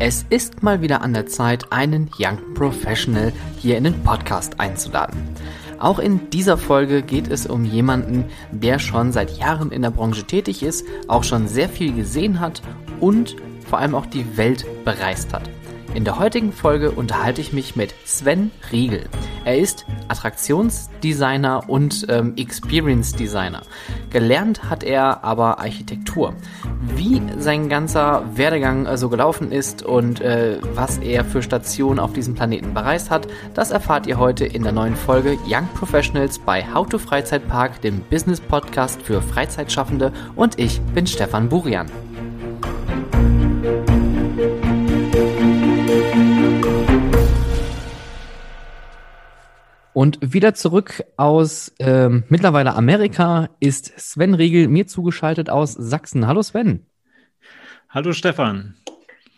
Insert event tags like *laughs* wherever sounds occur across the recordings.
Es ist mal wieder an der Zeit, einen Young Professional hier in den Podcast einzuladen. Auch in dieser Folge geht es um jemanden, der schon seit Jahren in der Branche tätig ist, auch schon sehr viel gesehen hat und vor allem auch die Welt bereist hat. In der heutigen Folge unterhalte ich mich mit Sven Riegel. Er ist Attraktionsdesigner und ähm, Experience Designer. Gelernt hat er aber Architektur. Wie sein ganzer Werdegang äh, so gelaufen ist und äh, was er für Stationen auf diesem Planeten bereist hat, das erfahrt ihr heute in der neuen Folge Young Professionals bei How to Freizeitpark, dem Business Podcast für Freizeitschaffende und ich bin Stefan Burian. Und wieder zurück aus ähm, mittlerweile Amerika ist Sven Riegel mir zugeschaltet aus Sachsen. Hallo Sven. Hallo Stefan.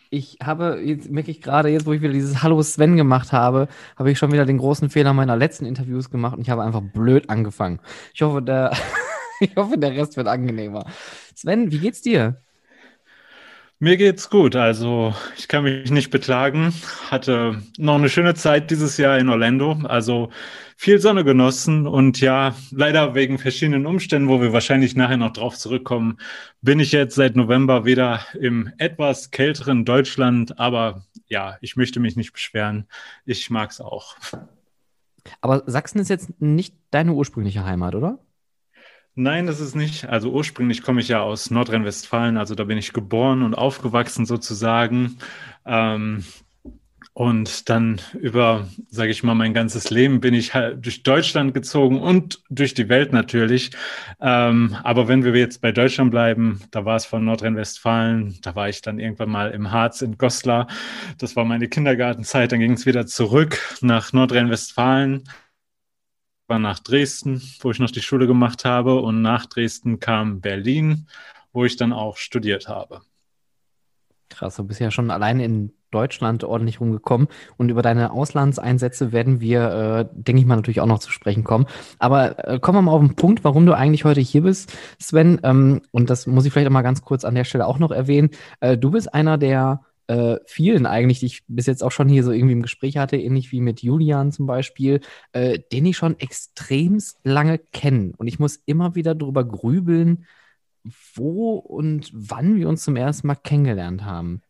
Ich habe, jetzt merke ich gerade, jetzt wo ich wieder dieses Hallo Sven gemacht habe, habe ich schon wieder den großen Fehler meiner letzten Interviews gemacht und ich habe einfach blöd angefangen. Ich hoffe, der, *laughs* ich hoffe, der Rest wird angenehmer. Sven, wie geht's dir? Mir geht's gut. Also ich kann mich nicht beklagen. Hatte noch eine schöne Zeit dieses Jahr in Orlando. Also viel Sonne genossen und ja, leider wegen verschiedenen Umständen, wo wir wahrscheinlich nachher noch drauf zurückkommen, bin ich jetzt seit November wieder im etwas kälteren Deutschland. Aber ja, ich möchte mich nicht beschweren. Ich mag's auch. Aber Sachsen ist jetzt nicht deine ursprüngliche Heimat, oder? Nein, das ist nicht. Also ursprünglich komme ich ja aus Nordrhein-Westfalen, also da bin ich geboren und aufgewachsen sozusagen. Ähm, und dann über, sage ich mal, mein ganzes Leben bin ich halt durch Deutschland gezogen und durch die Welt natürlich. Ähm, aber wenn wir jetzt bei Deutschland bleiben, da war es von Nordrhein-Westfalen, da war ich dann irgendwann mal im Harz in Goslar. Das war meine Kindergartenzeit. Dann ging es wieder zurück nach Nordrhein-Westfalen war nach Dresden, wo ich noch die Schule gemacht habe. Und nach Dresden kam Berlin, wo ich dann auch studiert habe. Krass, du bist ja schon allein in Deutschland ordentlich rumgekommen. Und über deine Auslandseinsätze werden wir, äh, denke ich mal, natürlich auch noch zu sprechen kommen. Aber äh, kommen wir mal auf den Punkt, warum du eigentlich heute hier bist, Sven. Ähm, und das muss ich vielleicht auch mal ganz kurz an der Stelle auch noch erwähnen. Äh, du bist einer der äh, vielen eigentlich, die ich bis jetzt auch schon hier so irgendwie im Gespräch hatte, ähnlich wie mit Julian zum Beispiel, äh, den ich schon extremst lange kenne. Und ich muss immer wieder drüber grübeln, wo und wann wir uns zum ersten Mal kennengelernt haben.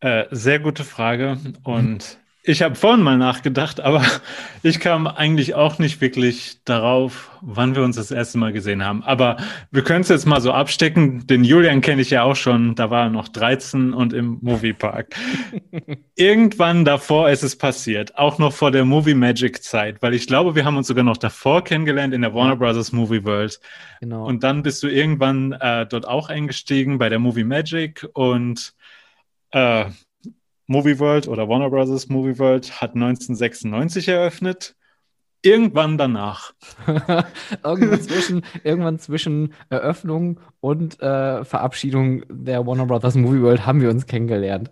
Äh, sehr gute Frage. Und ich habe vorhin mal nachgedacht, aber ich kam eigentlich auch nicht wirklich darauf, wann wir uns das erste Mal gesehen haben. Aber wir können es jetzt mal so abstecken. Den Julian kenne ich ja auch schon. Da war er noch 13 und im Moviepark. *laughs* Irgendwann davor ist es passiert. Auch noch vor der Movie Magic Zeit. Weil ich glaube, wir haben uns sogar noch davor kennengelernt in der Warner Brothers Movie World. Genau. Und dann bist du irgendwann äh, dort auch eingestiegen bei der Movie Magic und äh, Movie World oder Warner Brothers Movie World hat 1996 eröffnet. Irgendwann danach. *laughs* irgendwann, zwischen, irgendwann zwischen Eröffnung und äh, Verabschiedung der Warner Brothers Movie World haben wir uns kennengelernt.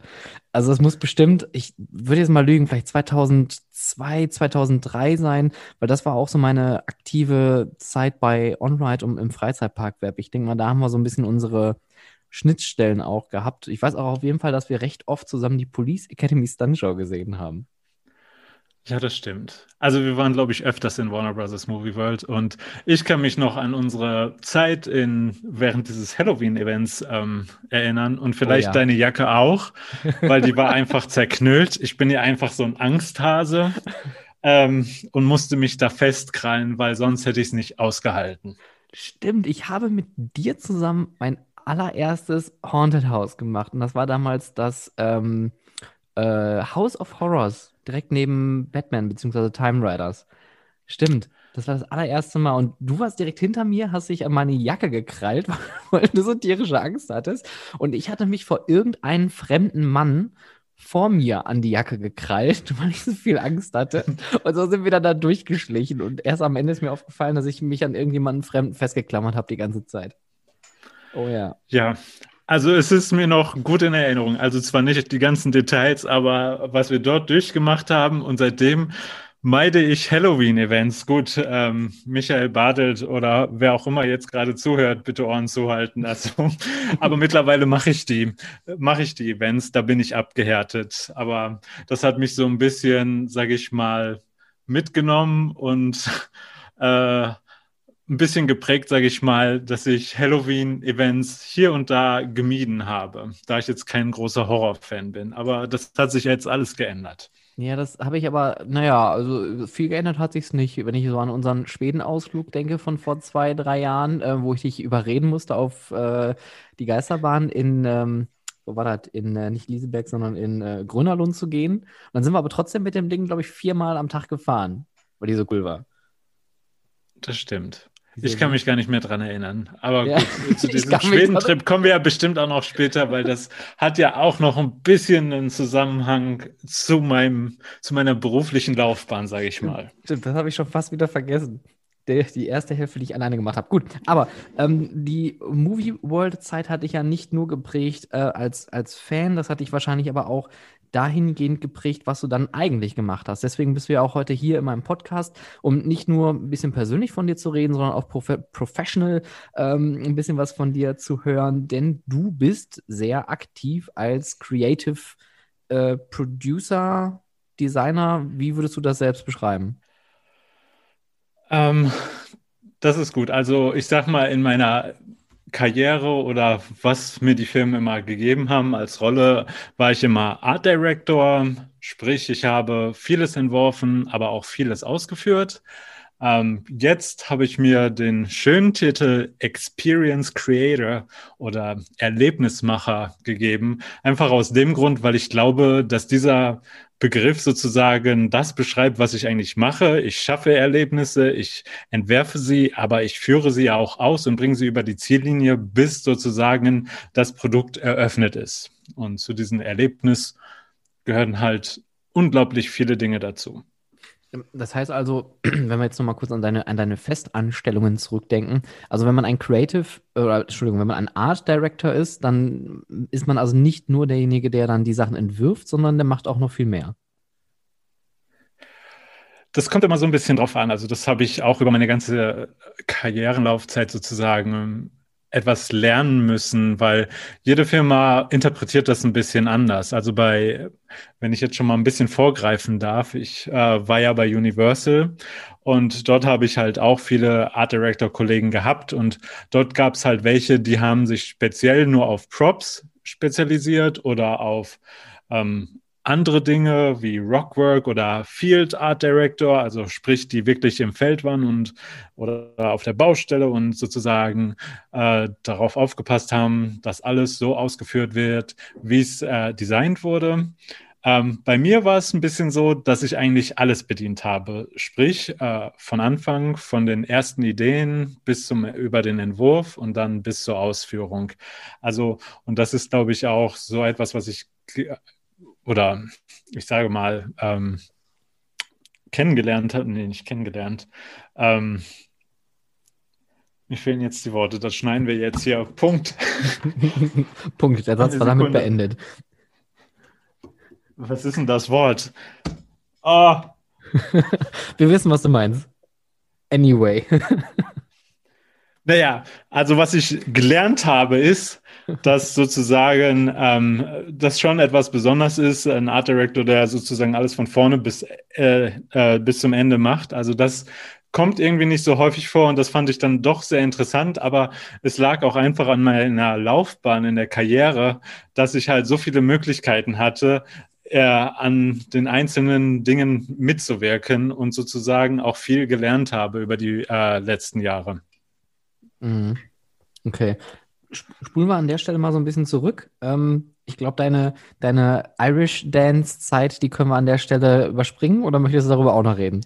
Also es muss bestimmt, ich würde jetzt mal lügen, vielleicht 2002, 2003 sein, weil das war auch so meine aktive Zeit bei OnRide und im Freizeitparkweb. Ich denke mal, da haben wir so ein bisschen unsere Schnittstellen auch gehabt. Ich weiß auch auf jeden Fall, dass wir recht oft zusammen die Police Academy Stunt Show gesehen haben. Ja, das stimmt. Also wir waren, glaube ich, öfters in Warner Brothers Movie World und ich kann mich noch an unsere Zeit in, während dieses Halloween-Events ähm, erinnern und vielleicht oh, ja. deine Jacke auch, weil die war einfach *laughs* zerknüllt. Ich bin ja einfach so ein Angsthase ähm, und musste mich da festkrallen, weil sonst hätte ich es nicht ausgehalten. Stimmt, ich habe mit dir zusammen mein allererstes Haunted House gemacht. Und das war damals das ähm, äh, House of Horrors, direkt neben Batman bzw. Time Riders. Stimmt. Das war das allererste Mal. Und du warst direkt hinter mir, hast dich an meine Jacke gekrallt, *laughs* weil du so tierische Angst hattest. Und ich hatte mich vor irgendeinen fremden Mann vor mir an die Jacke gekrallt, *laughs* weil ich so viel Angst hatte. Und so sind wir dann da durchgeschlichen. Und erst am Ende ist mir aufgefallen, dass ich mich an irgendjemanden Fremden festgeklammert habe die ganze Zeit. Oh ja. Ja, also es ist mir noch gut in Erinnerung. Also zwar nicht die ganzen Details, aber was wir dort durchgemacht haben und seitdem meide ich Halloween-Events. Gut, ähm, Michael Badelt oder wer auch immer jetzt gerade zuhört, bitte Ohren zuhalten. Also, *laughs* aber mittlerweile mache ich die, mache ich die Events, da bin ich abgehärtet. Aber das hat mich so ein bisschen, sage ich mal, mitgenommen und äh, ein bisschen geprägt, sage ich mal, dass ich Halloween-Events hier und da gemieden habe, da ich jetzt kein großer Horror-Fan bin. Aber das hat sich jetzt alles geändert. Ja, das habe ich aber, naja, also viel geändert hat sich's nicht. Wenn ich so an unseren Schweden-Ausflug denke von vor zwei, drei Jahren, äh, wo ich dich überreden musste auf äh, die Geisterbahn in, ähm, wo war das? In äh, nicht Lieseberg, sondern in äh, Grönerlund zu gehen. Und dann sind wir aber trotzdem mit dem Ding, glaube ich, viermal am Tag gefahren, weil die so cool war. Das stimmt. Ich kann mich gar nicht mehr dran erinnern. Aber ja, gut, zu *laughs* diesem Schwedentrip kommen wir ja bestimmt auch noch später, weil das hat ja auch noch ein bisschen einen Zusammenhang zu meinem, zu meiner beruflichen Laufbahn, sage ich mal. Stimmt, das habe ich schon fast wieder vergessen. Die, die erste Hälfte, die ich alleine gemacht habe. Gut, aber ähm, die Movie World Zeit hatte ich ja nicht nur geprägt äh, als, als Fan, das hatte ich wahrscheinlich aber auch dahingehend geprägt, was du dann eigentlich gemacht hast. Deswegen bist du ja auch heute hier in meinem Podcast, um nicht nur ein bisschen persönlich von dir zu reden, sondern auch prof professional ähm, ein bisschen was von dir zu hören, denn du bist sehr aktiv als Creative äh, Producer, Designer. Wie würdest du das selbst beschreiben? Ähm, das ist gut. Also ich sag mal, in meiner Karriere oder was mir die Filme immer gegeben haben als Rolle, war ich immer Art Director, sprich ich habe vieles entworfen, aber auch vieles ausgeführt. Ähm, jetzt habe ich mir den schönen Titel Experience Creator oder Erlebnismacher gegeben. Einfach aus dem Grund, weil ich glaube, dass dieser Begriff sozusagen das beschreibt, was ich eigentlich mache. Ich schaffe Erlebnisse, ich entwerfe sie, aber ich führe sie auch aus und bringe sie über die Ziellinie, bis sozusagen das Produkt eröffnet ist. Und zu diesem Erlebnis gehören halt unglaublich viele Dinge dazu. Das heißt also, *clears throat* wenn wir jetzt nochmal kurz an deine, an deine Festanstellungen zurückdenken, also wenn man ein Creative, oder Entschuldigung, wenn man ein Art Director ist, dann ist man also nicht nur derjenige, der dann die Sachen entwirft, sondern der macht auch noch viel mehr. Das kommt immer so ein bisschen drauf an. Also, das habe ich auch über meine ganze Karrierenlaufzeit sozusagen etwas lernen müssen, weil jede Firma interpretiert das ein bisschen anders. Also bei, wenn ich jetzt schon mal ein bisschen vorgreifen darf, ich äh, war ja bei Universal und dort habe ich halt auch viele Art Director Kollegen gehabt und dort gab es halt welche, die haben sich speziell nur auf Props spezialisiert oder auf ähm, andere Dinge wie Rockwork oder Field Art Director, also sprich, die wirklich im Feld waren und oder auf der Baustelle und sozusagen äh, darauf aufgepasst haben, dass alles so ausgeführt wird, wie es äh, designt wurde. Ähm, bei mir war es ein bisschen so, dass ich eigentlich alles bedient habe, sprich äh, von Anfang, von den ersten Ideen bis zum über den Entwurf und dann bis zur Ausführung. Also und das ist, glaube ich, auch so etwas, was ich oder ich sage mal, ähm, kennengelernt hat, nee, nicht kennengelernt. Ähm, mir fehlen jetzt die Worte, das schneiden wir jetzt hier. Punkt. *laughs* Punkt, der Satz war damit beendet. Was ist denn das Wort? Oh. *laughs* wir wissen, was du meinst. Anyway. *laughs* naja, also was ich gelernt habe, ist, dass sozusagen ähm, das schon etwas Besonderes ist, ein Art Director, der sozusagen alles von vorne bis, äh, äh, bis zum Ende macht. Also das kommt irgendwie nicht so häufig vor und das fand ich dann doch sehr interessant, aber es lag auch einfach an meiner Laufbahn in der Karriere, dass ich halt so viele Möglichkeiten hatte, äh, an den einzelnen Dingen mitzuwirken und sozusagen auch viel gelernt habe über die äh, letzten Jahre. Mhm. Okay spulen wir an der Stelle mal so ein bisschen zurück. Ähm, ich glaube, deine, deine Irish Dance-Zeit, die können wir an der Stelle überspringen oder möchtest du darüber auch noch reden?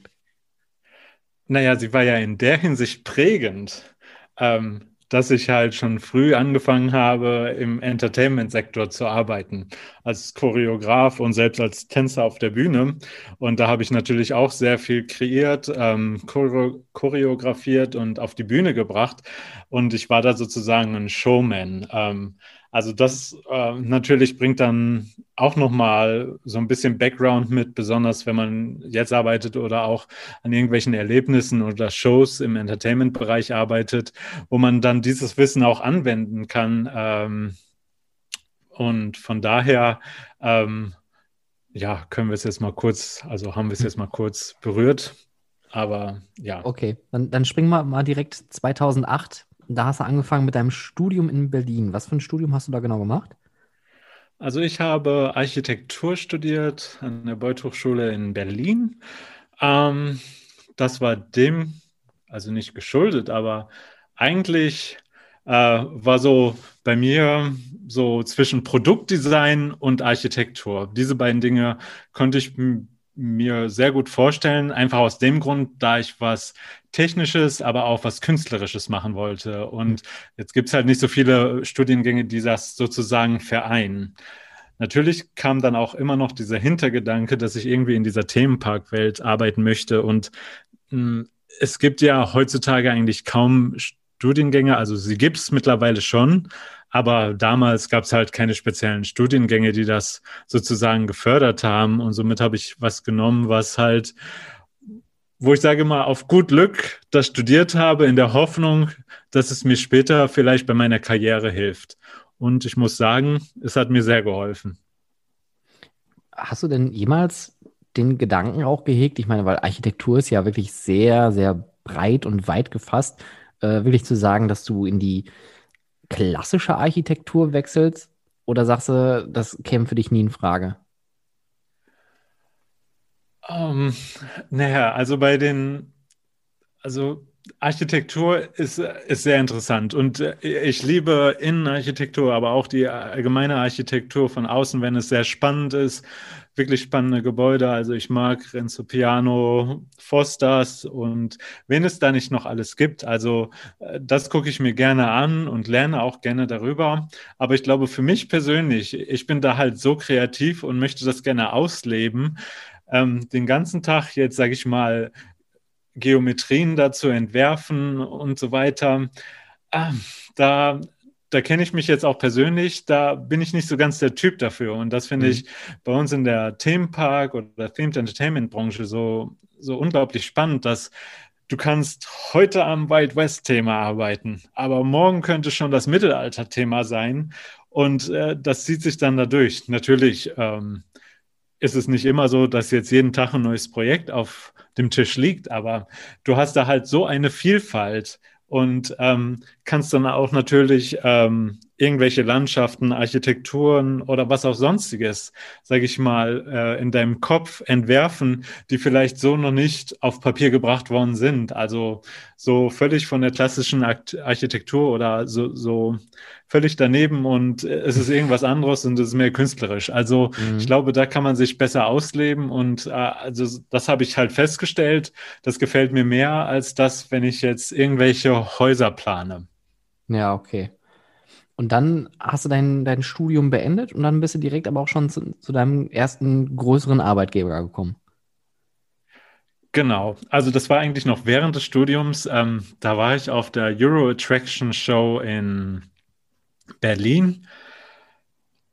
Naja, sie war ja in der Hinsicht prägend. Ähm, dass ich halt schon früh angefangen habe, im Entertainment-Sektor zu arbeiten, als Choreograf und selbst als Tänzer auf der Bühne. Und da habe ich natürlich auch sehr viel kreiert, ähm, choreografiert und auf die Bühne gebracht. Und ich war da sozusagen ein Showman. Ähm, also das äh, natürlich bringt dann auch nochmal so ein bisschen Background mit, besonders wenn man jetzt arbeitet oder auch an irgendwelchen Erlebnissen oder Shows im Entertainment-Bereich arbeitet, wo man dann dieses Wissen auch anwenden kann. Ähm, und von daher, ähm, ja, können wir es jetzt mal kurz, also haben wir es jetzt mal kurz berührt. Aber ja. Okay, dann, dann springen wir mal direkt 2008. Da hast du angefangen mit deinem Studium in Berlin. Was für ein Studium hast du da genau gemacht? Also ich habe Architektur studiert an der Beuth Hochschule in Berlin. Ähm, das war dem, also nicht geschuldet, aber eigentlich äh, war so bei mir so zwischen Produktdesign und Architektur. Diese beiden Dinge konnte ich mir sehr gut vorstellen, einfach aus dem Grund, da ich was Technisches, aber auch was Künstlerisches machen wollte. Und jetzt gibt es halt nicht so viele Studiengänge, die das sozusagen vereinen. Natürlich kam dann auch immer noch dieser Hintergedanke, dass ich irgendwie in dieser Themenparkwelt arbeiten möchte. Und mh, hm, es gibt ja heutzutage eigentlich kaum Studiengänge, also sie gibt es mittlerweile schon, aber damals gab es halt keine speziellen Studiengänge, die das sozusagen gefördert haben. Und somit habe ich was genommen, was halt, wo ich sage mal, auf gut Glück das studiert habe, in der Hoffnung, dass es mir später vielleicht bei meiner Karriere hilft. Und ich muss sagen, es hat mir sehr geholfen. Hast du denn jemals den Gedanken auch gehegt? Ich meine, weil Architektur ist ja wirklich sehr, sehr breit und weit gefasst, äh, wirklich zu sagen, dass du in die klassische Architektur wechselst? Oder sagst du, das käme für dich nie in Frage? Um, ähm, naja, also bei den, also Architektur ist, ist sehr interessant und äh, ich liebe Innenarchitektur, aber auch die allgemeine Architektur von außen, wenn es sehr spannend ist wirklich spannende Gebäude. Also ich mag Renzo Piano, Fosters und wen es da nicht noch alles gibt. Also äh, das gucke ich mir gerne an und lerne auch gerne darüber. Aber ich glaube, für mich persönlich, ich bin da halt so kreativ und möchte das gerne ausleben. Ähm, den ganzen Tag jetzt, sage ich mal, Geometrien dazu entwerfen und so weiter. Ah, da da kenne ich mich jetzt auch persönlich, da bin ich nicht so ganz der Typ dafür. Und das finde mhm. ich bei uns in der Themenpark- oder Themed Entertainment-Branche so, so unglaublich spannend, dass du kannst heute am Wild West-Thema arbeiten, aber morgen könnte schon das Mittelalter-Thema sein. Und äh, das zieht sich dann dadurch. Natürlich ähm, ist es nicht immer so, dass jetzt jeden Tag ein neues Projekt auf dem Tisch liegt, aber du hast da halt so eine Vielfalt und ähm, kannst dann auch natürlich ähm, irgendwelche Landschaften, Architekturen oder was auch sonstiges, sage ich mal, äh, in deinem Kopf entwerfen, die vielleicht so noch nicht auf Papier gebracht worden sind. Also so völlig von der klassischen Architektur oder so, so völlig daneben und es ist irgendwas anderes und es ist mehr künstlerisch. Also mhm. ich glaube, da kann man sich besser ausleben und äh, also das habe ich halt festgestellt. Das gefällt mir mehr als das, wenn ich jetzt irgendwelche Häuser plane. Ja, okay. Und dann hast du dein, dein Studium beendet und dann bist du direkt aber auch schon zu, zu deinem ersten größeren Arbeitgeber gekommen. Genau, also das war eigentlich noch während des Studiums. Ähm, da war ich auf der Euro Attraction Show in Berlin.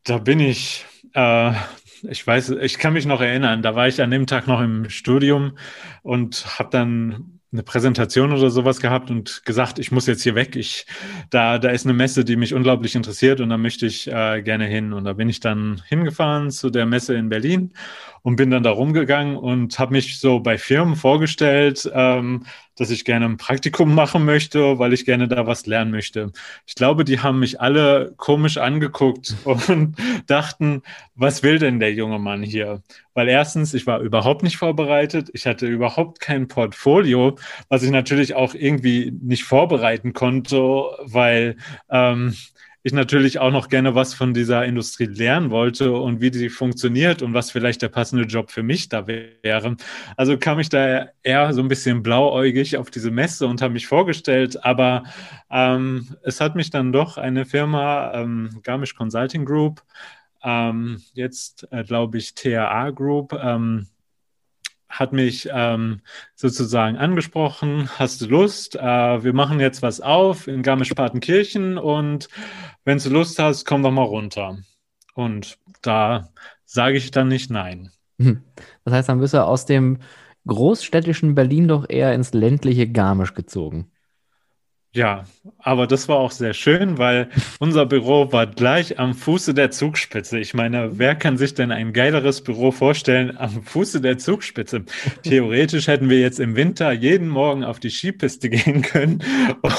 Da bin ich, äh, ich weiß, ich kann mich noch erinnern, da war ich an dem Tag noch im Studium und habe dann eine Präsentation oder sowas gehabt und gesagt, ich muss jetzt hier weg. Ich, da, da ist eine Messe, die mich unglaublich interessiert und da möchte ich äh, gerne hin. Und da bin ich dann hingefahren zu der Messe in Berlin und bin dann da rumgegangen und habe mich so bei Firmen vorgestellt, ähm, dass ich gerne ein Praktikum machen möchte, weil ich gerne da was lernen möchte. Ich glaube, die haben mich alle komisch angeguckt *laughs* und dachten, was will denn der junge Mann hier? Weil erstens, ich war überhaupt nicht vorbereitet, ich hatte überhaupt kein Portfolio, was ich natürlich auch irgendwie nicht vorbereiten konnte, weil ähm, ich natürlich auch noch gerne was von dieser Industrie lernen wollte und wie die funktioniert und was vielleicht der passende Job für mich da wäre. Also kam ich da eher so ein bisschen blauäugig auf diese Messe und habe mich vorgestellt, aber ähm, es hat mich dann doch eine Firma, ähm, Garmisch Consulting Group, ähm, jetzt äh, glaube ich TRA Group, ähm, hat mich ähm, sozusagen angesprochen, hast du Lust? Äh, wir machen jetzt was auf in Garmisch-Partenkirchen und wenn du Lust hast, komm doch mal runter. Und da sage ich dann nicht nein. Hm. Das heißt, dann bist du aus dem großstädtischen Berlin doch eher ins ländliche Garmisch gezogen. Ja, aber das war auch sehr schön, weil unser Büro war gleich am Fuße der Zugspitze. Ich meine, wer kann sich denn ein geileres Büro vorstellen am Fuße der Zugspitze? Theoretisch hätten wir jetzt im Winter jeden Morgen auf die Skipiste *laughs* gehen können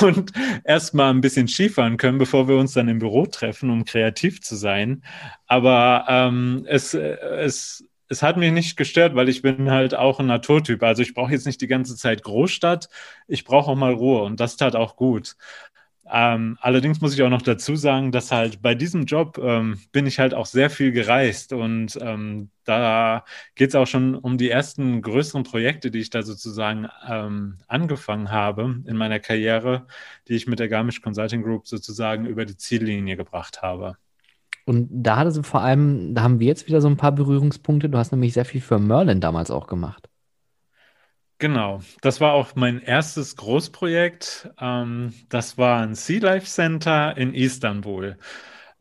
und erstmal ein bisschen Skifahren können, bevor wir uns dann im Büro treffen, um kreativ zu sein. Aber ähm, es, es es hat mich nicht gestört, weil ich bin halt auch ein Naturtyp. Also ich brauche jetzt nicht die ganze Zeit Großstadt, ich brauche auch mal Ruhe und das tat auch gut. Ähm, allerdings muss ich auch noch dazu sagen, dass halt bei diesem Job ähm, bin ich halt auch sehr viel gereist und ähm, da geht es auch schon um die ersten größeren Projekte, die ich da sozusagen ähm, angefangen habe in meiner Karriere, die ich mit der Garmisch Consulting Group sozusagen über die Ziellinie gebracht habe. Und da hatte sie vor allem, da haben wir jetzt wieder so ein paar Berührungspunkte. Du hast nämlich sehr viel für Merlin damals auch gemacht. Genau, das war auch mein erstes Großprojekt. Ähm, das war ein Sea Life Center in Istanbul.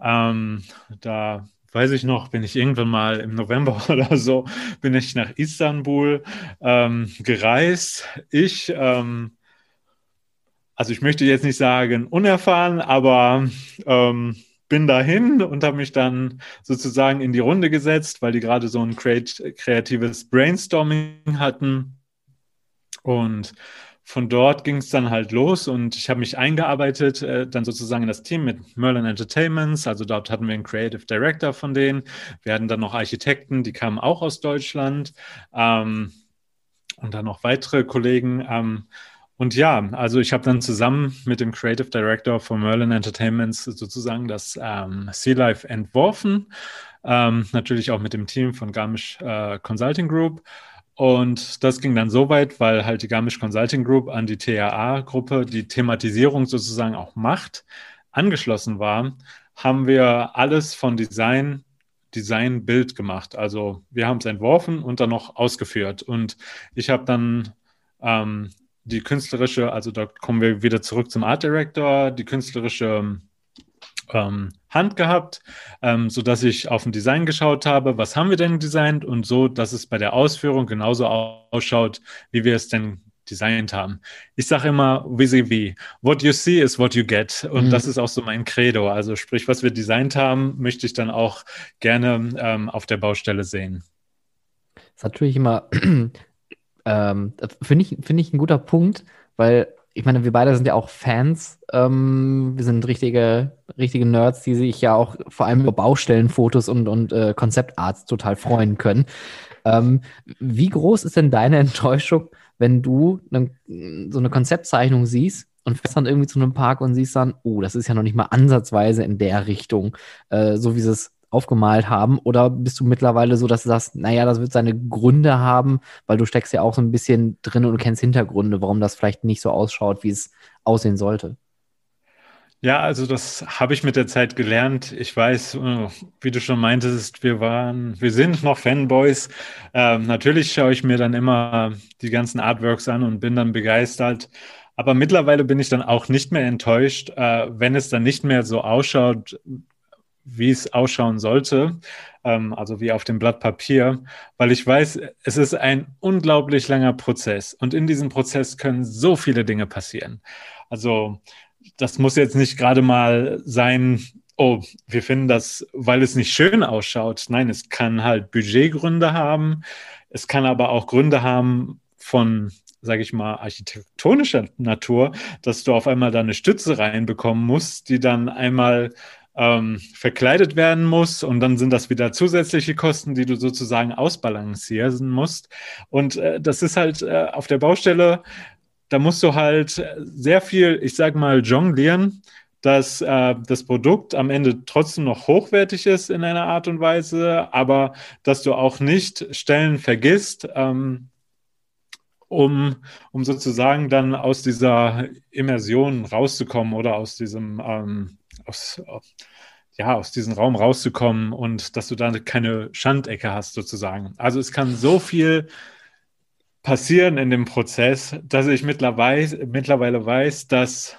Ähm, da weiß ich noch, bin ich irgendwann mal im November *laughs* oder so, bin ich nach Istanbul ähm, gereist. Ich, ähm, also ich möchte jetzt nicht sagen unerfahren, aber ähm, bin dahin und habe mich dann sozusagen in die Runde gesetzt, weil die gerade so ein kreatives Brainstorming hatten. Und von dort ging es dann halt los und ich habe mich eingearbeitet, äh, dann sozusagen in das Team mit Merlin Entertainments. Also dort hatten wir einen Creative Director von denen. Wir hatten dann noch Architekten, die kamen auch aus Deutschland. Ähm, und dann noch weitere Kollegen. Ähm, und ja, also ich habe dann zusammen mit dem Creative Director von Merlin Entertainments sozusagen das ähm, Sea Life entworfen. Ähm, natürlich auch mit dem Team von Garmisch äh, Consulting Group. Und das ging dann so weit, weil halt die Garmisch Consulting Group an die TAA-Gruppe die Thematisierung sozusagen auch macht, angeschlossen war, haben wir alles von Design Design Bild gemacht. Also wir haben es entworfen und dann noch ausgeführt. Und ich habe dann ähm, die künstlerische, also da kommen wir wieder zurück zum Art Director, die künstlerische ähm, Hand gehabt, ähm, so dass ich auf ein Design geschaut habe, was haben wir denn designt und so, dass es bei der Ausführung genauso ausschaut, wie wir es denn designt haben. Ich sage immer vis-a-vis, what you see is what you get und mhm. das ist auch so mein Credo. Also sprich, was wir designt haben, möchte ich dann auch gerne ähm, auf der Baustelle sehen. Das ist natürlich immer ähm, Finde ich, find ich ein guter Punkt, weil ich meine, wir beide sind ja auch Fans. Ähm, wir sind richtige, richtige Nerds, die sich ja auch vor allem über Baustellenfotos und, und äh, Konzeptarts total freuen können. Ähm, wie groß ist denn deine Enttäuschung, wenn du ne, so eine Konzeptzeichnung siehst und fährst dann irgendwie zu einem Park und siehst dann, oh, das ist ja noch nicht mal ansatzweise in der Richtung, äh, so wie sie es aufgemalt haben? Oder bist du mittlerweile so, dass du sagst, naja, das wird seine Gründe haben, weil du steckst ja auch so ein bisschen drin und kennst Hintergründe, warum das vielleicht nicht so ausschaut, wie es aussehen sollte? Ja, also das habe ich mit der Zeit gelernt. Ich weiß, äh, wie du schon meintest, wir waren, wir sind noch Fanboys. Ähm, natürlich schaue ich mir dann immer die ganzen Artworks an und bin dann begeistert. Aber mittlerweile bin ich dann auch nicht mehr enttäuscht, äh, wenn es dann nicht mehr so ausschaut, wie es ausschauen sollte, ähm, also wie auf dem Blatt Papier, weil ich weiß, es ist ein unglaublich langer Prozess und in diesem Prozess können so viele Dinge passieren. Also das muss jetzt nicht gerade mal sein, oh, wir finden das, weil es nicht schön ausschaut. Nein, es kann halt Budgetgründe haben. Es kann aber auch Gründe haben von sage ich mal, architektonischer Natur, dass du auf einmal da eine Stütze reinbekommen musst, die dann einmal ähm, verkleidet werden muss und dann sind das wieder zusätzliche Kosten, die du sozusagen ausbalancieren musst. Und äh, das ist halt äh, auf der Baustelle, da musst du halt sehr viel, ich sag mal, jonglieren, dass äh, das Produkt am Ende trotzdem noch hochwertig ist in einer Art und Weise, aber dass du auch nicht Stellen vergisst, ähm, um, um sozusagen dann aus dieser Immersion rauszukommen oder aus diesem ähm, aus, ja, aus diesem Raum rauszukommen und dass du da keine Schandecke hast sozusagen. Also es kann so viel passieren in dem Prozess, dass ich mittlerweile, mittlerweile weiß, dass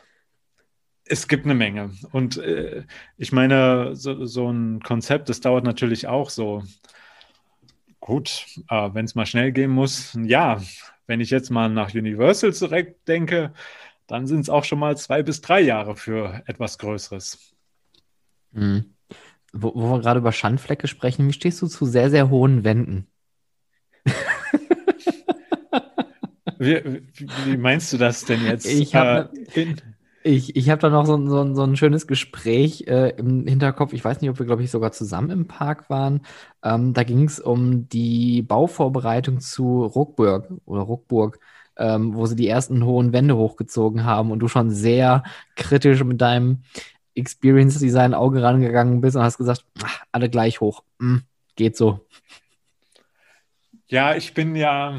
Es gibt eine Menge. Und äh, ich meine, so, so, ein Konzept, das dauert natürlich auch so. Gut, äh, wenn es mal schnell gehen muss, ja, wenn ich jetzt mal nach Universal zurückdenke, dann sind es auch schon mal zwei bis drei Jahre für etwas Größeres. Mhm. Wo, wo wir gerade über Schandflecke sprechen, wie stehst du zu sehr, sehr hohen Wänden? *laughs* wie, wie, meinst du das denn jetzt? Ich habe äh, ich, ich hab da noch so, so, so ein schönes Gespräch äh, im Hinterkopf. Ich weiß nicht, ob wir, glaube ich, sogar zusammen im Park waren. Ähm, da ging es um die Bauvorbereitung zu Ruckburg oder Ruckburg, ähm, wo sie die ersten hohen Wände hochgezogen haben und du schon sehr kritisch mit deinem Experience Design Auge rangegangen bist und hast gesagt, ach, alle gleich hoch. Hm, geht so. Ja, ich bin ja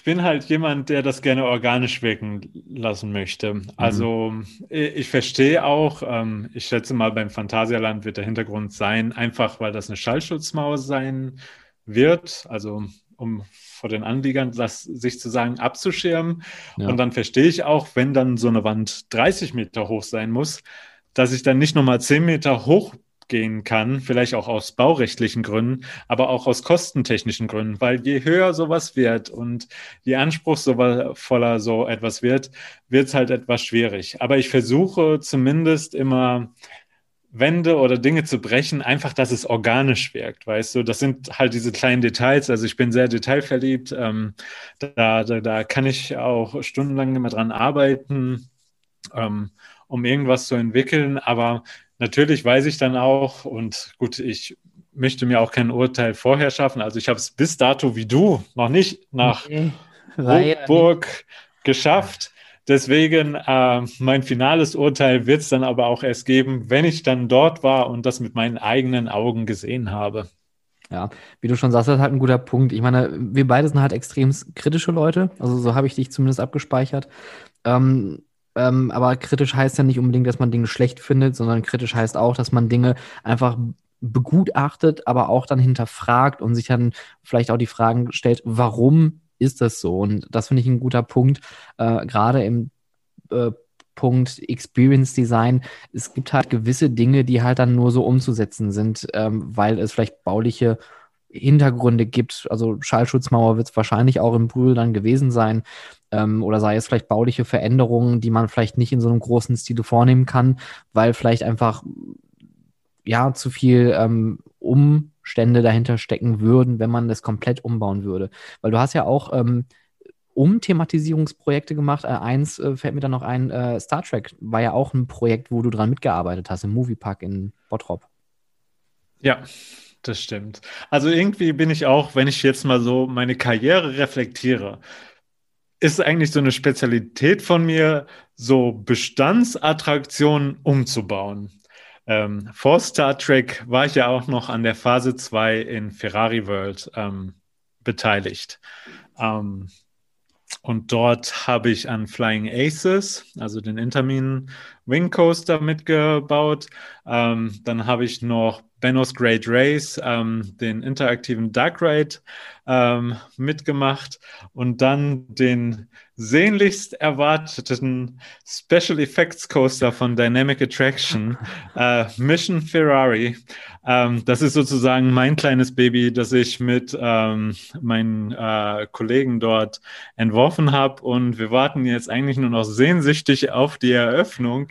ich bin halt jemand, der das gerne organisch wirken lassen möchte. Mhm. Also ich, ich verstehe auch, ähm, ich schätze mal, beim Phantasialand wird der Hintergrund sein, einfach weil das eine Schallschutzmauer sein wird, also um vor den Anliegern das sich zu sagen abzuschirmen. Ja. Und dann verstehe ich auch, wenn dann so eine Wand 30 Meter hoch sein muss, dass ich dann nicht nochmal 10 Meter hoch gehen kann, vielleicht auch aus baurechtlichen Gründen, aber auch aus kostentechnischen Gründen, weil je höher sowas wird und je anspruchsvoller so etwas wird, wird es halt etwas schwierig. Aber ich versuche zumindest immer Wände oder Dinge zu brechen, einfach, dass es organisch wirkt, weißt du? Das sind halt diese kleinen Details. Also ich bin sehr detailverliebt. Ähm, da, da, da kann ich auch stundenlang immer dran arbeiten, ähm, um irgendwas zu entwickeln. Aber natürlich weiß ich dann auch, und gut, ich möchte mir auch kein Urteil vorher schaffen. Also ich habe es bis dato wie du noch nicht nach okay. Burg geschafft. Deswegen äh, mein finales Urteil wird es dann aber auch erst geben, wenn ich dann dort war und das mit meinen eigenen Augen gesehen habe. Ja, wie du schon sagst, das ist halt ein guter Punkt. Ich meine, wir beide sind halt extrem kritische Leute. Also so habe ich dich zumindest abgespeichert. Ähm, ähm, aber kritisch heißt ja nicht unbedingt, dass man Dinge schlecht findet, sondern kritisch heißt auch, dass man Dinge einfach begutachtet, aber auch dann hinterfragt und sich dann vielleicht auch die Fragen stellt, warum ist das so? Und das finde ich ein guter Punkt, äh, gerade im äh, Punkt Experience Design. Es gibt halt gewisse Dinge, die halt dann nur so umzusetzen sind, ähm, weil es vielleicht bauliche Hintergründe gibt. Also Schallschutzmauer wird es wahrscheinlich auch im Brühl dann gewesen sein. Ähm, oder sei es vielleicht bauliche Veränderungen, die man vielleicht nicht in so einem großen Stile vornehmen kann, weil vielleicht einfach ja zu viel ähm, Umstände dahinter stecken würden, wenn man das komplett umbauen würde. Weil du hast ja auch ähm, Umthematisierungsprojekte gemacht. Äh, eins äh, fällt mir dann noch ein, äh, Star Trek war ja auch ein Projekt, wo du dran mitgearbeitet hast, im Moviepark in Bottrop. Ja, das stimmt. Also irgendwie bin ich auch, wenn ich jetzt mal so meine Karriere reflektiere, ist eigentlich so eine Spezialität von mir, so Bestandsattraktionen umzubauen. Ähm, vor Star Trek war ich ja auch noch an der Phase 2 in Ferrari World ähm, beteiligt. Ähm, und dort habe ich an Flying Aces, also den Intermin Wing Coaster mitgebaut. Ähm, dann habe ich noch Benno's Great Race, ähm, den interaktiven Dark Ride ähm, mitgemacht und dann den sehnlichst erwarteten Special Effects Coaster von Dynamic Attraction, *laughs* äh, Mission Ferrari. Ähm, das ist sozusagen mein kleines Baby, das ich mit ähm, meinen äh, Kollegen dort entworfen habe. Und wir warten jetzt eigentlich nur noch sehnsüchtig auf die Eröffnung,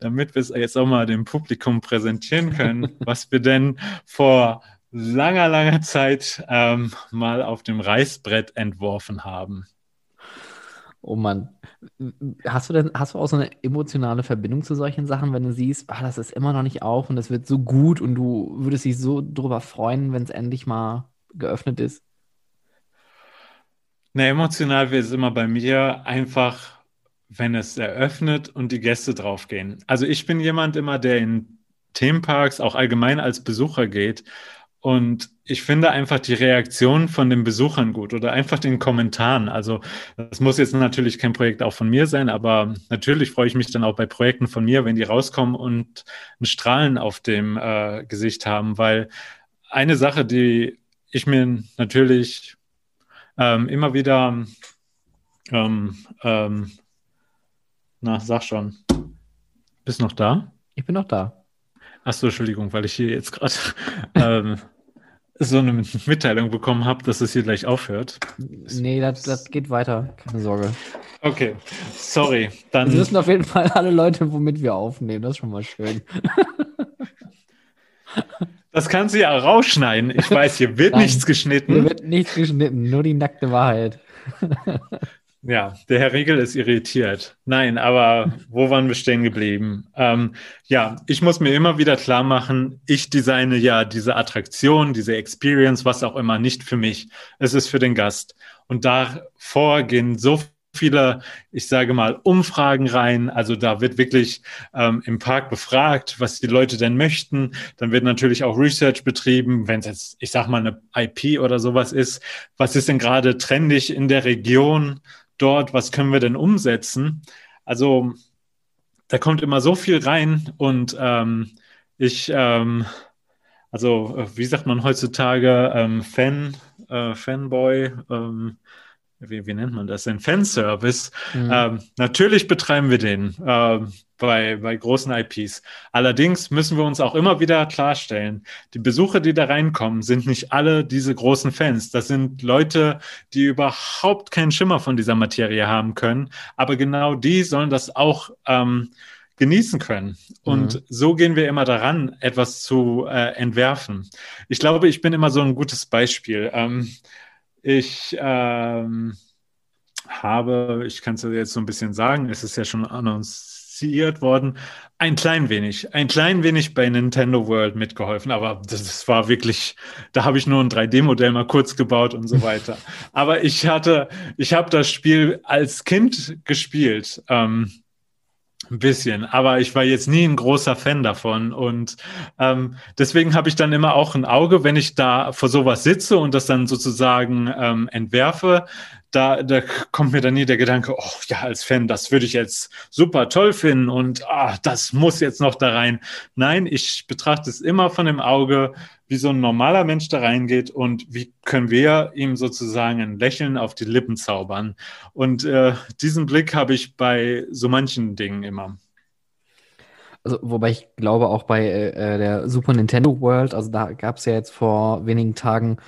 damit wir es jetzt auch mal dem Publikum präsentieren können, *laughs* was wir denn vor langer, langer Zeit ähm, mal auf dem Reißbrett entworfen haben. Oh Mann. Hast du denn, hast du auch so eine emotionale Verbindung zu solchen Sachen, wenn du siehst, ah, das ist immer noch nicht auf und das wird so gut und du würdest dich so drüber freuen, wenn es endlich mal geöffnet ist? Ne, emotional wird es immer bei mir einfach, wenn es eröffnet und die Gäste draufgehen. Also ich bin jemand immer, der in Themenparks auch allgemein als Besucher geht und ich finde einfach die Reaktion von den Besuchern gut oder einfach den Kommentaren. Also das muss jetzt natürlich kein Projekt auch von mir sein, aber natürlich freue ich mich dann auch bei Projekten von mir, wenn die rauskommen und ein Strahlen auf dem äh, Gesicht haben, weil eine Sache, die ich mir natürlich ähm, immer wieder, ähm, ähm, na, sag schon, Bist noch da? Ich bin noch da. Achso, Entschuldigung, weil ich hier jetzt gerade *laughs* ähm, so eine Mitteilung bekommen habe, dass es hier gleich aufhört. Nee, das, das geht weiter. Keine Sorge. Okay, sorry. Dann Wir wissen auf jeden Fall alle Leute, womit wir aufnehmen. Das ist schon mal schön. *laughs* das kannst du ja rausschneiden. Ich weiß, hier wird Nein, nichts Hier geschnitten. wird nichts geschnitten, nur die nackte Wahrheit. *laughs* Ja, der Herr Riegel ist irritiert. Nein, aber wo waren wir stehen geblieben? Ähm, ja, ich muss mir immer wieder klar machen, ich designe ja diese Attraktion, diese Experience, was auch immer, nicht für mich. Es ist für den Gast. Und davor gehen so viele, ich sage mal, Umfragen rein. Also da wird wirklich ähm, im Park befragt, was die Leute denn möchten. Dann wird natürlich auch Research betrieben, wenn es jetzt, ich sag mal, eine IP oder sowas ist. Was ist denn gerade trendig in der Region? Dort, was können wir denn umsetzen? Also da kommt immer so viel rein und ähm, ich, ähm, also äh, wie sagt man heutzutage, ähm, Fan, äh, Fanboy, ähm, wie, wie nennt man das denn? Fanservice. Mhm. Ähm, natürlich betreiben wir den ähm, bei, bei großen IPs. Allerdings müssen wir uns auch immer wieder klarstellen, die Besucher, die da reinkommen, sind nicht alle diese großen Fans. Das sind Leute, die überhaupt keinen Schimmer von dieser Materie haben können. Aber genau die sollen das auch ähm, genießen können. Und Mhm. so gehen wir immer daran, etwas zu äh, entwerfen. Ich glaube, ich bin immer so ein gutes Beispiel. Ähm, ich ähm, habe, ich kann es jetzt so ein bisschen sagen, es ist ja schon annonciert worden, ein klein wenig, ein klein wenig bei Nintendo World mitgeholfen, aber das, das war wirklich, da habe ich nur ein 3D-Modell mal kurz gebaut und so *laughs* weiter. Aber ich hatte, ich habe das Spiel als Kind gespielt. Ähm, ein bisschen, aber ich war jetzt nie ein großer Fan davon und ähm, deswegen habe ich dann immer auch ein Auge, wenn ich da vor sowas sitze und das dann sozusagen ähm, entwerfe, da, da kommt mir dann nie der Gedanke, oh ja, als Fan, das würde ich jetzt super toll finden und ah, das muss jetzt noch da rein. Nein, ich betrachte es immer von dem Auge, wie so ein normaler Mensch da reingeht und wie können wir ihm sozusagen ein Lächeln auf die Lippen zaubern. Und äh, diesen Blick habe ich bei so manchen Dingen immer. Also, wobei ich glaube, auch bei äh, der Super Nintendo World, also da gab es ja jetzt vor wenigen Tagen,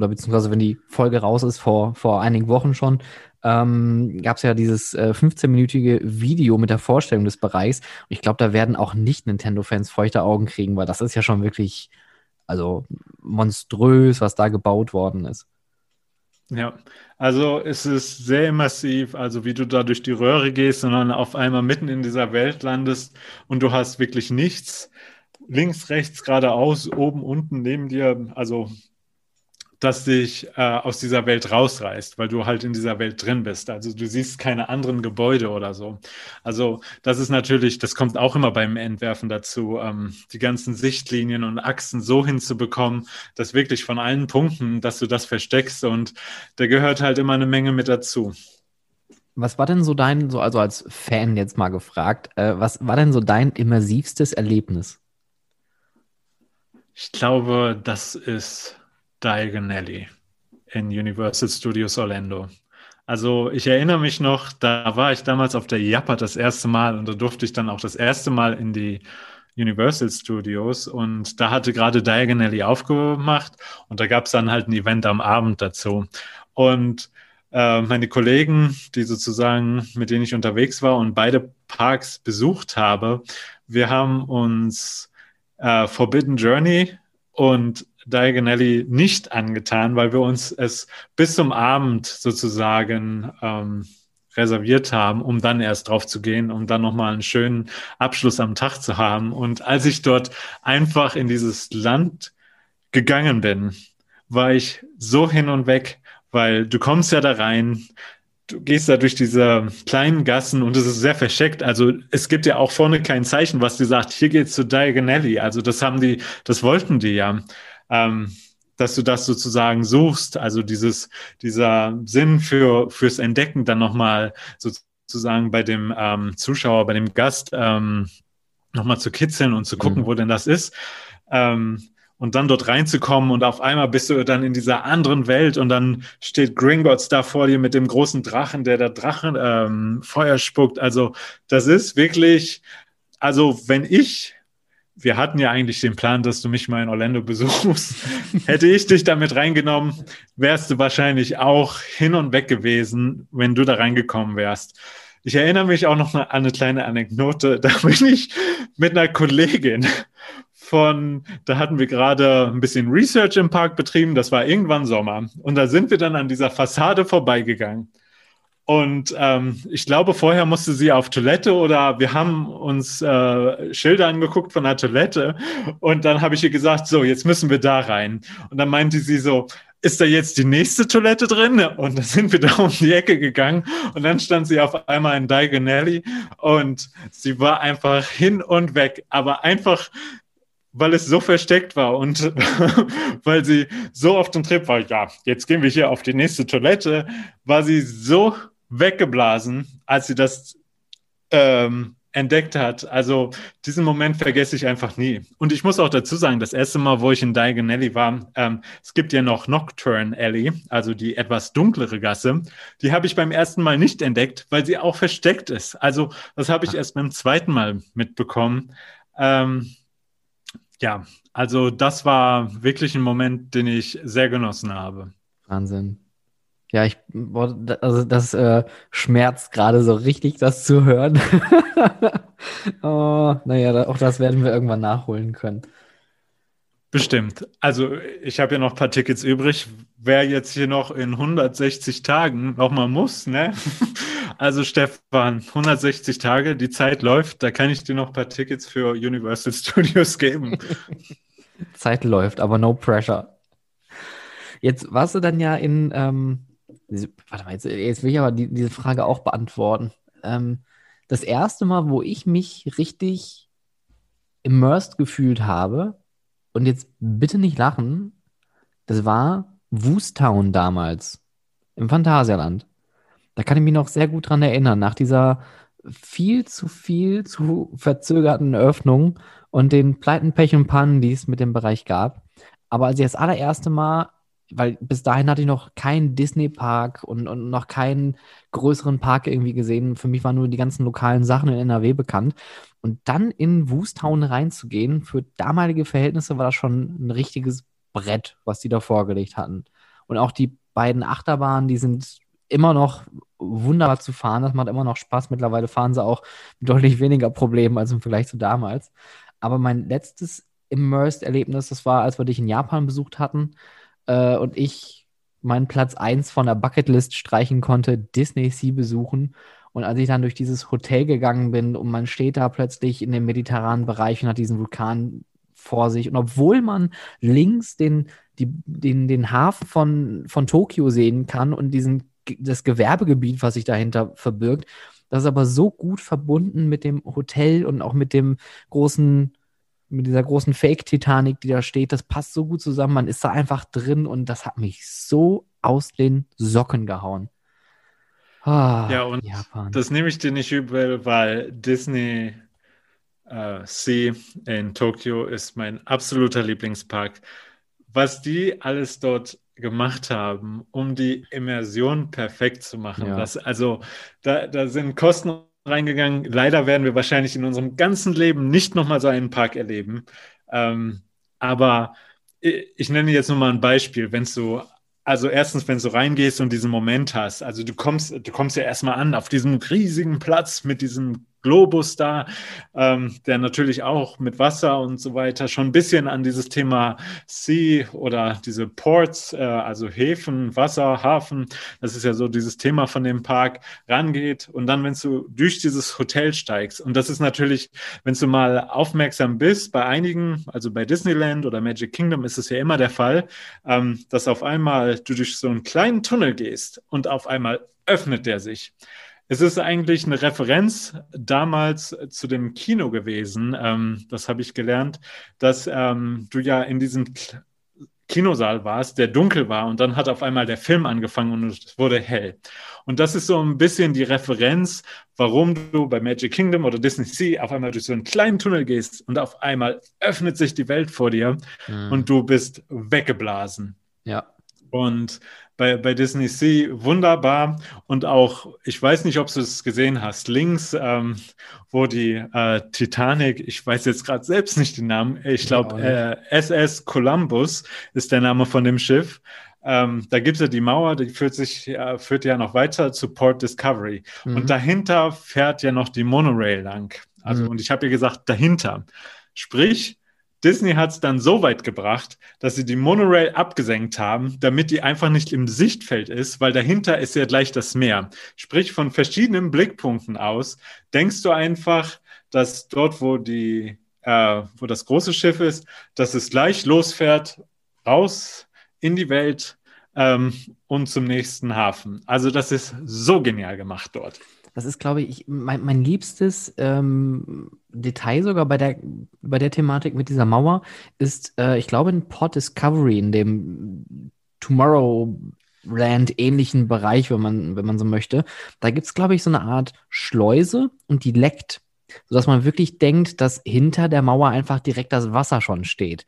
oder beziehungsweise wenn die Folge raus ist, vor, vor einigen Wochen schon, ähm, gab es ja dieses äh, 15-minütige Video mit der Vorstellung des Bereichs. Und ich glaube, da werden auch Nicht-Nintendo-Fans feuchte Augen kriegen, weil das ist ja schon wirklich, also monströs, was da gebaut worden ist. Ja, also es ist sehr immersiv, also wie du da durch die Röhre gehst dann auf einmal mitten in dieser Welt landest und du hast wirklich nichts. Links, rechts, geradeaus, oben, unten, neben dir, also das dich äh, aus dieser Welt rausreißt, weil du halt in dieser Welt drin bist. Also du siehst keine anderen Gebäude oder so. Also das ist natürlich, das kommt auch immer beim Entwerfen dazu, ähm, die ganzen Sichtlinien und Achsen so hinzubekommen, dass wirklich von allen Punkten, dass du das versteckst und da gehört halt immer eine Menge mit dazu. Was war denn so dein, so also als Fan jetzt mal gefragt, äh, was war denn so dein immersivstes Erlebnis? Ich glaube, das ist Diagon Alley in Universal Studios Orlando. Also ich erinnere mich noch, da war ich damals auf der Jappa das erste Mal und da durfte ich dann auch das erste Mal in die Universal Studios und da hatte gerade Diagon Alley aufgemacht und da gab es dann halt ein Event am Abend dazu. Und äh, meine Kollegen, die sozusagen, mit denen ich unterwegs war und beide Parks besucht habe, wir haben uns äh, Forbidden Journey und Diagon Alley nicht angetan, weil wir uns es bis zum Abend sozusagen ähm, reserviert haben, um dann erst drauf zu gehen, um dann nochmal einen schönen Abschluss am Tag zu haben. Und als ich dort einfach in dieses Land gegangen bin, war ich so hin und weg, weil du kommst ja da rein, du gehst da durch diese kleinen Gassen und es ist sehr verscheckt. Also es gibt ja auch vorne kein Zeichen, was dir sagt, hier geht's zu Diagon Alley. Also das haben die, das wollten die ja ähm, dass du das sozusagen suchst, also dieses, dieser Sinn für, fürs Entdecken dann nochmal sozusagen bei dem ähm, Zuschauer, bei dem Gast ähm, nochmal zu kitzeln und zu gucken, Mhm. wo denn das ist. Ähm, und dann dort reinzukommen und auf einmal bist du dann in dieser anderen Welt und dann steht Gringotts da vor dir mit dem großen Drachen, der da Drachen ähm, Feuer spuckt. Also das ist wirklich also wenn ich wir hatten ja eigentlich den Plan, dass du mich mal in Orlando besuchst. *laughs* Hätte ich dich damit reingenommen, wärst du wahrscheinlich auch hin und weg gewesen, wenn du da reingekommen wärst. Ich erinnere mich auch noch an eine kleine Anekdote. *laughs* Da bin ich mit einer Kollegin von, da hatten wir gerade ein bisschen Research im Park betrieben. Das war irgendwann Sommer. Und da sind wir dann an dieser Fassade vorbeigegangen. Und ähm, ich glaube, vorher musste sie auf Toilette oder wir haben uns äh, Schilder angeguckt von der Toilette. Und dann habe ich ihr gesagt, so, jetzt müssen wir da rein. Und dann meinte sie so, ist da jetzt die nächste Toilette drin? Und dann sind wir *laughs* da um die Ecke gegangen und dann stand sie auf einmal in Diagon Alley und sie war einfach hin und weg, aber einfach weil es so versteckt war und *laughs* weil sie so auf dem Trip war, ja, jetzt gehen wir hier auf die nächste Toilette, war sie so weggeblasen, als sie das ähm, entdeckt hat. Also diesen Moment vergesse ich einfach nie. Und ich muss auch dazu sagen, das erste Mal, wo ich in Diagon Alley war, ähm, es gibt ja noch Nocturne Alley, also die etwas dunklere Gasse. Die habe ich beim ersten Mal nicht entdeckt, weil sie auch versteckt ist. Also das habe ich erst beim zweiten Mal mitbekommen. Ähm, ja, also das war wirklich ein Moment, den ich sehr genossen habe. Wahnsinn. Ja, ich, also das äh, schmerzt gerade so richtig, das zu hören. *laughs* oh, naja, auch das werden wir irgendwann nachholen können. Bestimmt. Also ich habe ja noch ein paar Tickets übrig. Wer jetzt hier noch in 160 Tagen noch mal muss, ne? *laughs* Also Stefan, 160 Tage, die Zeit läuft, da kann ich dir noch ein paar Tickets für Universal *laughs* Studios geben. Zeit läuft, aber no pressure. Jetzt warst du dann ja in, ähm, warte mal, jetzt, jetzt, will ich aber die, diese Frage auch beantworten. Ähm, das erste Mal, wo ich mich richtig immersed gefühlt habe, und jetzt bitte nicht lachen, das war Woostown damals im Phantasialand. Da kann ich mich noch sehr gut dran erinnern, nach dieser viel zu viel zu verzögerten Öffnung und den Pleiten, Pech und Pannen, die es mit dem Bereich gab. Aber als ich das allererste Mal weil bis dahin hatte ich noch keinen Disney-Park und, und noch keinen größeren Park irgendwie gesehen. Für mich waren nur die ganzen lokalen Sachen in NRW bekannt. Und dann in Woostown reinzugehen, für damalige Verhältnisse war das schon ein richtiges Brett, was die da vorgelegt hatten. Und auch die beiden Achterbahnen, die sind immer noch wunderbar zu fahren. Das macht immer noch Spaß. Mittlerweile fahren sie auch mit deutlich weniger Problemen als im Vergleich zu damals. Aber mein letztes Immersed-Erlebnis, das war, als wir dich in Japan besucht hatten äh, und ich meinen Platz 1 von der Bucketlist streichen konnte, Disney Sea besuchen. Und als ich dann durch dieses Hotel gegangen bin und man steht da plötzlich in dem mediterranen Bereich und hat diesen Vulkan vor sich. Und obwohl man links den, die, den, den Hafen von, von Tokio sehen kann und diesen, das Gewerbegebiet, was sich dahinter verbirgt, das ist aber so gut verbunden mit dem Hotel und auch mit dem großen mit dieser großen Fake-Titanic, die da steht, das passt so gut zusammen. Man ist da einfach drin und das hat mich so aus den Socken gehauen. Ah, ja, und Japan. das nehme ich dir nicht übel, weil Disney äh, Sea in Tokio ist mein absoluter Lieblingspark. Was die alles dort gemacht haben, um die Immersion perfekt zu machen. Ja. Das, also da, da sind Kosten reingegangen. Leider werden wir wahrscheinlich in unserem ganzen Leben nicht nochmal so einen Park erleben. Ähm, aber ich, ich nenne jetzt nur mal ein Beispiel. Wenn du, also erstens, wenn du reingehst und diesen Moment hast, also du kommst, du kommst ja erstmal an auf diesem riesigen Platz mit diesem Globus da, ähm, der natürlich auch mit Wasser und so weiter schon ein bisschen an dieses Thema Sea oder diese Ports, äh, also Häfen, Wasser, Hafen, das ist ja so dieses Thema von dem Park, rangeht. Und dann, wenn du durch dieses Hotel steigst, und das ist natürlich, wenn du mal aufmerksam bist, bei einigen, also bei Disneyland oder Magic Kingdom ist es ja immer der Fall, ähm, dass auf einmal du durch so einen kleinen Tunnel gehst und auf einmal öffnet der sich. Es ist eigentlich eine Referenz damals zu dem Kino gewesen. Ähm, das habe ich gelernt, dass ähm, du ja in diesem Kinosaal warst, der dunkel war und dann hat auf einmal der Film angefangen und es wurde hell. Und das ist so ein bisschen die Referenz, warum du bei Magic Kingdom oder Disney Sea auf einmal durch so einen kleinen Tunnel gehst und auf einmal öffnet sich die Welt vor dir mhm. und du bist weggeblasen. Ja. Und bei, bei Disney Sea wunderbar. Und auch, ich weiß nicht, ob du es gesehen hast, links, ähm, wo die äh, Titanic, ich weiß jetzt gerade selbst nicht den Namen, ich glaube, äh, SS Columbus ist der Name von dem Schiff. Ähm, da gibt es ja die Mauer, die führt, sich, äh, führt ja noch weiter zu Port Discovery. Mhm. Und dahinter fährt ja noch die Monorail lang. Also, mhm. und ich habe ja gesagt, dahinter. Sprich, Disney hat es dann so weit gebracht, dass sie die Monorail abgesenkt haben, damit die einfach nicht im Sichtfeld ist, weil dahinter ist ja gleich das Meer. Sprich, von verschiedenen Blickpunkten aus denkst du einfach, dass dort, wo die, äh, wo das große Schiff ist, dass es gleich losfährt, raus in die Welt ähm, und zum nächsten Hafen. Also das ist so genial gemacht dort. Das ist, glaube ich, mein, mein liebstes ähm, Detail sogar bei der, bei der Thematik mit dieser Mauer ist, äh, ich glaube, in Port Discovery, in dem Tomorrowland ähnlichen Bereich, wenn man, wenn man so möchte, da gibt es, glaube ich, so eine Art Schleuse und die leckt, sodass man wirklich denkt, dass hinter der Mauer einfach direkt das Wasser schon steht.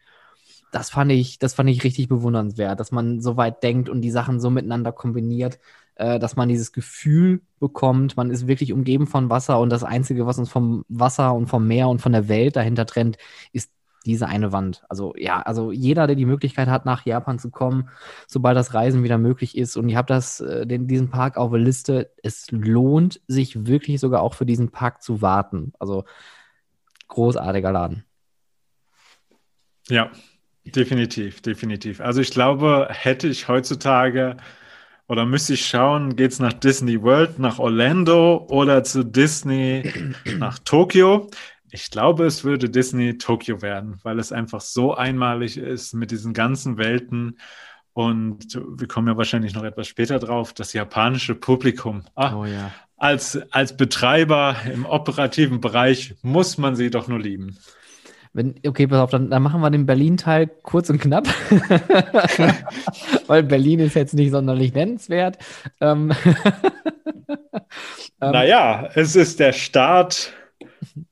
Das fand ich, das fand ich richtig bewundernswert, dass man so weit denkt und die Sachen so miteinander kombiniert äh, dass man dieses Gefühl bekommt, man ist wirklich umgeben von Wasser und das Einzige, was uns vom Wasser und vom Meer und von der Welt dahinter trennt, ist diese eine Wand. Also ja, also jeder, der die Möglichkeit hat, nach Japan zu kommen, sobald das Reisen wieder möglich ist und ich habe das, äh, den, diesen Park auf der Liste, es lohnt sich wirklich sogar auch für diesen Park zu warten. Also großartiger Laden. Ja, definitiv, definitiv. Also ich glaube, hätte ich heutzutage oder müsste ich schauen, geht es nach Disney World, nach Orlando oder zu Disney *clears throat* nach Tokio? Ich glaube, es würde Disney Tokio werden, weil es einfach so einmalig ist mit diesen ganzen Welten. Und wir kommen ja wahrscheinlich noch etwas später drauf, das japanische Publikum. Ah, oh ja. als, als Betreiber im operativen Bereich muss man sie doch nur lieben. Wenn, okay, pass auf, dann, dann machen wir den Berlin-Teil kurz und knapp. *laughs* Weil Berlin ist jetzt nicht sonderlich nennenswert. Ähm, *laughs* naja, es ist der Start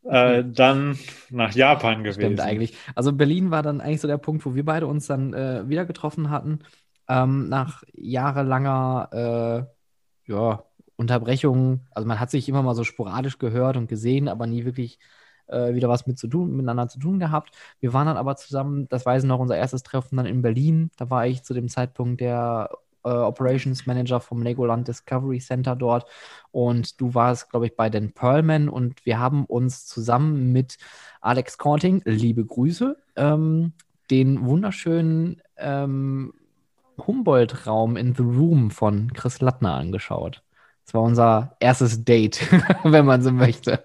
äh, dann nach Japan gewesen. Stimmt eigentlich. Also Berlin war dann eigentlich so der Punkt, wo wir beide uns dann äh, wieder getroffen hatten. Ähm, nach jahrelanger äh, ja, Unterbrechung. Also man hat sich immer mal so sporadisch gehört und gesehen, aber nie wirklich äh, wieder was mit zu tun, miteinander zu tun gehabt. Wir waren dann aber zusammen, das weiß ich noch, unser erstes Treffen dann in Berlin. Da war ich zu dem Zeitpunkt der äh, Operations Manager vom Legoland Discovery Center dort und du warst, glaube ich, bei den Pearlmen und wir haben uns zusammen mit Alex Korting, liebe Grüße, ähm, den wunderschönen ähm, Humboldt-Raum in The Room von Chris Lattner angeschaut. Das war unser erstes Date, *laughs* wenn man so möchte.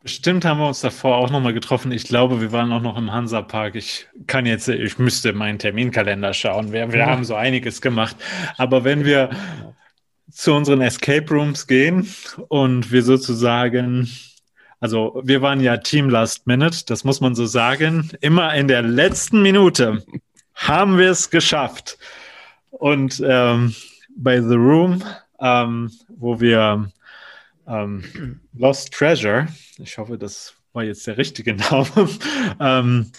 Bestimmt haben wir uns davor auch nochmal getroffen. Ich glaube, wir waren auch noch im Hansapark. Ich kann jetzt, ich müsste meinen Terminkalender schauen. Wir, wir ja. haben so einiges gemacht. Aber wenn wir zu unseren Escape Rooms gehen und wir sozusagen, also wir waren ja Team Last Minute, das muss man so sagen. Immer in der letzten Minute haben wir es geschafft. Und ähm, bei The Room, ähm, wo wir ähm, Lost Treasure, ich hoffe, das war jetzt der richtige *laughs* Name, ähm,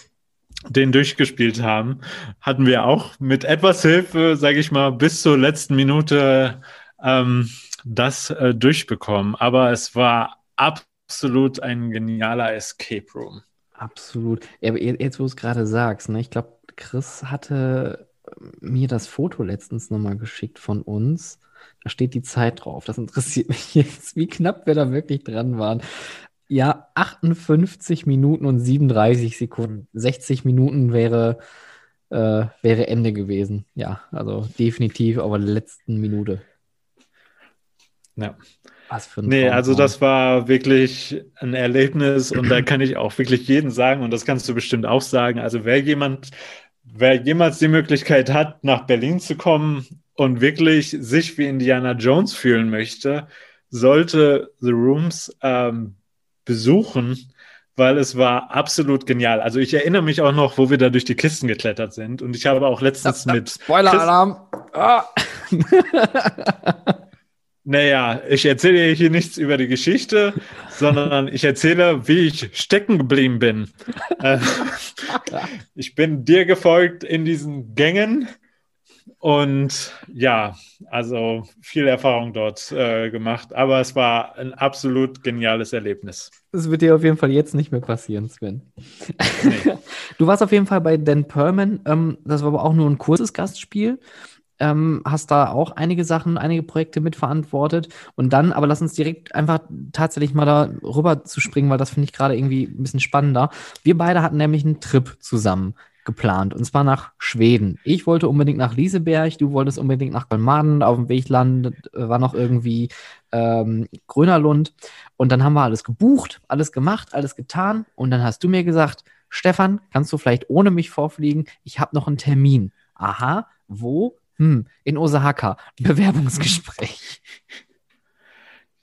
den durchgespielt haben, hatten wir auch mit etwas Hilfe, sage ich mal, bis zur letzten Minute ähm, das äh, durchbekommen. Aber es war absolut ein genialer Escape Room. Absolut. Jetzt, wo du es gerade sagst, ne, ich glaube, Chris hatte mir das Foto letztens nochmal geschickt von uns da steht die Zeit drauf. Das interessiert *laughs* mich jetzt, wie knapp wir da wirklich dran waren. Ja, 58 Minuten und 37 Sekunden. 60 Minuten wäre, äh, wäre Ende gewesen. Ja, also definitiv aber letzten Minute. Ja. Was für ein Nee, Traum also das war wirklich ein Erlebnis und da *clears throat* kann ich auch wirklich jeden sagen und das kannst du bestimmt auch sagen. Also wer jemand, wer jemals die Möglichkeit hat, nach Berlin zu kommen und wirklich sich wie Indiana Jones fühlen möchte, sollte The Rooms ähm, besuchen, weil es war absolut genial. Also ich erinnere mich auch noch, wo wir da durch die Kisten geklettert sind und ich habe auch letztens ja, mit Spoiler-Alarm. Ah. *laughs* *laughs* Naja, ich erzähle hier nichts über die Geschichte, sondern ich erzähle, wie ich stecken geblieben bin. *laughs* Äh, ich bin dir gefolgt in diesen Gängen Und ja, also viel Erfahrung dort äh, gemacht, aber es war ein absolut geniales Erlebnis. Das wird dir auf jeden Fall jetzt nicht mehr passieren, Sven. Nee. *laughs* Du warst auf jeden Fall bei Dan Perman. Ähm, das war aber auch nur ein kurzes Gastspiel. Ähm, hast da auch einige Sachen, einige Projekte mitverantwortet. Und dann, aber lass uns direkt einfach tatsächlich mal da rüber zu springen, weil das finde ich gerade irgendwie ein bisschen spannender. Wir beide hatten nämlich einen Trip zusammen geplant und zwar nach Schweden. Ich wollte unbedingt nach Lieseberg, du wolltest unbedingt nach Kolmaden, auf dem Weg landet, war noch irgendwie ähm, Grönerlund und dann haben wir alles gebucht, alles gemacht, alles getan und dann hast du mir gesagt, Stefan, kannst du vielleicht ohne mich vorfliegen? Ich habe noch einen Termin. Aha, wo? Hm, in Osaka, *laughs* Bewerbungsgespräch.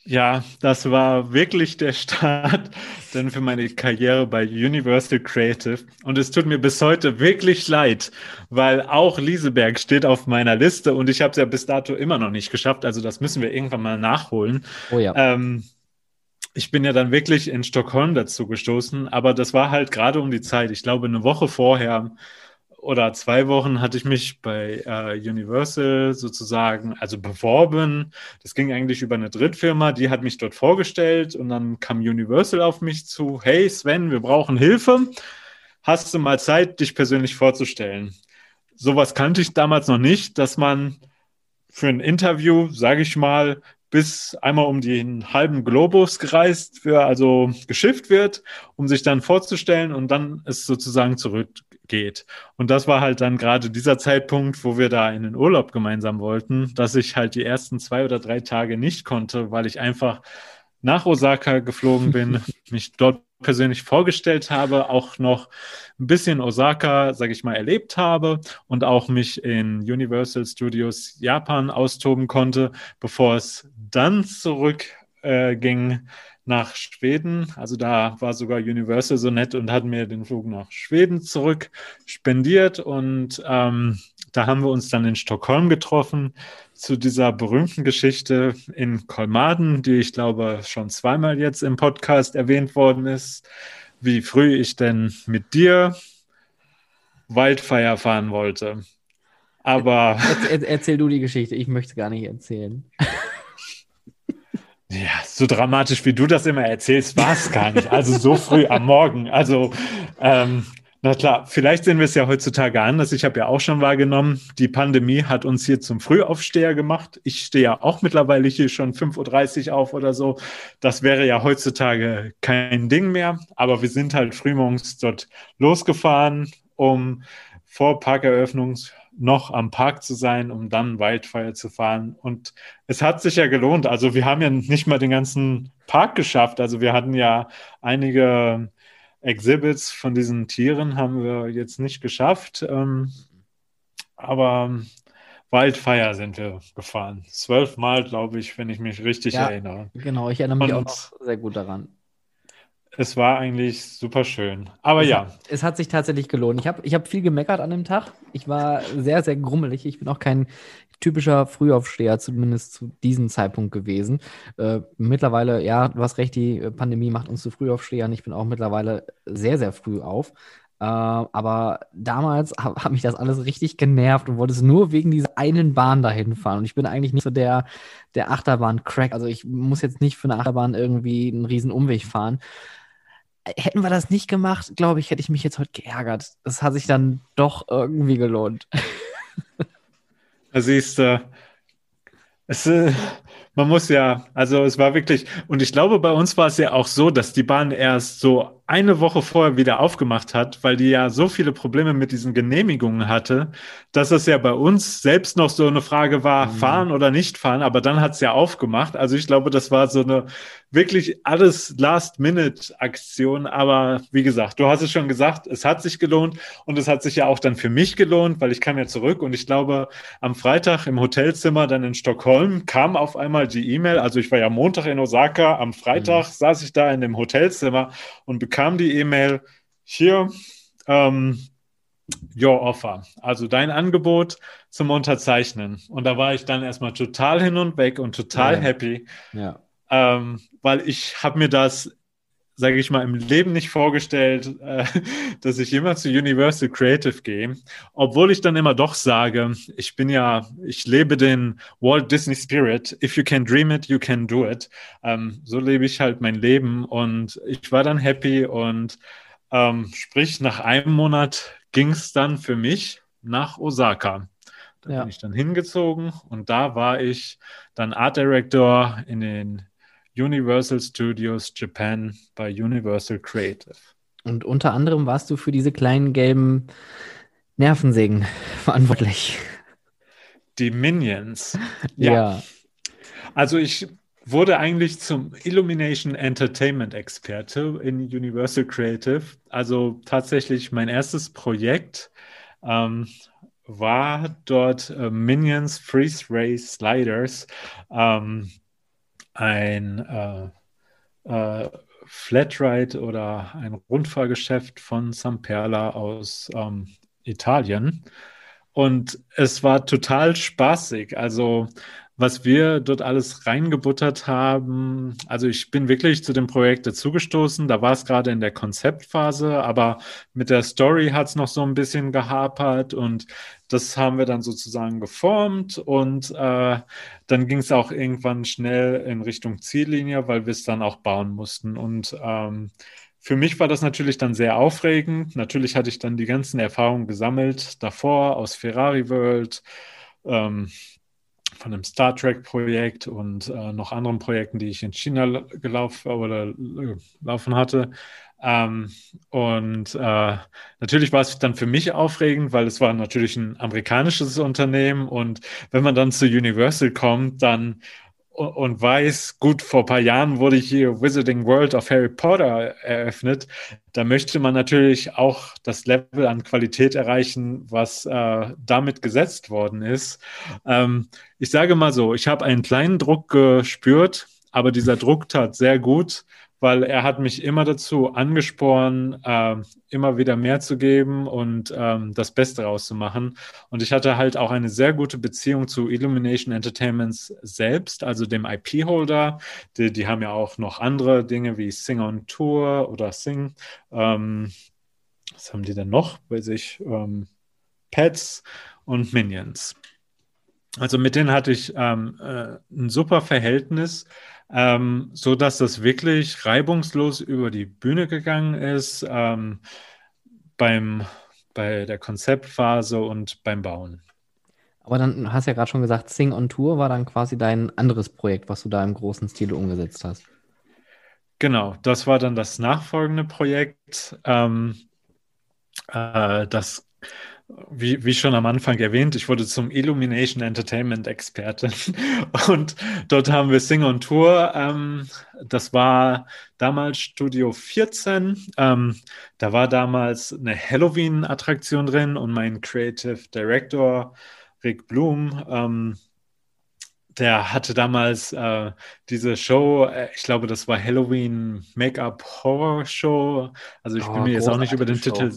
Ja, das war wirklich der Start *laughs* dann für meine Karriere bei Universal Creative. Und es tut mir bis heute wirklich leid, weil auch Lieseberg steht auf meiner Liste und ich habe es ja bis dato immer noch nicht geschafft. Also das müssen wir irgendwann mal nachholen. Oh ja. Ähm, ich bin ja dann wirklich in Stockholm dazu gestoßen, aber das war halt gerade um die Zeit. Ich glaube, eine Woche vorher oder zwei Wochen hatte ich mich bei äh, Universal sozusagen, also beworben. Das ging eigentlich über eine Drittfirma, die hat mich dort vorgestellt und dann kam Universal auf mich zu, hey Sven, wir brauchen Hilfe. Hast du mal Zeit, dich persönlich vorzustellen? Sowas kannte ich damals noch nicht, dass man für ein Interview, sage ich mal, bis einmal um den halben Globus gereist, für, also geschifft wird, um sich dann vorzustellen und dann es sozusagen zurückgeht. Und das war halt dann gerade dieser Zeitpunkt, wo wir da in den Urlaub gemeinsam wollten, dass ich halt die ersten zwei oder drei Tage nicht konnte, weil ich einfach nach Osaka geflogen bin, *laughs* mich dort persönlich vorgestellt habe, auch noch ein bisschen Osaka, sage ich mal, erlebt habe und auch mich in Universal Studios Japan austoben konnte, bevor es dann zurück äh, nach Schweden. Also da war sogar Universal so nett und hat mir den Flug nach Schweden zurück spendiert. Und ähm, da haben wir uns dann in Stockholm getroffen zu dieser berühmten Geschichte in Kolmaden, die ich glaube schon zweimal jetzt im Podcast erwähnt worden ist, wie früh ich denn mit dir Wildfire fahren wollte. Aber. Erzähl, erzähl du die Geschichte, ich möchte gar nicht erzählen. *laughs* Ja, so dramatisch wie du das immer erzählst, war es gar nicht. Also so früh am Morgen. Also, ähm, na klar, vielleicht sehen wir es ja heutzutage anders. Ich habe ja auch schon wahrgenommen, die Pandemie hat uns hier zum Frühaufsteher gemacht. Ich stehe ja auch mittlerweile hier schon 5.30 Uhr auf oder so. Das wäre ja heutzutage kein Ding mehr. Aber wir sind halt frühmorgens dort losgefahren, um vor Parkeröffnung noch am Park zu sein, um dann Wildfire zu fahren. Und es hat sich ja gelohnt. Also wir haben ja nicht mal den ganzen Park geschafft. Also wir hatten ja einige Exhibits von diesen Tieren haben wir jetzt nicht geschafft. Ähm, aber Wildfire sind wir gefahren. Zwölfmal, glaube ich, wenn ich mich richtig ja, erinnere. Genau, ich erinnere mich Und auch noch sehr gut daran. Es war eigentlich super schön. Aber es ja. Hat, es hat sich tatsächlich gelohnt. Ich habe ich hab viel gemeckert an dem Tag. Ich war sehr, sehr grummelig. Ich bin auch kein typischer Frühaufsteher, zumindest zu diesem Zeitpunkt gewesen. Äh, mittlerweile, ja, du hast recht, die Pandemie macht uns zu Frühaufstehern. Ich bin auch mittlerweile sehr, sehr früh auf. Äh, aber damals hat hab mich das alles richtig genervt und wollte es nur wegen dieser einen Bahn dahin fahren. Und ich bin eigentlich nicht so der, der Achterbahn-Crack. Also ich muss jetzt nicht für eine Achterbahn irgendwie einen riesen Umweg fahren hätten wir das nicht gemacht, glaube ich, hätte ich mich jetzt heute geärgert. Das hat sich dann doch irgendwie gelohnt. Da siehst du, es, äh, man muss ja, also es war wirklich, und ich glaube, bei uns war es ja auch so, dass die Bahn erst so eine Woche vorher wieder aufgemacht hat, weil die ja so viele Probleme mit diesen Genehmigungen hatte, dass es ja bei uns selbst noch so eine Frage war, mhm. fahren oder nicht fahren, aber dann hat es ja aufgemacht. Also ich glaube, das war so eine wirklich alles Last-Minute-Aktion. Aber wie gesagt, du hast es schon gesagt, es hat sich gelohnt und es hat sich ja auch dann für mich gelohnt, weil ich kam ja zurück und ich glaube, am Freitag im Hotelzimmer dann in Stockholm kam auf einmal die E-Mail. Also ich war ja Montag in Osaka, am Freitag mhm. saß ich da in dem Hotelzimmer und bekam kam die E-Mail, hier, ähm, Your Offer, also dein Angebot zum Unterzeichnen. Und da war ich dann erstmal total hin und weg und total ja. happy, ja. Ähm, weil ich habe mir das sage ich mal, im Leben nicht vorgestellt, äh, *laughs* dass ich immer zu Universal Creative gehe, obwohl ich dann immer doch sage, ich bin ja, ich lebe den Walt Disney Spirit. If you can dream it, you can do it. Ähm, so lebe ich halt mein Leben und ich war dann happy und ähm, sprich nach einem Monat ging es dann für mich nach Osaka. Da ja. bin ich dann hingezogen und da war ich dann Art Director in den Universal Studios Japan bei Universal Creative. Und unter anderem warst du für diese kleinen gelben Nervensägen *laughs* verantwortlich. Die Minions. *laughs* Ja. ja. Also ich wurde eigentlich zum Illumination Entertainment Experte in Universal Creative. Also tatsächlich mein erstes Projekt ähm, war dort äh, Minions Freeze Ray Sliders. Ähm, ein äh, äh, Flatride oder ein Rundfahrgeschäft von Samperla aus ähm, Italien. Und es war total spaßig. Also was wir dort alles reingebuttert haben. Also ich bin wirklich zu dem Projekt dazugestoßen. Da war es gerade in der Konzeptphase, aber mit der Story hat es noch so ein bisschen gehapert und das haben wir dann sozusagen geformt und äh, dann ging es auch irgendwann schnell in Richtung Ziellinie, weil wir es dann auch bauen mussten. Und ähm, für mich war das natürlich dann sehr aufregend. Natürlich hatte ich dann die ganzen Erfahrungen gesammelt davor aus Ferrari World. Ähm, von einem Star Trek-Projekt und äh, noch anderen Projekten, die ich in China gelaufen oder äh, laufen hatte. Ähm, und äh, natürlich war es dann für mich aufregend, weil es war natürlich ein amerikanisches Unternehmen und wenn man dann zu Universal kommt, dann und weiß, gut, vor ein paar Jahren wurde hier Wizarding World of Harry Potter eröffnet. Da möchte man natürlich auch das Level an Qualität erreichen, was äh, damit gesetzt worden ist. Ähm, ich sage mal so, ich habe einen kleinen Druck gespürt, aber dieser Druck tat sehr gut weil er hat mich immer dazu angesporen, äh, immer wieder mehr zu geben und ähm, das Beste rauszumachen. Und ich hatte halt auch eine sehr gute Beziehung zu Illumination Entertainments selbst, also dem IP-Holder. Die, die, haben ja auch noch andere Dinge wie Sing on Tour oder Sing. Ähm, was haben die denn noch bei sich? Ähm, Pets und Minions. Also mit denen hatte ich ähm, äh, ein super Verhältnis ähm, so dass das wirklich reibungslos über die Bühne gegangen ist ähm, beim, bei der Konzeptphase und beim Bauen. Aber dann hast du ja gerade schon gesagt, Sing on Tour war dann quasi dein anderes Projekt, was du da im großen Stil umgesetzt hast. Genau, das war dann das nachfolgende Projekt. Ähm, äh, das wie, wie schon am Anfang erwähnt, ich wurde zum Illumination Entertainment Experten *laughs* und dort haben wir Sing on Tour. Ähm, das war damals Studio 14. Ähm, da war damals eine Halloween-Attraktion drin und mein Creative Director Rick Blum, ähm, der hatte damals äh, diese Show, äh, ich glaube, das war Halloween Make-up Horror Show. Also ich oh, bin mir jetzt auch nicht über den Show. Titel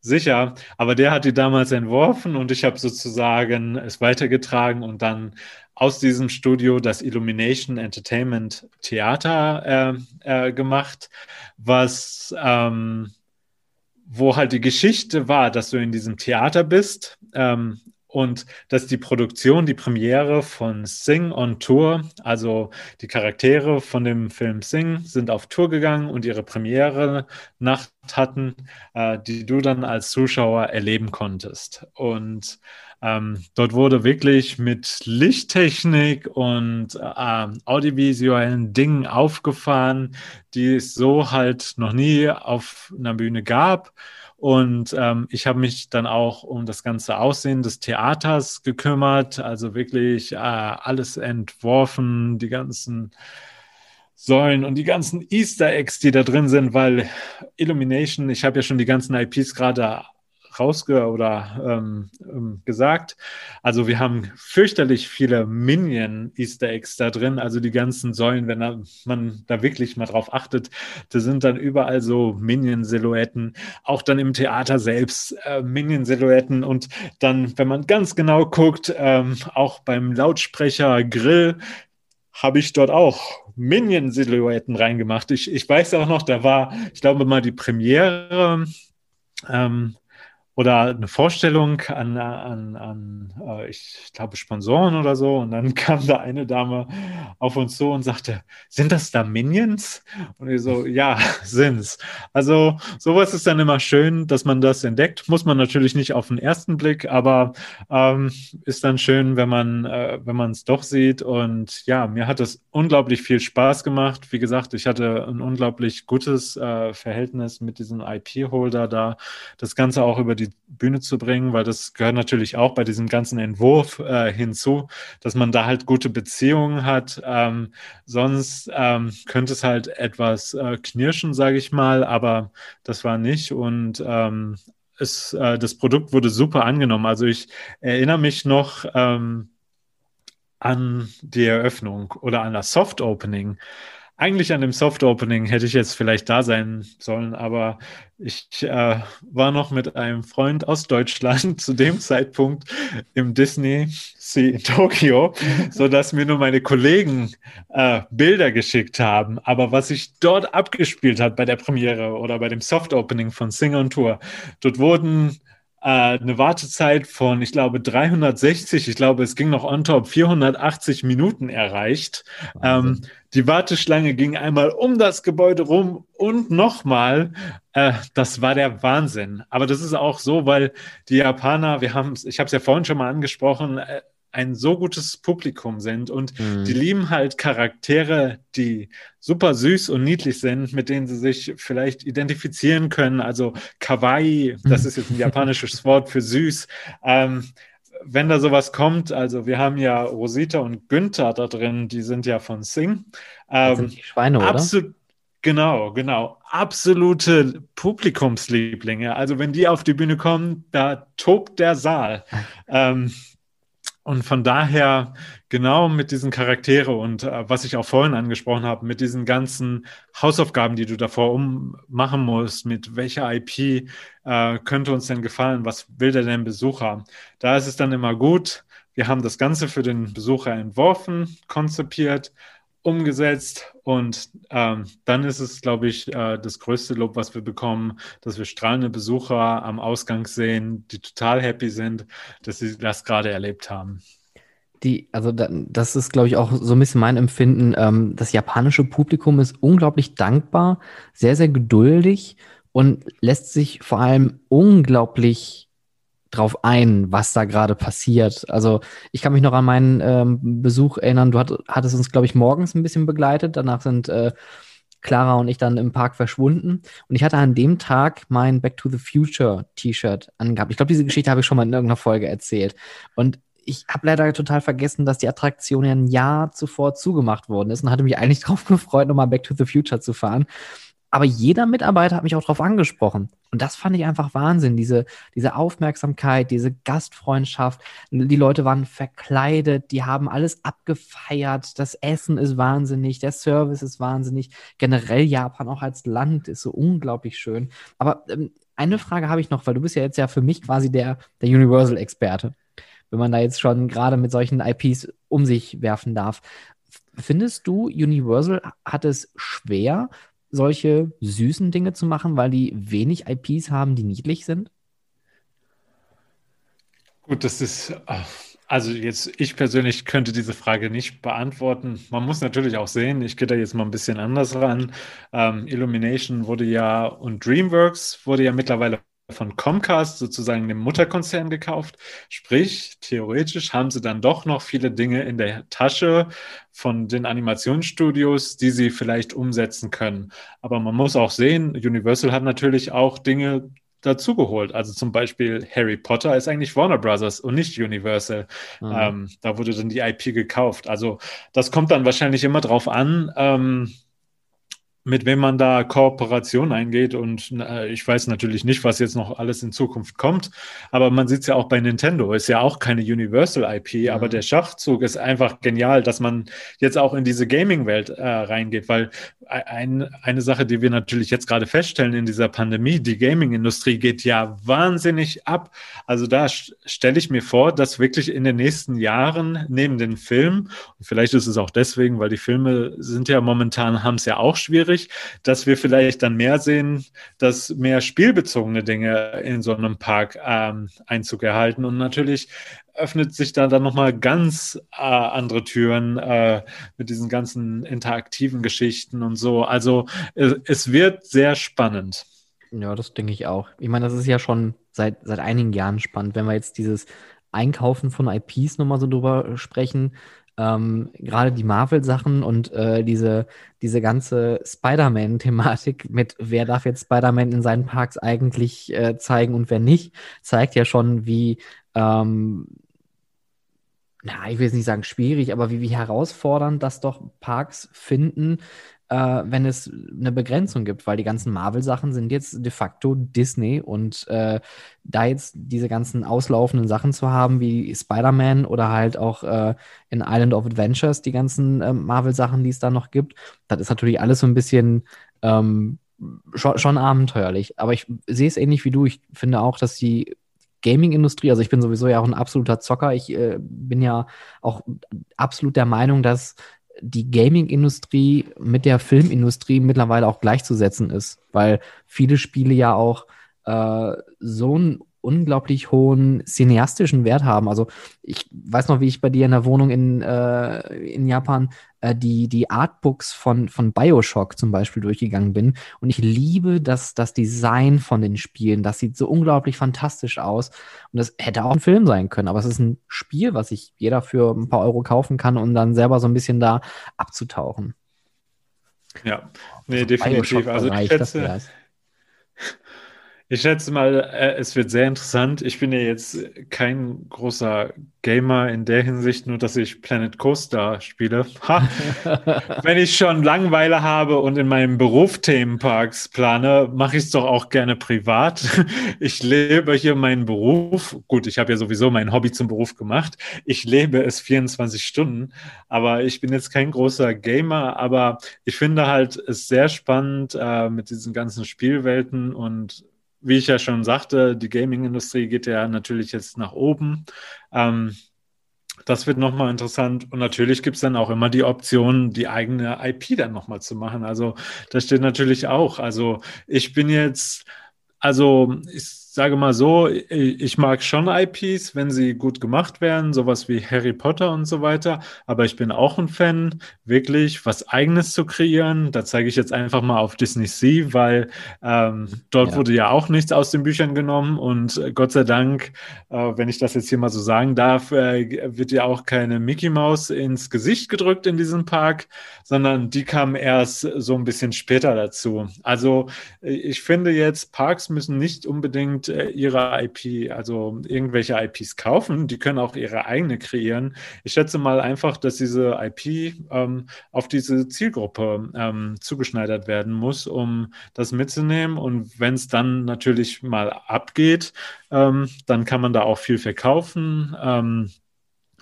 Sicher, aber der hat die damals entworfen und ich habe sozusagen es weitergetragen und dann aus diesem Studio das Illumination Entertainment Theater äh, äh, gemacht, was ähm, wo halt die Geschichte war, dass du in diesem Theater bist ähm, und dass die Produktion, die Premiere von Sing on Tour, also die Charaktere von dem Film Sing, sind auf Tour gegangen und ihre Premiere Nacht hatten, äh, die du dann als Zuschauer erleben konntest. Und ähm, dort wurde wirklich mit Lichttechnik und äh, audiovisuellen Dingen aufgefahren, die es so halt noch nie auf einer Bühne gab. Und ähm, ich habe mich dann auch um das ganze Aussehen des Theaters gekümmert, also wirklich äh, alles entworfen, die ganzen Säulen und die ganzen Easter Eggs, die da drin sind, weil Illumination, ich habe ja schon die ganzen IPs gerade rausge oder ähm, ähm, gesagt. Also wir haben fürchterlich viele Minion Easter Eggs da drin, also die ganzen Säulen, wenn da, man da wirklich mal drauf achtet, da sind dann überall so Minion Silhouetten, auch dann im Theater selbst äh, Minion Silhouetten und dann, wenn man ganz genau guckt, ähm, auch beim Lautsprecher Grill habe ich dort auch Minion-Silhouetten reingemacht. Ich, ich weiß auch noch, da war, ich glaube mal, die Premiere ähm, oder eine Vorstellung an, an, an äh, ich glaube, Sponsoren oder so. Und dann *laughs* kam da eine Dame auf uns zu und sagte, sind das da Minions? Und ich so, ja, *laughs* sind's. Also sowas ist dann immer schön, dass man das entdeckt. Muss man natürlich nicht auf den ersten Blick, aber ähm, ist dann schön, wenn man äh, es doch sieht. Und ja, mir hat es unglaublich viel Spaß gemacht. Wie gesagt, ich hatte ein unglaublich gutes äh, Verhältnis mit diesem IP-Holder da. Das Ganze auch über die Bühne zu bringen, weil das gehört natürlich auch bei diesem ganzen Entwurf äh, hinzu, dass man da halt gute Beziehungen hat. Ähm, sonst ähm, könnte es halt etwas äh, knirschen, sage ich mal, aber das war nicht und ähm, es, äh, das Produkt wurde super angenommen. Also ich erinnere mich noch ähm, an die Eröffnung oder an das Soft Opening eigentlich an dem Soft Opening hätte ich jetzt vielleicht da sein sollen, aber ich äh, war noch mit einem Freund aus Deutschland *laughs* zu dem Zeitpunkt im Disney Sea in Tokio, *laughs* so dass mir nur meine Kollegen äh, Bilder geschickt haben. Aber was sich dort abgespielt hat bei der Premiere oder bei dem Soft Opening von Sing on Tour, dort wurden äh, eine Wartezeit von, ich glaube, 360, ich glaube, es ging noch on top 480 Minuten erreicht. Ähm, die Warteschlange ging einmal um das Gebäude rum und nochmal. Äh, das war der Wahnsinn. Aber das ist auch so, weil die Japaner, wir haben ich habe es ja vorhin schon mal angesprochen, äh, ein so gutes Publikum sind und mhm. die lieben halt Charaktere, die super süß und niedlich sind, mit denen sie sich vielleicht identifizieren können. Also Kawaii, das *laughs* ist jetzt ein japanisches Wort für süß. Ähm, wenn da sowas kommt, also wir haben ja Rosita und Günther da drin, die sind ja von Sing. Ähm, sind die Schweine, oder? Genau, genau. Absolute Publikumslieblinge. Also wenn die auf die Bühne kommen, da tobt der Saal. *laughs* ähm, und von daher, genau mit diesen Charaktere und äh, was ich auch vorhin angesprochen habe, mit diesen ganzen Hausaufgaben, die du davor um machen musst, mit welcher IP äh, könnte uns denn gefallen, was will der denn Besucher? Da ist es dann immer gut, wir haben das Ganze für den Besucher entworfen, konzipiert, umgesetzt und ähm, dann ist es, glaube ich, äh, das größte Lob, was wir bekommen, dass wir strahlende Besucher am Ausgang sehen, die total happy sind, dass sie das gerade erlebt haben. Die, also das ist, glaube ich, auch so ein bisschen mein Empfinden. Ähm, das japanische Publikum ist unglaublich dankbar, sehr, sehr geduldig und lässt sich vor allem unglaublich drauf ein, was da gerade passiert. Also ich kann mich noch an meinen ähm, Besuch erinnern. Du hat, hattest uns, glaube ich, morgens ein bisschen begleitet. Danach sind äh, Clara und ich dann im Park verschwunden. Und ich hatte an dem Tag mein Back to the Future T-Shirt angehabt. Ich glaube, diese Geschichte habe ich schon mal in irgendeiner Folge erzählt. Und ich habe leider total vergessen, dass die Attraktion ja ein Jahr zuvor zugemacht worden ist und hatte mich eigentlich *laughs* darauf gefreut, nochmal Back to the Future zu fahren. Aber jeder Mitarbeiter hat mich auch darauf angesprochen. Und das fand ich einfach Wahnsinn. Diese, diese Aufmerksamkeit, diese Gastfreundschaft. Die Leute waren verkleidet, die haben alles abgefeiert. Das Essen ist wahnsinnig, der Service ist wahnsinnig. Generell Japan auch als Land ist so unglaublich schön. Aber ähm, eine Frage habe ich noch, weil du bist ja jetzt ja für mich quasi der, der Universal-Experte. Wenn man da jetzt schon gerade mit solchen IPs um sich werfen darf. Findest du, Universal hat es schwer, solche süßen Dinge zu machen, weil die wenig IPs haben, die niedlich sind? Gut, das ist, also jetzt, ich persönlich könnte diese Frage nicht beantworten. Man muss natürlich auch sehen, ich gehe da jetzt mal ein bisschen anders ran. Ähm, Illumination wurde ja und DreamWorks wurde ja mittlerweile von Comcast, sozusagen dem Mutterkonzern, gekauft. Sprich, theoretisch haben sie dann doch noch viele Dinge in der Tasche von den Animationsstudios, die sie vielleicht umsetzen können. Aber man muss auch sehen, Universal hat natürlich auch Dinge dazugeholt. Also zum Beispiel Harry Potter ist eigentlich Warner Brothers und nicht Universal. Mhm. Ähm, da wurde dann die IP gekauft. Also das kommt dann wahrscheinlich immer drauf an, ähm, mit wem man da Kooperation eingeht. Und äh, ich weiß natürlich nicht, was jetzt noch alles in Zukunft kommt, aber man sieht es ja auch bei Nintendo, ist ja auch keine Universal IP, ja. aber der Schachzug ist einfach genial, dass man jetzt auch in diese Gaming-Welt äh, reingeht, weil ein, eine Sache, die wir natürlich jetzt gerade feststellen in dieser Pandemie, die Gaming-Industrie geht ja wahnsinnig ab. Also da stelle ich mir vor, dass wirklich in den nächsten Jahren neben den Filmen, und vielleicht ist es auch deswegen, weil die Filme sind ja momentan, haben es ja auch schwierig, dass wir vielleicht dann mehr sehen, dass mehr spielbezogene Dinge in so einem Park ähm, Einzug erhalten. Und natürlich öffnet sich da dann nochmal ganz äh, andere Türen äh, mit diesen ganzen interaktiven Geschichten und so. Also es, es, wird sehr spannend. Ja, das denke ich auch. Ich meine, das ist ja schon seit, seit einigen Jahren spannend, wenn wir jetzt dieses Einkaufen von IPs nochmal so drüber sprechen. Ähm, Gerade die Marvel-Sachen und äh, diese, diese ganze Spider-Man-Thematik mit, wer darf jetzt Spider-Man in seinen Parks eigentlich äh, zeigen und wer nicht, zeigt ja schon, wie ähm, na, ich will jetzt nicht sagen schwierig, aber wie, wie herausfordernd das doch Parks finden, äh, wenn es eine Begrenzung gibt, weil die ganzen Marvel-Sachen sind jetzt de facto Disney und äh, da jetzt diese ganzen auslaufenden Sachen zu haben, wie Spider-Man oder halt auch äh, in Island of Adventures, die ganzen äh, Marvel-Sachen, die es da noch gibt, das ist natürlich alles so ein bisschen ähm, schon, schon abenteuerlich. Aber ich sehe es ähnlich wie du. Ich finde auch, dass die Gaming-Industrie, also ich bin sowieso ja auch ein absoluter Zocker. Ich äh, bin ja auch absolut der Meinung, dass die Gaming-Industrie mit der Filmindustrie mittlerweile auch gleichzusetzen ist, weil viele Spiele ja auch äh, so ein unglaublich hohen cineastischen Wert haben. Also ich weiß noch, wie ich bei dir in der Wohnung in, äh, in Japan äh, die, die Artbooks von, von Bioshock zum Beispiel durchgegangen bin. Und ich liebe das, das Design von den Spielen. Das sieht so unglaublich fantastisch aus. Und das hätte auch ein Film sein können. Aber es ist ein Spiel, was sich jeder für ein paar Euro kaufen kann, um dann selber so ein bisschen da abzutauchen. Ja, nee, also definitiv. Also ich schätze, ich schätze mal, äh, es wird sehr interessant. Ich bin ja jetzt kein großer Gamer in der Hinsicht, nur dass ich Planet Coaster spiele. Ha! *laughs* Wenn ich schon Langeweile habe und in meinem Beruf Themenparks plane, mache ich es doch auch gerne privat. *laughs* Ich lebe hier meinen Beruf. Gut, ich habe ja sowieso mein Hobby zum Beruf gemacht. Ich lebe es 24 Stunden, aber ich bin jetzt kein großer Gamer. Aber ich finde halt es sehr spannend äh, mit diesen ganzen Spielwelten und wie ich ja schon sagte, die Gaming-Industrie geht ja natürlich jetzt nach oben. Ähm, das wird nochmal interessant. Und natürlich gibt es dann auch immer die Option, die eigene IP dann nochmal zu machen. Also das steht natürlich auch. Also ich bin jetzt, also ich sage mal so, ich mag schon IPs, wenn sie gut gemacht werden, sowas wie Harry Potter und so weiter. Aber ich bin auch ein Fan, wirklich was Eigenes zu kreieren. Da zeige ich jetzt einfach mal auf Disney Sea, weil ähm, dort ja. wurde ja auch nichts aus den Büchern genommen. Und Gott sei Dank, äh, wenn ich das jetzt hier mal so sagen darf, äh, wird ja auch keine Mickey Mouse ins Gesicht gedrückt in diesem Park, sondern die kam erst so ein bisschen später dazu. Also ich finde jetzt, Parks müssen nicht unbedingt äh, ihre IP, also irgendwelche IPs kaufen. Die können auch ihre eigene kreieren. Ich schätze mal einfach, dass diese IP ähm, auf diese Zielgruppe ähm, zugeschneidert werden muss, um das mitzunehmen. Und wenn es dann natürlich mal abgeht, ähm, dann kann man da auch viel verkaufen. Ähm,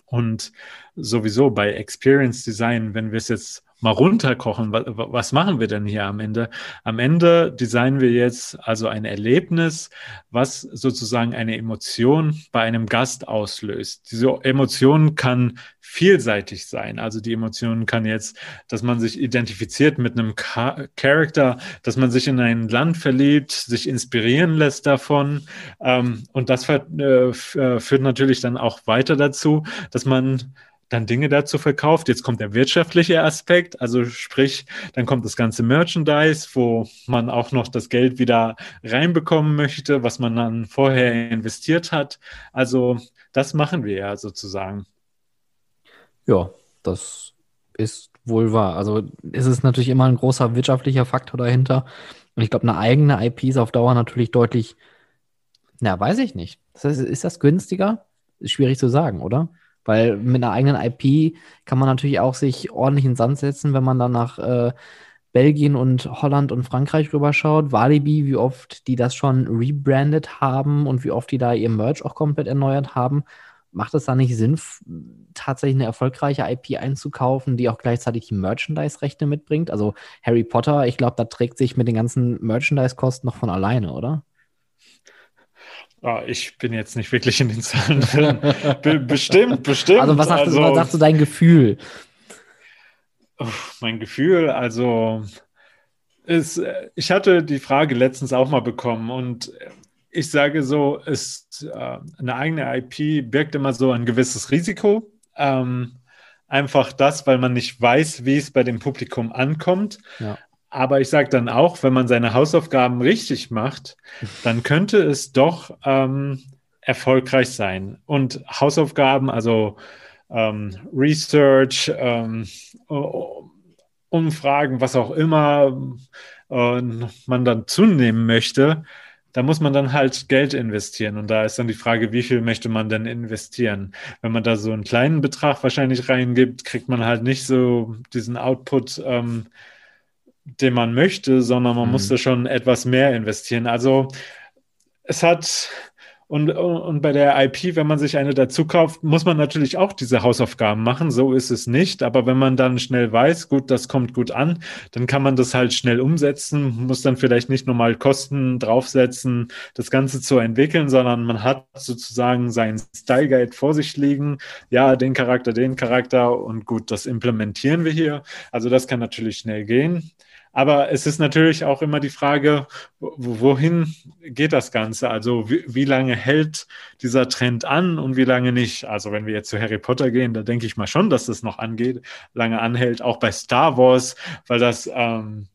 und sowieso bei Experience Design, wenn wir es jetzt mal runterkochen, was, machen wir denn hier am Ende? Am Ende designen wir jetzt also ein Erlebnis, was sozusagen eine Emotion bei einem Gast auslöst. Diese Emotion kann vielseitig sein. Also die Emotion kann jetzt, dass man sich identifiziert mit einem Charakter, dass man sich in ein Land verliebt, sich inspirieren lässt davon. Ähm, und das äh, äh, führt natürlich dann auch weiter dazu, dass man dann Dinge dazu verkauft. Jetzt kommt der wirtschaftliche Aspekt, also sprich, dann kommt das ganze Merchandise, wo man auch noch das Geld wieder reinbekommen möchte, was man dann vorher investiert hat. Also das machen wir ja sozusagen. Ja, das ist wohl wahr. Also es ist natürlich immer ein großer wirtschaftlicher Faktor dahinter. Und ich glaube, eine eigene IP ist auf Dauer natürlich deutlich, na, weiß ich nicht. Ist das, ist das günstiger? Ist schwierig zu sagen, oder? Weil mit einer eigenen IP kann man natürlich auch sich ordentlich in den Sand setzen, wenn man dann nach äh, Belgien und Holland und Frankreich rüberschaut, Walibi, wie oft die das schon rebrandet haben und wie oft die da ihr Merch auch komplett erneuert haben, macht es da nicht Sinn, tatsächlich eine erfolgreiche IP einzukaufen, die auch gleichzeitig die Merchandise-Rechte mitbringt? Also Harry Potter, ich glaube, da trägt sich mit den ganzen Merchandise-Kosten noch von alleine, oder? Oh, ich bin jetzt nicht wirklich in den Zahlen drin. Be bestimmt, bestimmt. Also was, sagst, also, was sagst du dein Gefühl? mein Gefühl, also ist, ich hatte die Frage letztens auch mal bekommen und ich sage so, ist äh, eine eigene IP birgt immer so ein gewisses Risiko. Ähm, einfach das, weil man nicht weiß, wie es bei dem Publikum ankommt. Ja. Aber ich sage dann auch, wenn man seine Hausaufgaben richtig macht, dann könnte es doch ähm, erfolgreich sein. Und Hausaufgaben, also ähm, Research, ähm, Umfragen, was auch immer äh, man dann zunehmen möchte, da muss man dann halt Geld investieren. Und da ist dann die Frage, wie viel möchte man denn investieren? Wenn man da so einen kleinen Betrag wahrscheinlich reingibt, kriegt man halt nicht so diesen Output, ähm, den man möchte, sondern man mhm. muss da schon etwas mehr investieren. Also es hat und, und bei der IP, wenn man sich eine dazu kauft, muss man natürlich auch diese Hausaufgaben machen. So ist es nicht. Aber wenn man dann schnell weiß, gut, das kommt gut an, dann kann man das halt schnell umsetzen, muss dann vielleicht nicht nochmal Kosten draufsetzen, das Ganze zu entwickeln, sondern man hat sozusagen seinen Style Guide vor sich liegen. Ja, den Charakter, den Charakter und gut, das implementieren wir hier. Also das kann natürlich schnell gehen. Aber es ist natürlich auch immer die Frage, wohin geht das Ganze? Also wie, wie, lange hält dieser Trend an und wie lange nicht? Also wenn wir jetzt zu Harry Potter gehen, da denke ich mal schon, dass das noch angeht, lange anhält. Auch bei Star Wars, weil das ähm,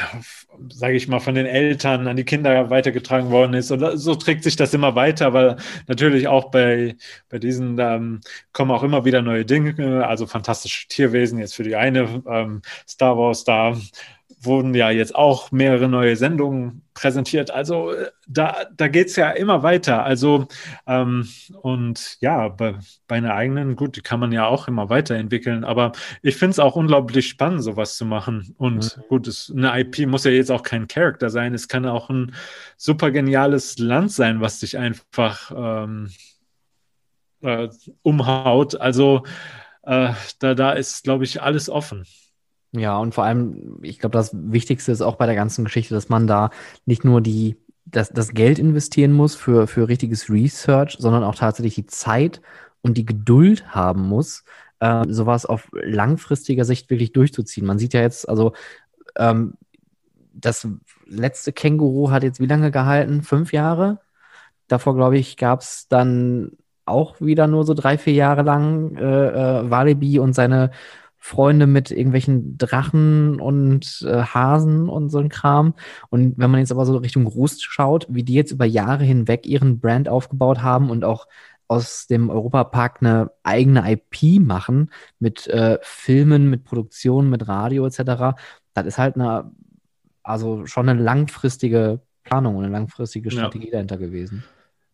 *laughs* sage ich mal, von den Eltern an die Kinder weitergetragen worden ist. Und so trägt sich das immer weiter, weil natürlich auch bei, bei diesen ähm, kommen auch immer wieder neue Dinge, also fantastische Tierwesen jetzt für die eine, ähm, Star Wars, da wurden ja jetzt auch mehrere neue Sendungen präsentiert. Also äh, da, da geht es ja immer weiter. Also ähm, und ja, bei, bei einer eigenen, gut, die kann man ja auch immer weiterentwickeln. Aber ich finde es auch unglaublich spannend, sowas zu machen. Und mhm. gut, es, eine IP muss ja jetzt auch kein Charakter sein. Es kann auch ein super geniales Land sein, was dich einfach ähm, äh, umhaut. Also äh, da, da ist, glaube ich, alles offen. Ja, und vor allem, ich glaube, das Wichtigste ist auch bei der ganzen Geschichte, dass man da nicht nur die, das, das Geld investieren muss für, für richtiges Research, sondern auch tatsächlich die Zeit und die Geduld haben muss, äh, sowas auf langfristiger Sicht wirklich durchzuziehen. Man sieht ja jetzt, also ähm, das letzte Känguru hat jetzt wie lange gehalten? Fünf Jahre? Davor, glaube ich, gab es dann auch wieder nur so drei, vier Jahre lang äh, äh, Walibi und seine Freunde mit irgendwelchen Drachen und äh, Hasen und so ein Kram. Und wenn man jetzt aber so Richtung Rust schaut, wie die jetzt über Jahre hinweg ihren Brand aufgebaut haben und auch aus dem Europapark eine eigene IP machen mit äh, Filmen, mit Produktionen, mit Radio etc., das ist halt eine, also schon eine langfristige Planung und eine langfristige Strategie ja. dahinter gewesen.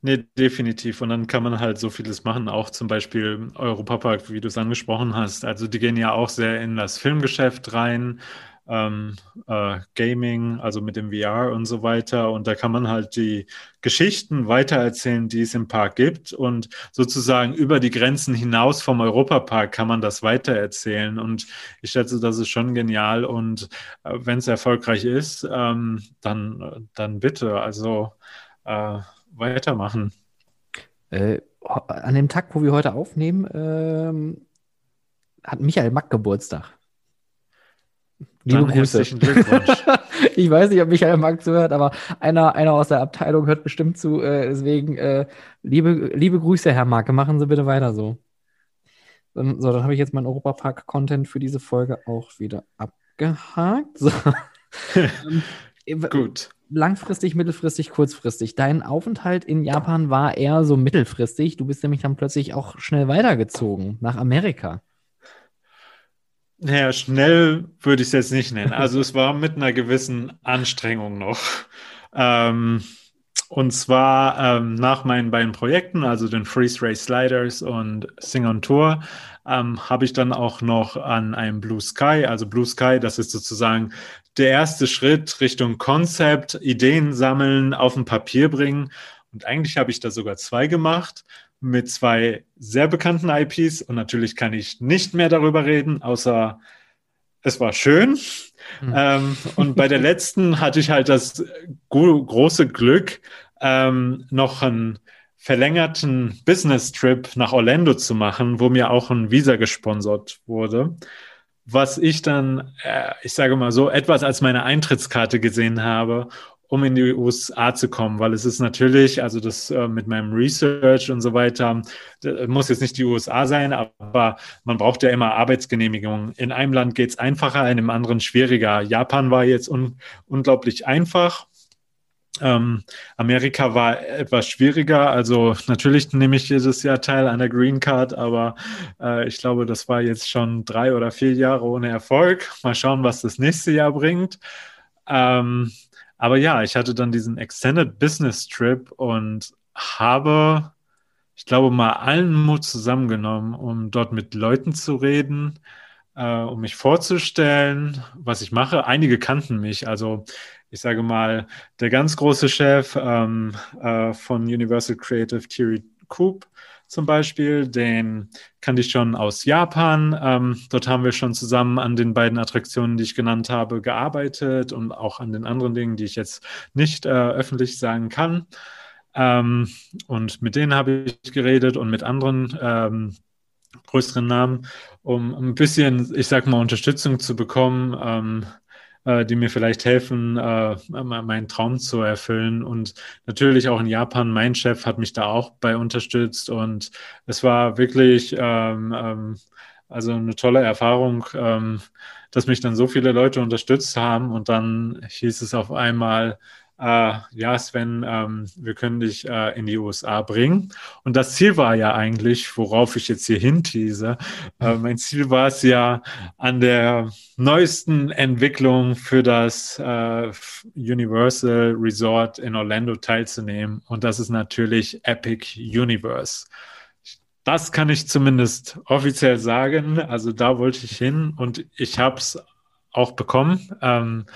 Nee, definitiv. Und dann kann man halt so vieles machen, auch zum Beispiel Europapark, wie du es angesprochen hast. Also die gehen ja auch sehr in das Filmgeschäft rein, ähm, äh, Gaming, also mit dem VR und so weiter. Und da kann man halt die Geschichten weitererzählen, die es im Park gibt. Und sozusagen über die Grenzen hinaus vom Europapark kann man das weitererzählen. Und ich schätze, das ist schon genial. Und äh, wenn es erfolgreich ist, ähm, dann, dann bitte. Also äh, weitermachen. Äh, an dem Tag, wo wir heute aufnehmen, ähm, hat Michael Mack Geburtstag. Liebe Dann Grüße. *laughs* Ich weiß nicht, ob Michael Mack zuhört, aber einer, einer aus der Abteilung hört bestimmt zu. Äh, deswegen äh, liebe, liebe Grüße, Herr Marke. Machen Sie bitte weiter so. Dann, so, dann habe ich jetzt meinen Europapark-Content für diese Folge auch wieder abgehakt. So. *laughs* Gut langfristig, mittelfristig, kurzfristig. Dein Aufenthalt in Japan war eher so mittelfristig. Du bist nämlich dann plötzlich auch schnell weitergezogen nach Amerika. Naja, schnell würde ich es jetzt nicht nennen. Also es war mit einer gewissen Anstrengung noch. Ähm, und zwar ähm, nach meinen beiden Projekten, also den Freeze Ray Sliders und Sing on Tour, ähm, habe ich dann auch noch an einem Blue Sky, also Blue Sky, das ist sozusagen der erste Schritt Richtung Konzept, Ideen sammeln, auf ein Papier bringen. Und eigentlich habe ich da sogar zwei gemacht mit zwei sehr bekannten IPs und natürlich kann ich nicht mehr darüber reden, außer es war schön. Hm. Ähm, und bei der letzten hatte ich halt das große Glück, ähm, noch einen verlängerten Business-Trip nach Orlando zu machen, wo mir auch ein Visa gesponsert wurde. Was ich dann, äh, ich sage mal so, etwas als meine Eintrittskarte gesehen habe, um in die USA zu kommen, weil es ist natürlich, also das äh, mit meinem Research und so weiter, muss jetzt nicht die USA sein, aber man braucht ja immer Arbeitsgenehmigungen. In einem Land geht es einfacher, in einem anderen schwieriger. Japan war jetzt un unglaublich einfach. Ähm, Amerika war etwas schwieriger. Also natürlich nehme ich jedes Jahr teil an der Green Card, aber äh, ich glaube, das war jetzt schon drei oder vier Jahre ohne Erfolg. Mal schauen, was das nächste Jahr bringt. Ähm, aber ja, ich hatte dann diesen Extended Business Trip und habe, ich glaube, mal allen Mut zusammengenommen, um dort mit Leuten zu reden, äh, um mich vorzustellen, was ich mache. Einige kannten mich, also ich sage mal, der ganz große Chef ähm, äh, von Universal Creative, Thierry Coop, zum Beispiel, den kannte ich schon aus Japan. Ähm, dort haben wir schon zusammen an den beiden Attraktionen, die ich genannt habe, gearbeitet und auch an den anderen Dingen, die ich jetzt nicht äh, öffentlich sagen kann. Ähm, und mit denen habe ich geredet und mit anderen ähm, größeren Namen, um ein bisschen, ich sag mal, Unterstützung zu bekommen ähm, äh, die mir vielleicht helfen, äh, meinen Traum zu erfüllen. Und natürlich auch in Japan, mein Chef hat mich da auch bei unterstützt und es war wirklich ähm, ähm, also eine tolle Erfahrung, ähm, dass mich dann so viele Leute unterstützt haben und dann hieß es auf einmal, äh, ja, Sven, ähm, wir können dich äh, in die USA bringen. Und das Ziel war ja eigentlich, worauf ich jetzt hier hintease, äh, mein Ziel war es ja, an der neuesten Entwicklung für das äh, Universal Resort in Orlando teilzunehmen. Und das ist natürlich Epic Universe. Das kann ich zumindest offiziell sagen. Also da wollte ich hin und ich habe es auch bekommen. Ähm,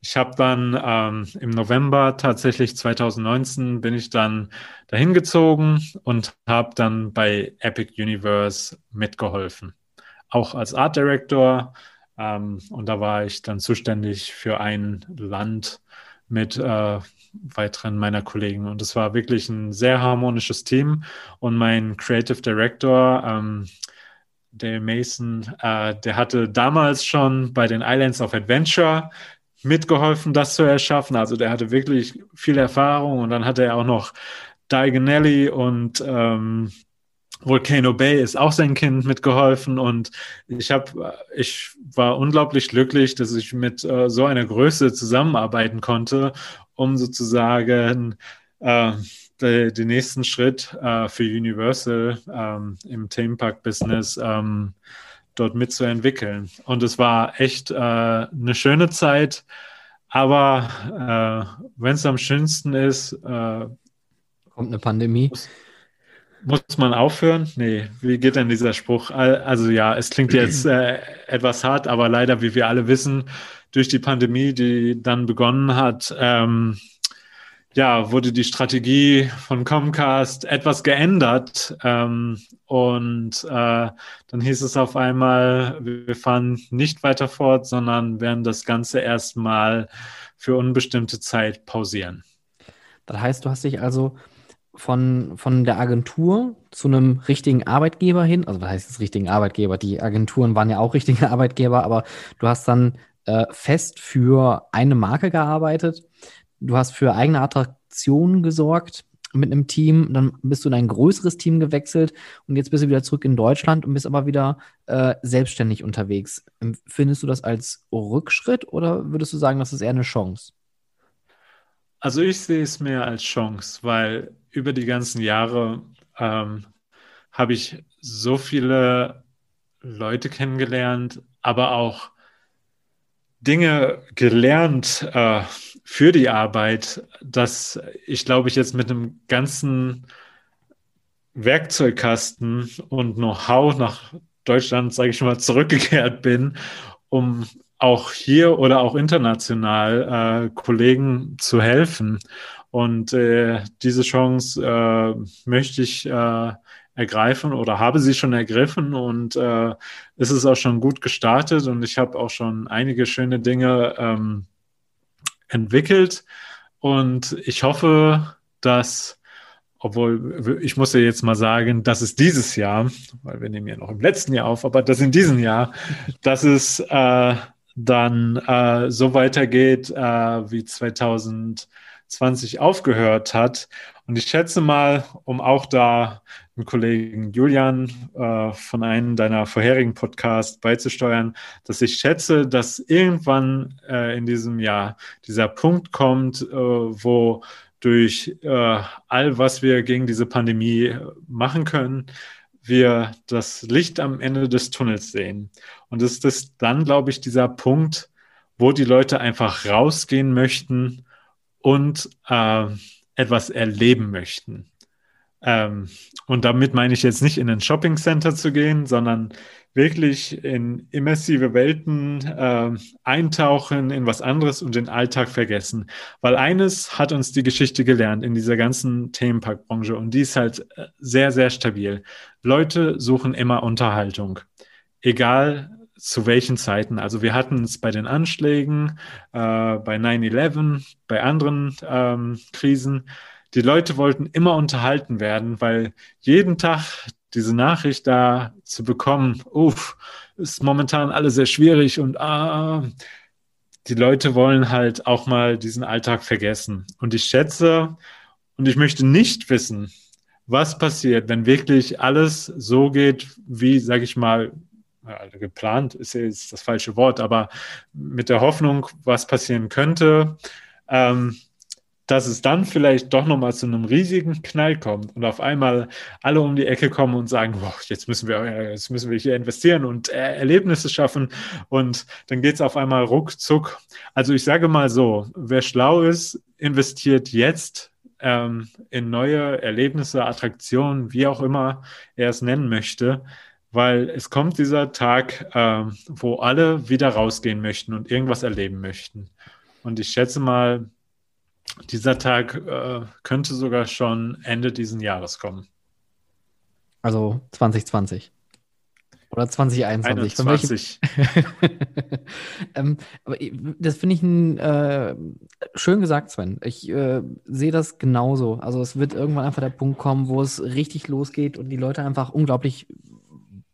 ich habe dann ähm, im November tatsächlich 2019 bin ich dann dahin gezogen und habe dann bei Epic Universe mitgeholfen. Auch als Art Director. Ähm, und da war ich dann zuständig für ein Land mit äh, weiteren meiner Kollegen. Und es war wirklich ein sehr harmonisches Team. Und mein Creative Director, ähm, Dale Mason, äh, der hatte damals schon bei den Islands of Adventure mitgeholfen, das zu erschaffen. Also der hatte wirklich viel Erfahrung und dann hatte er auch noch Diagon und ähm, Volcano Bay ist auch sein Kind mitgeholfen und ich habe, ich war unglaublich glücklich, dass ich mit äh, so einer Größe zusammenarbeiten konnte, um sozusagen äh, den nächsten Schritt äh, für Universal ähm, im Themenpark-Business ähm, dort mitzuentwickeln. Und es war echt äh, eine schöne Zeit. Aber äh, wenn es am schönsten ist, äh, kommt eine Pandemie. Muss, muss, man aufhören? Nee, wie geht denn dieser Spruch? Also ja, es klingt jetzt äh, etwas hart, aber leider, wie wir alle wissen, durch die Pandemie, die dann begonnen hat, ähm, ja, wurde die Strategie von Comcast etwas geändert. Ähm, und äh, dann hieß es auf einmal, wir fahren nicht weiter fort, sondern werden das Ganze erstmal für unbestimmte Zeit pausieren. Das heißt, du hast dich also von, von der Agentur zu einem richtigen Arbeitgeber hin, also was heißt das richtigen Arbeitgeber? Die Agenturen waren ja auch richtige Arbeitgeber, aber du hast dann äh, fest für eine Marke gearbeitet du hast für eigene Attraktionen gesorgt mit einem Team, dann bist du in ein größeres Team gewechselt und jetzt bist du wieder zurück in Deutschland und bist aber wieder äh, selbstständig unterwegs. Findest du das als Rückschritt oder würdest du sagen, das ist eher eine Chance? Also ich sehe es mehr als Chance, weil über die ganzen Jahre ähm, habe ich so viele Leute kennengelernt, aber auch Dinge gelernt äh, für die Arbeit, dass ich glaube ich jetzt mit einem ganzen Werkzeugkasten und Know-how nach Deutschland, sage ich mal, zurückgekehrt bin, um auch hier oder auch international äh, Kollegen zu helfen. Und äh, diese Chance äh, möchte ich äh, ergreifen oder habe sie schon ergriffen und äh, es ist auch schon gut gestartet und ich habe auch schon einige schöne Dinge ähm, entwickelt und ich hoffe, dass obwohl ich muss ja jetzt mal sagen, dass es dieses Jahr, weil wir nehmen ja noch im letzten Jahr auf, aber dass in diesem Jahr, dass es äh, dann äh, so weitergeht, äh, wie 2020 aufgehört hat. Und ich schätze mal, um auch da dem Kollegen Julian äh, von einem deiner vorherigen Podcasts beizusteuern, dass ich schätze, dass irgendwann äh, in diesem Jahr dieser Punkt kommt, äh, wo durch äh, all, was wir gegen diese Pandemie machen können, wir das Licht am Ende des Tunnels sehen. Und es ist dann, glaube ich, dieser Punkt, wo die Leute einfach rausgehen möchten und äh, etwas erleben möchten. Ähm, und damit meine ich jetzt nicht in ein Shopping Center zu gehen, sondern wirklich in immersive Welten äh, eintauchen, in was anderes und den Alltag vergessen. Weil eines hat uns die Geschichte gelernt in dieser ganzen Themenparkbranche und die ist halt äh, sehr, sehr stabil. Leute suchen immer Unterhaltung. Egal zu welchen Zeiten. Also wir hatten es bei den Anschlägen, äh, bei 9-11, bei anderen ähm, Krisen. Die Leute wollten immer unterhalten werden, weil jeden Tag diese Nachricht da zu bekommen, uff, ist momentan alles sehr schwierig und ah, die Leute wollen halt auch mal diesen Alltag vergessen. Und ich schätze und ich möchte nicht wissen, was passiert, wenn wirklich alles so geht, wie, sage ich mal, geplant ist jetzt das falsche Wort, aber mit der Hoffnung, was passieren könnte. Ähm, dass es dann vielleicht doch nochmal zu einem riesigen Knall kommt und auf einmal alle um die Ecke kommen und sagen, boah, jetzt müssen wir, jetzt müssen wir hier investieren und äh, Erlebnisse schaffen und dann geht es auf einmal ruckzuck. Also ich sage mal so, wer schlau ist, investiert jetzt ähm, in neue Erlebnisse, Attraktionen, wie auch immer er es nennen möchte, weil es kommt dieser Tag, ähm, wo alle wieder rausgehen möchten und irgendwas erleben möchten. Und ich schätze mal, dieser Tag äh, könnte sogar schon Ende diesen Jahres kommen. Also 2020. Oder 2021. 21. *laughs* ähm, aber das finde ich ein, äh, schön gesagt, Sven. Ich äh, sehe das genauso. Also es wird irgendwann einfach der Punkt kommen, wo es richtig losgeht und die Leute einfach unglaublich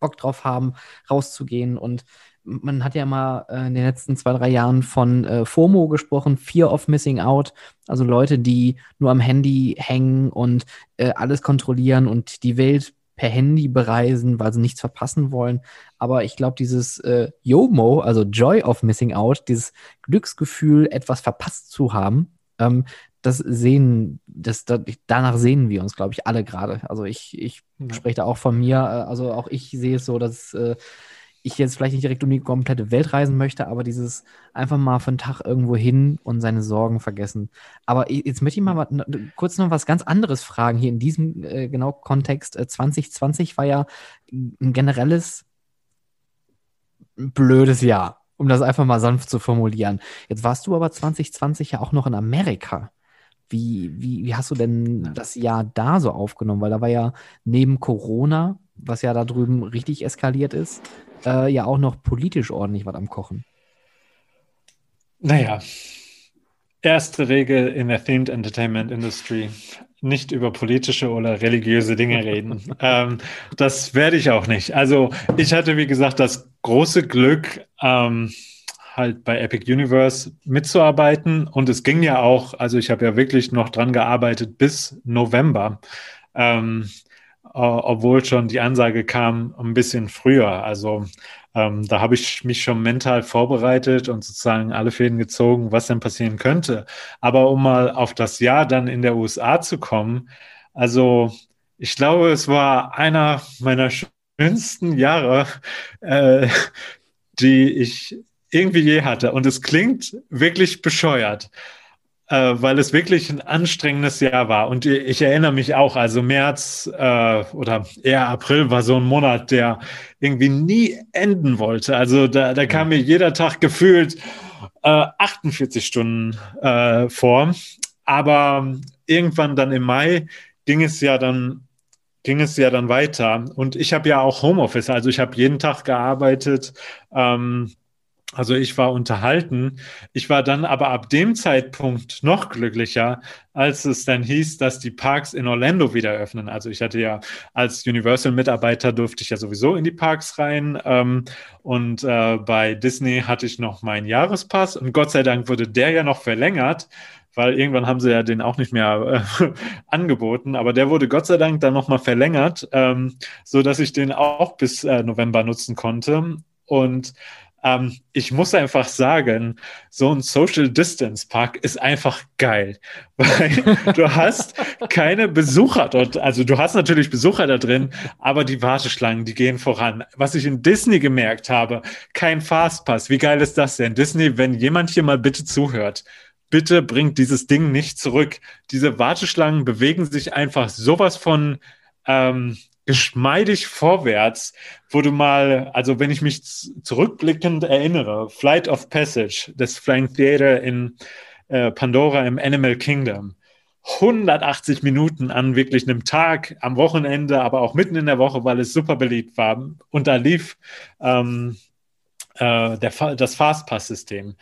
Bock drauf haben, rauszugehen und man hat ja mal äh, in den letzten zwei, drei Jahren von äh, FOMO gesprochen, Fear of Missing Out. Also Leute, die nur am Handy hängen und äh, alles kontrollieren und die Welt per Handy bereisen, weil sie nichts verpassen wollen. Aber ich glaube, dieses YOMO, also Joy of Missing Out, dieses Glücksgefühl, etwas verpasst zu haben, ähm, das sehen, das, das, danach sehen wir uns, glaube ich, alle gerade. Also ich, ich ja. spreche da auch von mir, also auch ich sehe es so, dass äh, ich jetzt vielleicht nicht direkt um die komplette Welt reisen möchte, aber dieses einfach mal einen Tag irgendwo hin und seine Sorgen vergessen. Aber jetzt möchte ich mal was, kurz noch was ganz anderes fragen hier in diesem äh, genau Kontext. Äh, 2020 war ja ein generelles blödes Jahr, um das einfach mal sanft zu formulieren. Jetzt warst du aber 2020 ja auch noch in Amerika. Wie, wie, wie hast du denn das Jahr da so aufgenommen? Weil da war ja neben Corona, was ja da drüben richtig eskaliert ist, äh, ja auch noch politisch ordentlich was am Kochen. Naja, erste Regel in der Themed Entertainment Industry. Nicht über politische oder religiöse Dinge *laughs* reden. ähm, das werde ich auch nicht. Also ich hatte, wie gesagt, das große Glück, ähm, halt bei Epic Universe mitzuarbeiten. Und es ging ja auch, also ich habe ja wirklich noch dran gearbeitet bis November. Ähm, äh, obwohl schon die Ansage kam ein bisschen früher. Also ähm, da habe ich mich schon mental vorbereitet und sozusagen alle Fäden gezogen, was denn passieren könnte. Aber um mal auf das Jahr dann in der USA zu kommen, also ich glaube, es war einer meiner schönsten Jahre, äh, die ich irgendwie je hatte. Und es klingt wirklich bescheuert äh, weil es wirklich ein anstrengendes Jahr war. Und ich erinnere mich auch, also März äh, oder eher April war so ein Monat, der irgendwie nie enden wollte. Also da, da kam mir jeder Tag gefühlt äh, 48 Stunden äh, vor. Aber irgendwann dann im Mai ging es ja dann ging es ja dann weiter. Und ich habe ja auch Homeoffice, also ich habe jeden Tag gearbeitet. Ähm, also ich war unterhalten. Ich war dann aber ab dem Zeitpunkt noch glücklicher, als es dann hieß, dass die Parks in Orlando wieder öffnen. Also ich hatte ja als Universal-Mitarbeiter durfte ich ja sowieso in die Parks rein. Ähm, und äh, bei Disney hatte ich noch meinen Jahrespass. Und Gott sei Dank wurde der ja noch verlängert weil irgendwann haben sie ja den auch nicht mehr äh, *laughs* angeboten, aber der wurde Gott sei Dank dann nochmal verlängert, ähm, so dass ich den auch bis äh, November nutzen konnte. Und ähm, ich muss einfach sagen, so ein Social Distance Park ist einfach geil, *laughs* weil du hast keine Besucher dort. Also du hast natürlich Besucher da drin, aber die Warteschlangen, die gehen voran. Was ich in Disney gemerkt habe, kein Fastpass. Wie geil ist das denn? Disney, wenn jemand hier mal bitte zuhört, bitte bringt dieses Ding nicht zurück. Diese Warteschlangen bewegen sich einfach sowas von ähm, geschmeidig vorwärts, wo du mal, also wenn ich mich zurückblickend erinnere, Flight of Passage des Flying Theater in äh, Pandora im Animal Kingdom. 180 Minuten an wirklich einem Tag, am Wochenende, aber auch mitten in der Woche, weil es super beliebt war. Und da lief ähm, äh, der, das Fastpass-System.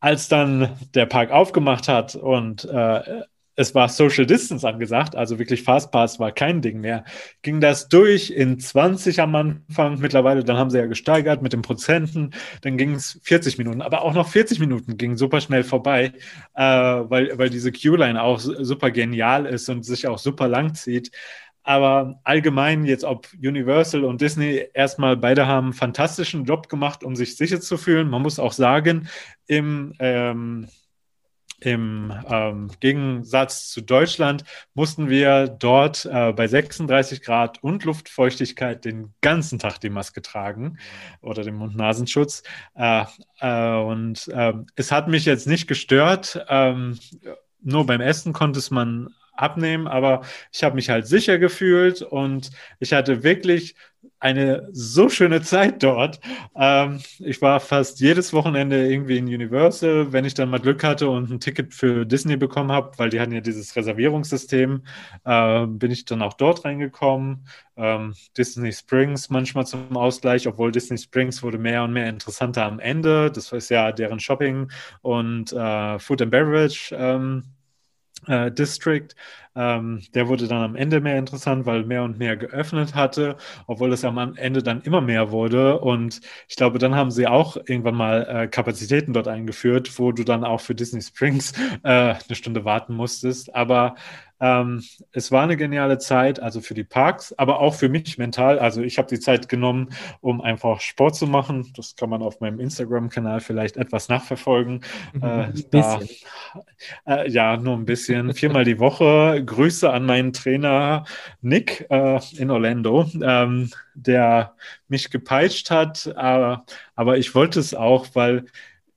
Als dann der Park aufgemacht hat und äh, es war Social Distance angesagt, also wirklich Fastpass war kein Ding mehr, ging das durch in 20 am Anfang, mittlerweile, dann haben sie ja gesteigert mit den Prozenten, dann ging es 40 Minuten, aber auch noch 40 Minuten ging super schnell vorbei, äh, weil, weil diese Q-Line auch super genial ist und sich auch super lang zieht. Aber allgemein jetzt, ob Universal und Disney erstmal beide haben einen fantastischen Job gemacht, um sich sicher zu fühlen. Man muss auch sagen, im ähm, im ähm, Gegensatz zu Deutschland mussten wir dort äh, bei 36 Grad und Luftfeuchtigkeit den ganzen Tag die Maske tragen oder den Mund-Nasenschutz. Äh, äh, und ähm, es hat mich jetzt nicht gestört. Ähm, nur beim Essen konnte es man abnehmen, aber ich habe mich halt sicher gefühlt und ich hatte wirklich eine so schöne Zeit dort. Ähm, ich war fast jedes Wochenende irgendwie in Universal, wenn ich dann mal Glück hatte und ein Ticket für Disney bekommen habe, weil die hatten ja dieses Reservierungssystem, äh, bin ich dann auch dort reingekommen. Ähm, Disney Springs manchmal zum Ausgleich, obwohl Disney Springs wurde mehr und mehr interessanter am Ende. Das ist ja deren Shopping und äh, Food and Beverage. Ähm, äh, District. Ähm, der wurde dann am Ende mehr interessant, weil mehr und mehr geöffnet hatte, obwohl es am Ende dann immer mehr wurde. Und ich glaube, dann haben sie auch irgendwann mal äh, Kapazitäten dort eingeführt, wo du dann auch für Disney Springs äh, eine Stunde warten musstest. Aber ähm, es war eine geniale Zeit, also für die Parks, aber auch für mich mental. Also ich habe die Zeit genommen, um einfach Sport zu machen. Das kann man auf meinem Instagram-Kanal vielleicht etwas nachverfolgen. *laughs* Äh, ein da, äh, ja, nur ein bisschen. Viermal die Woche. Grüße an meinen Trainer Nick äh, in Orlando, ähm, der mich gepeitscht hat. aber ich wollte es auch, weil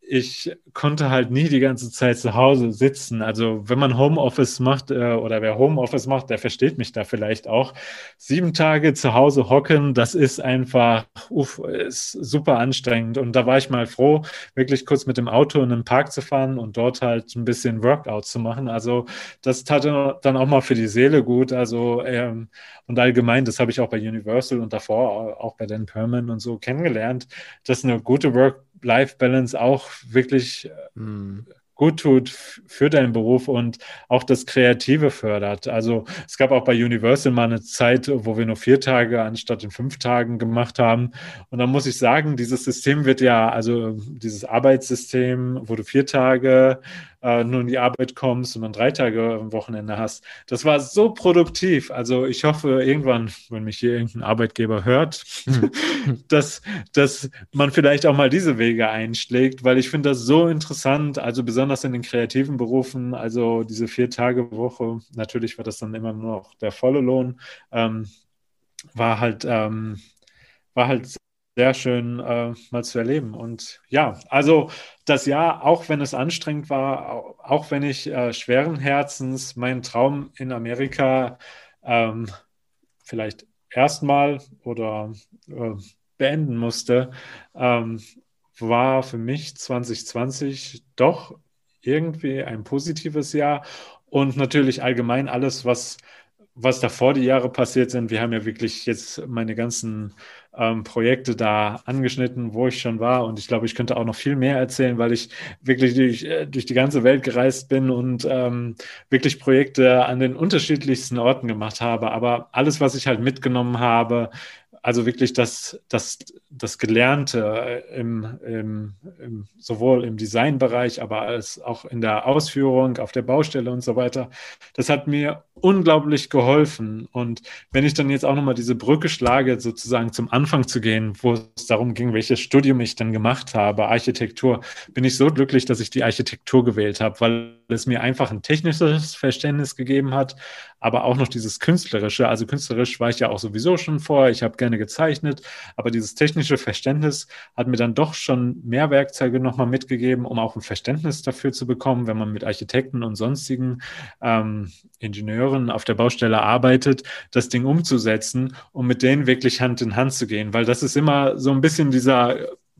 ich konnte halt nie die ganze Zeit zu Hause sitzen. Also wenn man Homeoffice macht äh, oder wer Homeoffice macht, der versteht mich da vielleicht auch. Sieben Tage zu Hause hocken, das ist einfach, uff, ist super anstrengend. Und da war ich mal froh, wirklich kurz mit dem Auto in den Park zu fahren und dort halt ein bisschen Workout zu machen. Also das tat dann auch mal für die Seele gut. Also ähm, und allgemein, das habe ich auch bei Universal und davor auch bei Dan Perman und so kennengelernt, dass eine gute Work Life-Balance auch wirklich mhm gut tut für deinen Beruf und auch das Kreative fördert. Also es gab auch bei Universal mal eine Zeit, wo wir nur vier Tage anstatt in fünf Tagen gemacht haben. Und dann muss ich sagen, dieses System wird ja, also dieses Arbeitssystem, wo du vier Tage äh, nur in die Arbeit kommst und dann drei Tage am Wochenende hast. Das war so produktiv. Also ich hoffe irgendwann, wenn mich hier irgendein Arbeitgeber hört, *laughs* *laughs* dass, dass man vielleicht auch mal diese Wege einschlägt, weil ich finde das so interessant, also besonders in den kreativen Berufen, also diese Vier-Tage-Woche, natürlich war das dann immer nur noch der volle Lohn, ähm, war halt, ähm, war halt sehr schön äh, mal zu erleben. Und ja, also das Jahr, auch wenn es anstrengend war, auch wenn ich äh, schweren Herzens meinen Traum in Amerika ähm, vielleicht erstmal oder äh, beenden musste, ähm, war für mich 2020 doch irgendwie ein positives Jahr und natürlich allgemein alles, was was davor die Jahre passiert sind. Wir haben ja wirklich jetzt meine ganzen ähm, Projekte da angeschnitten, wo ich schon war. Und ich glaube, ich könnte auch noch viel mehr erzählen, weil ich wirklich durch, äh, durch die ganze Welt gereist bin und ähm, wirklich Projekte an den unterschiedlichsten Orten gemacht habe. Aber alles, was ich halt mitgenommen habe, also wirklich das, das, das Gelernte im, im, im, sowohl im Designbereich, aber als auch in der Ausführung, auf der Baustelle und so weiter, das hat mir unglaublich geholfen. Und wenn ich dann jetzt auch nochmal diese Brücke schlage, sozusagen zum Anfang zu gehen, wo es darum ging, welches Studium ich dann gemacht habe, Architektur, bin ich so glücklich, dass ich die Architektur gewählt habe, weil es mir einfach ein technisches Verständnis gegeben hat, aber auch noch dieses künstlerische. Also künstlerisch war ich ja auch sowieso schon vor, ich habe gerne gezeichnet, aber dieses technische Verständnis hat mir dann doch schon mehr Werkzeuge nochmal mitgegeben, um auch ein Verständnis dafür zu bekommen, wenn man mit Architekten und sonstigen ähm, Ingenieuren auf der Baustelle arbeitet, das Ding umzusetzen und mit denen wirklich Hand in Hand zu gehen, weil das ist immer so ein bisschen dieser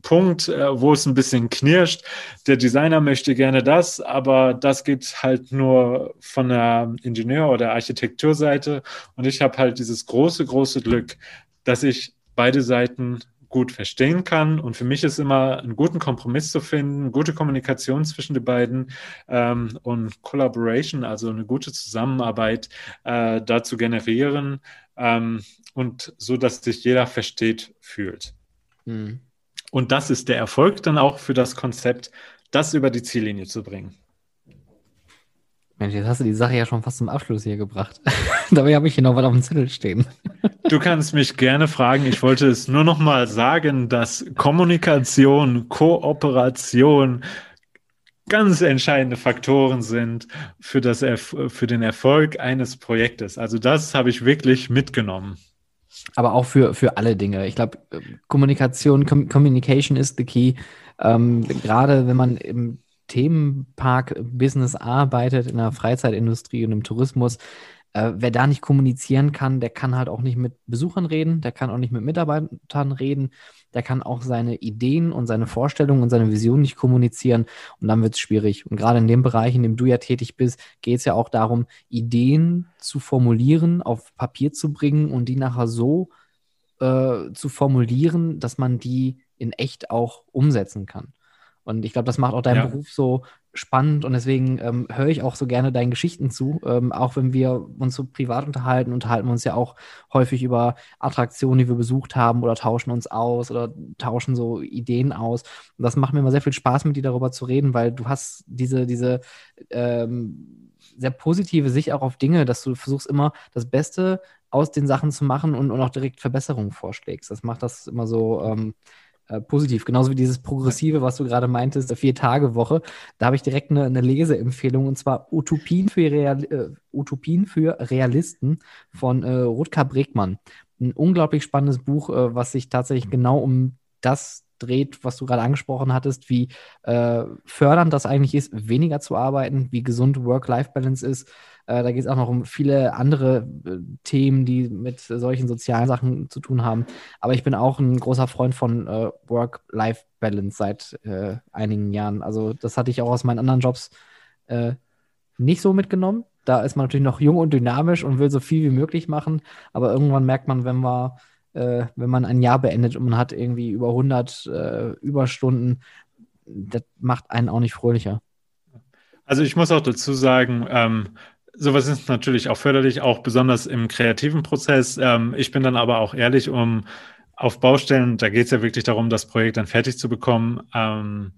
Punkt, äh, wo es ein bisschen knirscht. Der Designer möchte gerne das, aber das geht halt nur von der Ingenieur- oder Architekturseite. Und ich habe halt dieses große, große Glück, dass ich beide Seiten gut verstehen kann. Und für mich ist immer einen guten Kompromiss zu finden, gute Kommunikation zwischen den beiden ähm, und Collaboration, also eine gute Zusammenarbeit äh, da zu generieren ähm, und so, dass sich jeder versteht fühlt. Mhm. Und das ist der Erfolg dann auch für das Konzept, das über die Ziellinie zu bringen. Mensch, jetzt hast du die Sache ja schon fast zum Abschluss hier gebracht. *laughs* Dabei habe ich hier noch was auf dem Zettel stehen. Du kannst mich gerne fragen. Ich wollte es nur noch mal sagen, dass Kommunikation, Kooperation ganz entscheidende Faktoren sind für, das, für den Erfolg eines Projektes. Also das habe ich wirklich mitgenommen aber auch für, für alle Dinge. Ich glaube, Kommunikation, Com Communication is the key. Ähm, gerade wenn man im Themenpark-Business arbeitet, in der Freizeitindustrie und im Tourismus, äh, wer da nicht kommunizieren kann, der kann halt auch nicht mit Besuchern reden, der kann auch nicht mit Mitarbeitern reden, der kann auch seine Ideen und seine Vorstellungen und seine Visionen nicht kommunizieren und dann wird es schwierig. Und gerade in dem Bereich, in dem du ja tätig bist, geht es ja auch darum, Ideen zu formulieren, auf Papier zu bringen und die nachher so äh, zu formulieren, dass man die in echt auch umsetzen kann. Und ich glaube, das macht auch deinen ja. Beruf so spannend und deswegen ähm, höre ich auch so gerne deinen Geschichten zu. Ähm, auch wenn wir uns so privat unterhalten, unterhalten wir uns ja auch häufig über Attraktionen, die wir besucht haben oder tauschen uns aus oder tauschen so Ideen aus. Und das macht mir immer sehr viel Spaß, mit dir darüber zu reden, weil du hast diese, diese ähm, sehr positive Sicht auch auf Dinge, dass du versuchst immer das Beste aus den Sachen zu machen und, und auch direkt Verbesserungen vorschlägst. Das macht das immer so ähm, äh, positiv. Genauso wie dieses Progressive, was du gerade meintest, Vier-Tage-Woche. Da habe ich direkt eine, eine, Leseempfehlung und zwar Utopien für, Real, äh, Utopien für Realisten von äh, Rutger Bregmann. Ein unglaublich spannendes Buch, äh, was sich tatsächlich genau um das dreht, was du gerade angesprochen hattest, wie äh, fördernd das eigentlich ist, weniger zu arbeiten, wie gesund Work-Life-Balance ist, äh, da geht es auch noch um viele andere äh, Themen, die mit solchen sozialen Sachen zu tun haben. Aber ich bin auch ein großer Freund von äh, Work-Life-Balance seit äh, einigen Jahren. Also das hatte ich auch aus meinen anderen Jobs äh, nicht so mitgenommen. Da ist man natürlich noch jung und dynamisch und will so viel wie möglich machen. Aber irgendwann merkt man, wenn man äh, wenn man ein Jahr beendet und man hat irgendwie über 100 Überstunden, das macht einen auch nicht fröhlicher. Also ich muss auch dazu sagen, ähm, sowas ist natürlich auch förderlich, auch besonders im kreativen Prozess. Ähm, ich bin dann aber auch ehrlich, um auf Baustellen, da geht es ja wirklich darum, das Projekt dann fertig zu bekommen, ähm,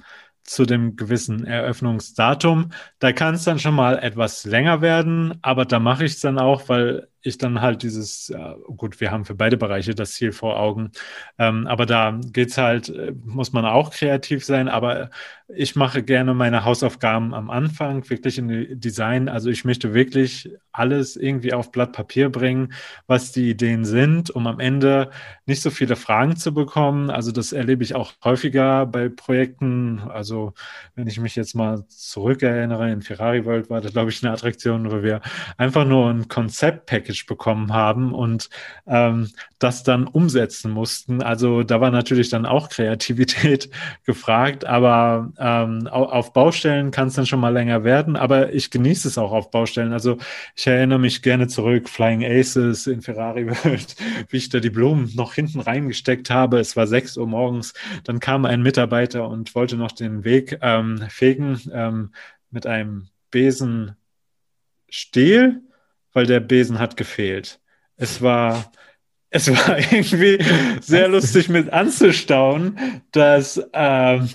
zu dem gewissen Eröffnungsdatum. Da kann es dann schon mal etwas länger werden, aber da mache ich es dann auch, weil ich dann halt dieses, äh, gut, wir haben für beide Bereiche das Ziel vor Augen, ähm, aber da geht's halt, äh, muss man auch kreativ sein, aber ich mache gerne meine Hausaufgaben am Anfang, wirklich in Design. Also ich möchte wirklich alles irgendwie auf Blatt Papier bringen, was die Ideen sind, um am Ende nicht so viele Fragen zu bekommen. Also das erlebe ich auch häufiger bei Projekten. Also wenn ich mich jetzt mal zurückerinnere, in Ferrari World war das, glaube ich, eine Attraktion, wo wir einfach nur ein Konzept-Package bekommen haben und ähm, das dann umsetzen mussten. Also da war natürlich dann auch Kreativität *laughs* gefragt, aber ähm, auf Baustellen kann es dann schon mal länger werden, aber ich genieße es auch auf Baustellen. Also ich erinnere mich gerne zurück, Flying Aces in Ferrari World, *laughs* wie ich da die Blumen noch hinten reingesteckt habe. Es war sechs Uhr morgens. Dann kam ein Mitarbeiter und wollte noch den Weg ähm, fegen ähm, mit einem Besenstiel, weil der Besen hat gefehlt. Es war es war *laughs* irgendwie sehr lustig mit anzustauen, dass, ähm,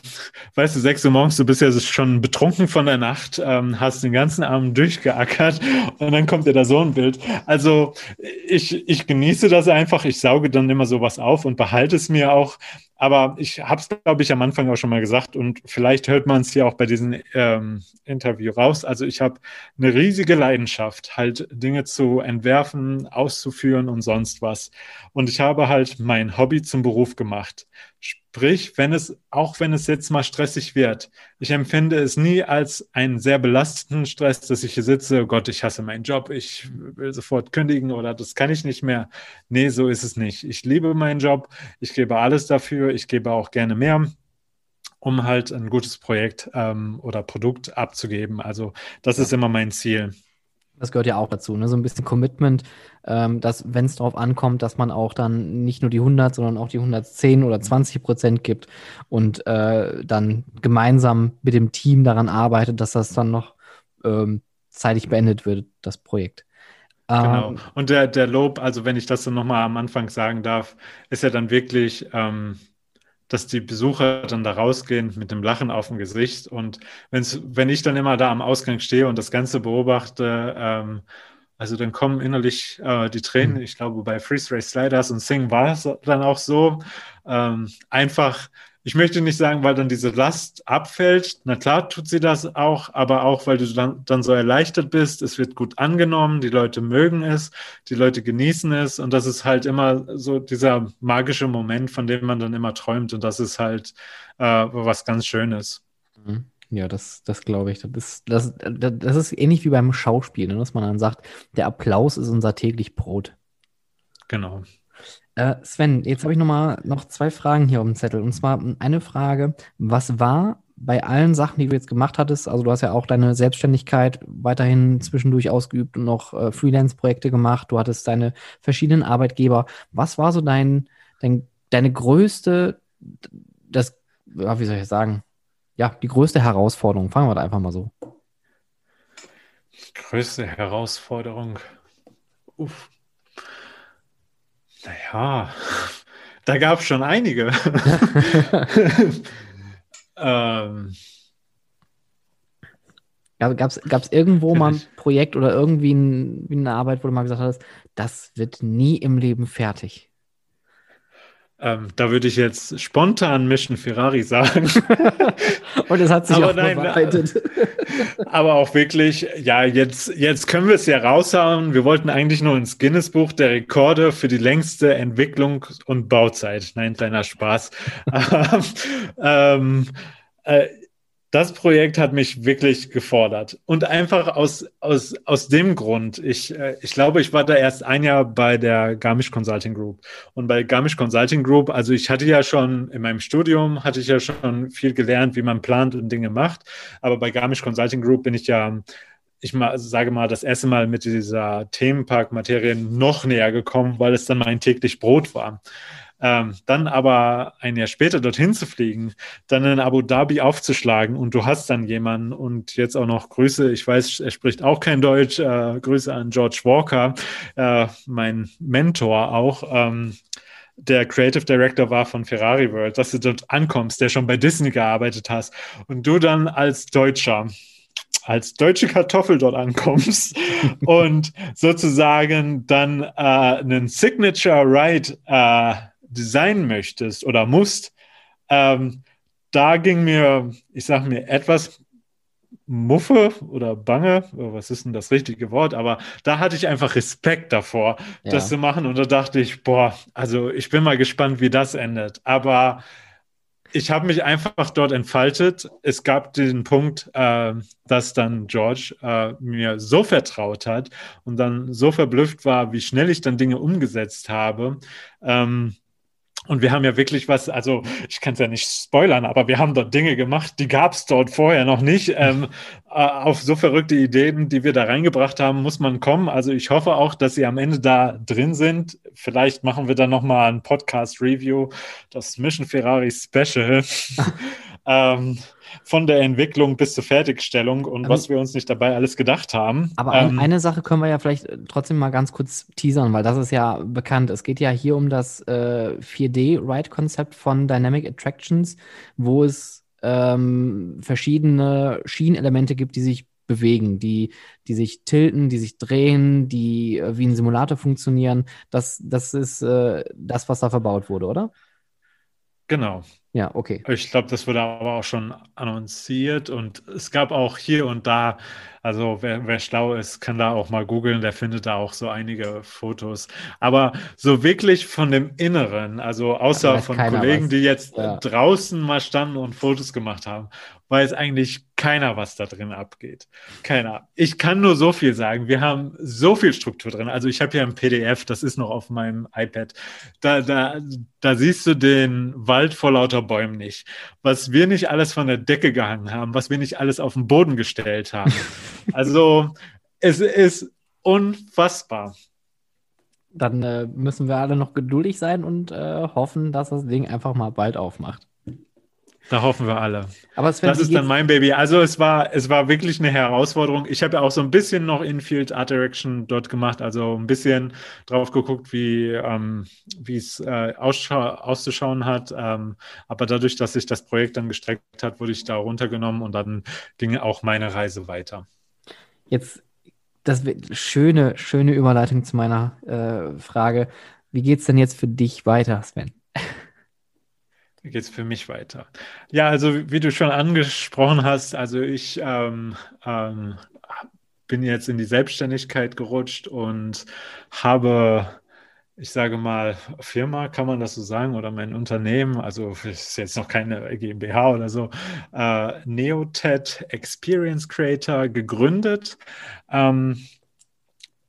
weißt du, sechs Uhr morgens, du bist ja schon betrunken von der Nacht, ähm, hast den ganzen Abend durchgeackert und dann kommt dir da so ein Bild. Also ich, ich genieße das einfach, ich sauge dann immer sowas auf und behalte es mir auch. Aber ich habe es, glaube ich, am Anfang auch schon mal gesagt und vielleicht hört man es hier auch bei diesem ähm, Interview raus. Also ich habe eine riesige Leidenschaft, halt Dinge zu entwerfen, auszuführen und sonst was. Und ich habe halt mein Hobby zum Beruf gemacht. Sprich, wenn es, auch wenn es jetzt mal stressig wird, ich empfinde es nie als einen sehr belastenden Stress, dass ich hier sitze, oh Gott, ich hasse meinen Job, ich will sofort kündigen oder das kann ich nicht mehr. Nee, so ist es nicht. Ich liebe meinen Job, ich gebe alles dafür, ich gebe auch gerne mehr um halt ein gutes Projekt ähm, oder Produkt abzugeben. Also das ja. ist immer mein Ziel. Das gehört ja auch dazu, ne? so ein bisschen Commitment, ähm, dass, wenn es darauf ankommt, dass man auch dann nicht nur die 100, sondern auch die 110 oder 20 Prozent gibt und äh, dann gemeinsam mit dem Team daran arbeitet, dass das dann noch ähm, zeitig beendet wird, das Projekt. Genau. Ähm, und der, der Lob, also wenn ich das dann nochmal am Anfang sagen darf, ist ja dann wirklich, ähm, dass die Besucher dann da rausgehen mit dem Lachen auf dem Gesicht. Und wenn's, wenn ich dann immer da am Ausgang stehe und das Ganze beobachte, ähm, also dann kommen innerlich äh, die Tränen. Mhm. Ich glaube, bei Freeze Race Sliders und Sing war es dann auch so. Ähm, einfach ich möchte nicht sagen, weil dann diese Last abfällt. Na klar tut sie das auch, aber auch, weil du dann, dann so erleichtert bist. Es wird gut angenommen, die Leute mögen es, die Leute genießen es und das ist halt immer so dieser magische Moment, von dem man dann immer träumt und das ist halt äh, was ganz Schönes. Mhm. Ja, das, das glaube ich. Das ist, das, das ist ähnlich wie beim Schauspiel, ne? dass man dann sagt, der Applaus ist unser täglich Brot. Genau. Äh, Sven, jetzt habe ich noch mal noch zwei Fragen hier auf dem Zettel. Und zwar eine Frage: Was war bei allen Sachen, die du jetzt gemacht hattest, also du hast ja auch deine Selbstständigkeit weiterhin zwischendurch ausgeübt und noch äh, Freelance-Projekte gemacht, du hattest deine verschiedenen Arbeitgeber. Was war so dein, dein deine größte, das, wie soll ich sagen, ja, die größte Herausforderung? Fangen wir da einfach mal so. Größte Herausforderung. Uff. Naja, *laughs* da gab es schon einige. *laughs* ähm, Gab es irgendwo mal ein Projekt oder irgendwie ein, eine Arbeit, wo du mal gesagt hast, das wird nie im Leben fertig? Ähm, da würde ich jetzt spontan Mission Ferrari sagen. *laughs* Und es hat sich aber auch nein, bewahrheitet. Aber auch wirklich, ja, jetzt, jetzt können wir es ja raushauen. Wir wollten eigentlich nur ins Guinness-Buch der Rekorde für die längste Entwicklung und Bauzeit. Nein, kleiner Spaß. *laughs* ähm, äh, das Projekt hat mich wirklich gefordert. Und einfach aus, aus, aus dem Grund, ich, äh, ich glaube, ich war da erst ein Jahr bei der Garmisch Consulting Group. Und bei Garmisch Consulting Group, also ich hatte ja schon in meinem Studium, hatte ich ja schon viel gelernt, wie man plant und Dinge macht. Aber bei Garmisch Consulting Group bin ich ja ich mal, sage mal, das erste Mal mit dieser Themenpark-Materie noch näher gekommen, weil es dann mein täglich Brot war. Ähm, dann aber ein Jahr später dorthin zu fliegen, dann in Abu Dhabi aufzuschlagen und du hast dann jemanden und jetzt auch noch Grüße, ich weiß, er spricht auch kein Deutsch, äh, Grüße an George Walker, äh, mein Mentor auch. Ähm, der Creative Director war von Ferrari World, dass du dort ankommst, der schon bei Disney gearbeitet hast und du dann als Deutscher als deutsche Kartoffel dort ankommst *laughs* und sozusagen dann äh, einen Signature Ride äh, designen möchtest oder musst, ähm, da ging mir, ich sage mir, etwas Muffe oder Bange, was ist denn das richtige Wort, aber da hatte ich einfach Respekt davor, ja. das zu machen und da dachte ich, boah, also ich bin mal gespannt, wie das endet. Aber ich habe mich einfach dort entfaltet. Es gab den Punkt, äh, dass dann George äh, mir so vertraut hat und dann so verblüfft war, wie schnell ich dann Dinge umgesetzt habe. Ähm, und wir haben ja wirklich was, also ich kann es ja nicht spoilern, aber wir haben dort Dinge gemacht, die gab es dort vorher noch nicht. Ähm, äh, auf so verrückte Ideen, die wir da reingebracht haben, muss man kommen. Also ich hoffe auch, dass sie am Ende da drin sind. Vielleicht machen wir dann nochmal ein Podcast-Review, das Mission Ferrari Special. *laughs* ähm, von der Entwicklung bis zur Fertigstellung und aber, was wir uns nicht dabei alles gedacht haben. Aber ähm, eine Sache können wir ja vielleicht trotzdem mal ganz kurz teasern, weil das ist ja bekannt. Es geht ja hier um das äh, 4D-Ride-Konzept von Dynamic Attractions, wo es ähm, verschiedene Schienenelemente gibt, die sich bewegen, die, die sich tilten, die sich drehen, die äh, wie ein Simulator funktionieren. Das, das ist äh, das, was da verbaut wurde, oder? Genau. Ja, okay. Ich glaube, das wurde aber auch schon annonciert und es gab auch hier und da, also wer, wer schlau ist, kann da auch mal googeln, der findet da auch so einige Fotos. Aber so wirklich von dem Inneren, also außer von Kollegen, was. die jetzt ja. draußen mal standen und Fotos gemacht haben, weiß eigentlich keiner, was da drin abgeht. Keiner. Ich kann nur so viel sagen. Wir haben so viel Struktur drin. Also ich habe hier ein PDF, das ist noch auf meinem iPad. Da, da, da siehst du den Wald vor lauter Bäumen nicht. Was wir nicht alles von der Decke gehangen haben, was wir nicht alles auf den Boden gestellt haben. *laughs* also es ist unfassbar. Dann äh, müssen wir alle noch geduldig sein und äh, hoffen, dass das Ding einfach mal bald aufmacht. Da hoffen wir alle. Aber Sven, das ist dann mein Baby. Also es war, es war wirklich eine Herausforderung. Ich habe ja auch so ein bisschen noch Infield Art Direction dort gemacht, also ein bisschen drauf geguckt, wie ähm, es äh, auszuschauen hat. Ähm, aber dadurch, dass sich das Projekt dann gestreckt hat, wurde ich da runtergenommen und dann ging auch meine Reise weiter. Jetzt das schöne, schöne Überleitung zu meiner äh, Frage. Wie geht es denn jetzt für dich weiter, Sven? geht es für mich weiter. Ja, also wie du schon angesprochen hast, also ich ähm, ähm, bin jetzt in die Selbstständigkeit gerutscht und habe, ich sage mal, Firma, kann man das so sagen, oder mein Unternehmen, also ist jetzt noch keine GmbH oder so, äh, Neotet Experience Creator gegründet. Ähm,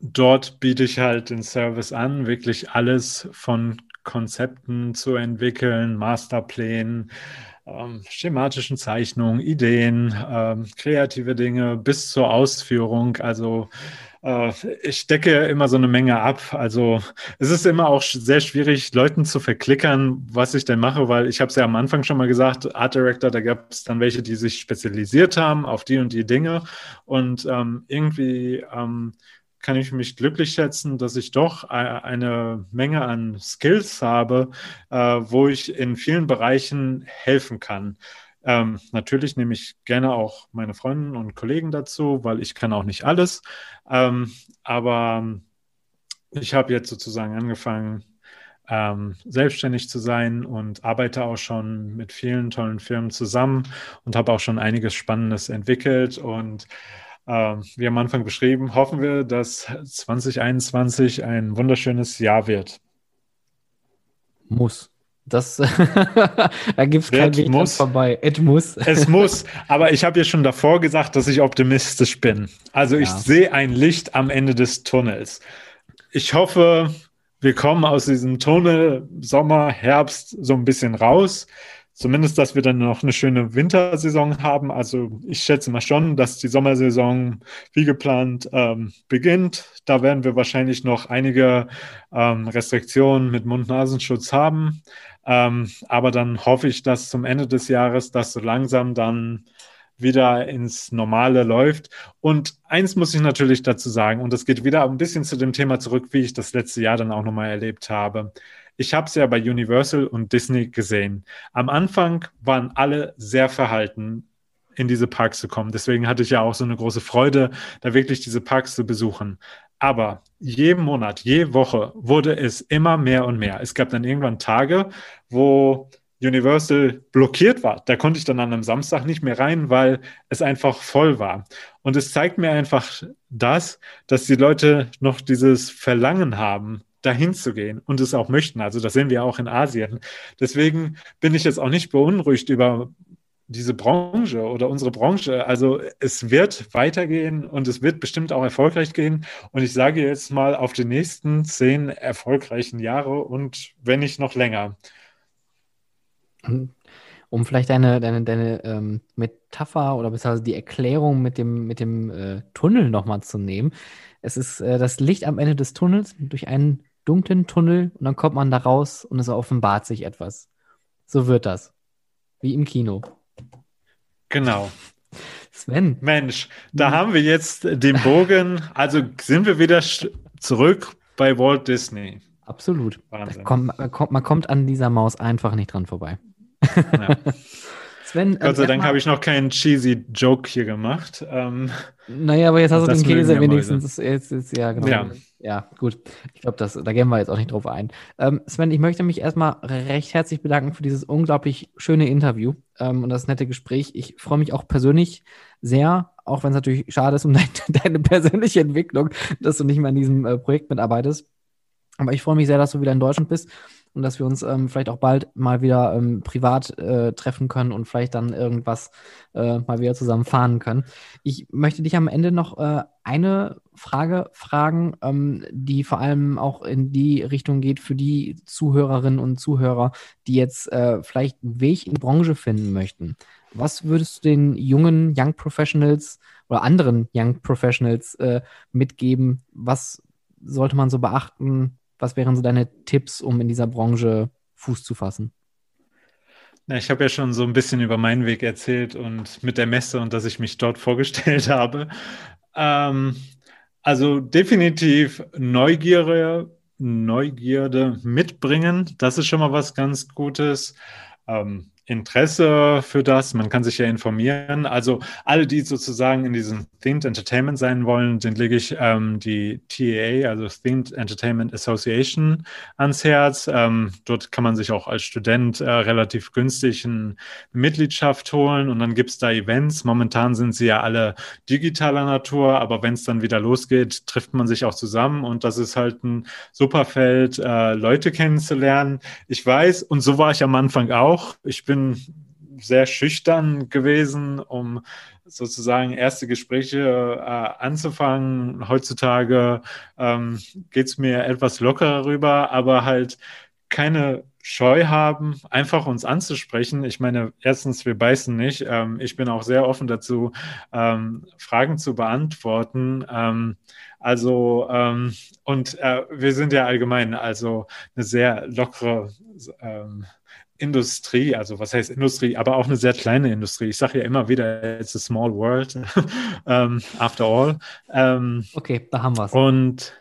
dort biete ich halt den Service an, wirklich alles von Konzepten zu entwickeln, Masterplänen, ähm, schematischen Zeichnungen, Ideen, ähm, kreative Dinge bis zur Ausführung. Also ich decke immer so eine Menge ab. Also es ist immer auch sehr schwierig, Leuten zu verklickern, was ich denn mache, weil ich habe es ja am Anfang schon mal gesagt, Art Director, da gab es dann welche, die sich spezialisiert haben auf die und die Dinge. Und ähm, irgendwie ähm, kann ich mich glücklich schätzen, dass ich doch eine Menge an Skills habe, äh, wo ich in vielen Bereichen helfen kann. Ähm, natürlich nehme ich gerne auch meine Freunde und Kollegen dazu, weil ich kann auch nicht alles. Ähm, aber ich habe jetzt sozusagen angefangen, ähm, selbstständig zu sein und arbeite auch schon mit vielen tollen Firmen zusammen und habe auch schon einiges Spannendes entwickelt und ähm, wie am Anfang beschrieben, hoffen wir, dass 2021 ein wunderschönes Jahr wird. Muss. Das, *laughs* da gibt es kein Weg muss. vorbei. Es muss. Es muss. Aber ich habe ja schon davor gesagt, dass ich optimistisch bin. Also ja. ich sehe ein Licht am Ende des Tunnels. Ich hoffe, wir kommen aus diesem Tunnel Sommer, Herbst so ein bisschen raus. Zumindest, dass wir dann noch eine schöne Wintersaison haben. Also ich schätze mal schon, dass die Sommersaison wie geplant ähm, beginnt. Da werden wir wahrscheinlich noch einige ähm, Restriktionen mit Mund-Nasenschutz haben. Ähm, aber dann hoffe ich, dass zum Ende des Jahres das so langsam dann wieder ins Normale läuft. Und eins muss ich natürlich dazu sagen, und das geht wieder ein bisschen zu dem Thema zurück, wie ich das letzte Jahr dann auch nochmal erlebt habe. Ich habe es ja bei Universal und Disney gesehen. Am Anfang waren alle sehr verhalten. in diese Parks zu kommen. Deswegen hatte ich ja auch so eine große Freude, da wirklich diese Parks zu besuchen. Aber jeden Monat, je Woche wurde es immer mehr und mehr. Es gab dann irgendwann Tage, wo Universal blockiert war. Da konnte ich dann an einem Samstag nicht mehr rein, weil es einfach voll war. Und es zeigt mir einfach das, dass die Leute noch dieses Verlangen haben, dahin zu gehen und es auch möchten. Also das sehen wir auch in Asien. Deswegen bin ich jetzt auch nicht beunruhigt über diese Branche oder unsere Branche. Also es wird weitergehen und es wird bestimmt auch erfolgreich gehen. Und ich sage jetzt mal auf die nächsten zehn erfolgreichen Jahre und wenn nicht noch länger. Um vielleicht deine, deine, deine ähm, Metapher oder beziehungsweise die Erklärung mit dem, mit dem äh, Tunnel nochmal zu nehmen. Es ist äh, das Licht am Ende des Tunnels durch einen dunklen Tunnel und dann kommt man da raus und es offenbart sich etwas. So wird das. Wie im Kino. Genau. Sven. Mensch, da haben wir jetzt den Bogen. Also sind wir wieder zurück bei Walt Disney. Absolut. Kommt, man, kommt, man kommt an dieser Maus einfach nicht dran vorbei. Ja. *laughs* Sven, Gott sei äh, Dank habe ich noch keinen cheesy Joke hier gemacht. Ähm, naja, aber jetzt hast du den Käse wenigstens. Jetzt, jetzt, ja, genau. Ja. Ja gut. Ich glaube, da gehen wir jetzt auch nicht drauf ein. Ähm, Sven, ich möchte mich erstmal recht herzlich bedanken für dieses unglaublich schöne Interview ähm, und das nette Gespräch. Ich freue mich auch persönlich sehr, auch wenn es natürlich schade ist um *laughs* dein, deine persönliche Entwicklung, dass du nicht mehr an diesem äh, Projekt mitarbeitest. Aber ich freue mich sehr, dass du wieder in Deutschland bist und dass wir uns ähm, vielleicht auch bald mal wieder ähm, privat äh, treffen können und vielleicht dann irgendwas äh, mal wieder zusammen fahren können. Ich möchte dich am Ende noch äh, eine Frage fragen, ähm, die vor allem auch in die Richtung geht für die Zuhörerinnen und Zuhörer, die jetzt äh, vielleicht einen Weg in die Branche finden möchten. Was würdest du den jungen Young Professionals oder anderen Young Professionals äh, mitgeben? Was sollte man so beachten? Was wären so deine Tipps, um in dieser Branche Fuß zu fassen? Na, ich habe ja schon so ein bisschen über meinen Weg erzählt und mit der Messe und dass ich mich dort vorgestellt *laughs* habe. Ähm, also definitiv Neugierde, Neugierde mitbringen. Das ist schon mal was ganz Gutes. Ähm, Interesse für das. Man kann sich ja informieren. Also alle, die sozusagen in diesem Themed Entertainment sein wollen, den lege ich ähm, die TEA, also Themed Entertainment Association, ans Herz. Ähm, dort kann man sich auch als Student äh, relativ günstig eine Mitgliedschaft holen und dann gibt es da Events. Momentan sind sie ja alle digitaler Natur, aber wenn es dann wieder losgeht, trifft man sich auch zusammen und das ist halt ein super Feld, äh, Leute kennenzulernen. Ich weiß, und so war ich am Anfang auch. Ich bin bin sehr schüchtern gewesen, um sozusagen erste Gespräche äh, anzufangen. Heutzutage ähm, geht es mir etwas lockerer rüber, aber halt keine Scheu haben, einfach uns anzusprechen. Ich meine, erstens, wir beißen nicht. Ähm, ich bin auch sehr offen dazu, ähm, Fragen zu beantworten. Ähm, also, ähm, und äh, wir sind ja allgemein also eine sehr lockere ähm, Industrie, also was heißt Industrie, aber auch eine sehr kleine Industrie. Ich sage ja immer wieder, it's a small world, *laughs* ähm, after all. Ähm, okay, da haben wir es. Und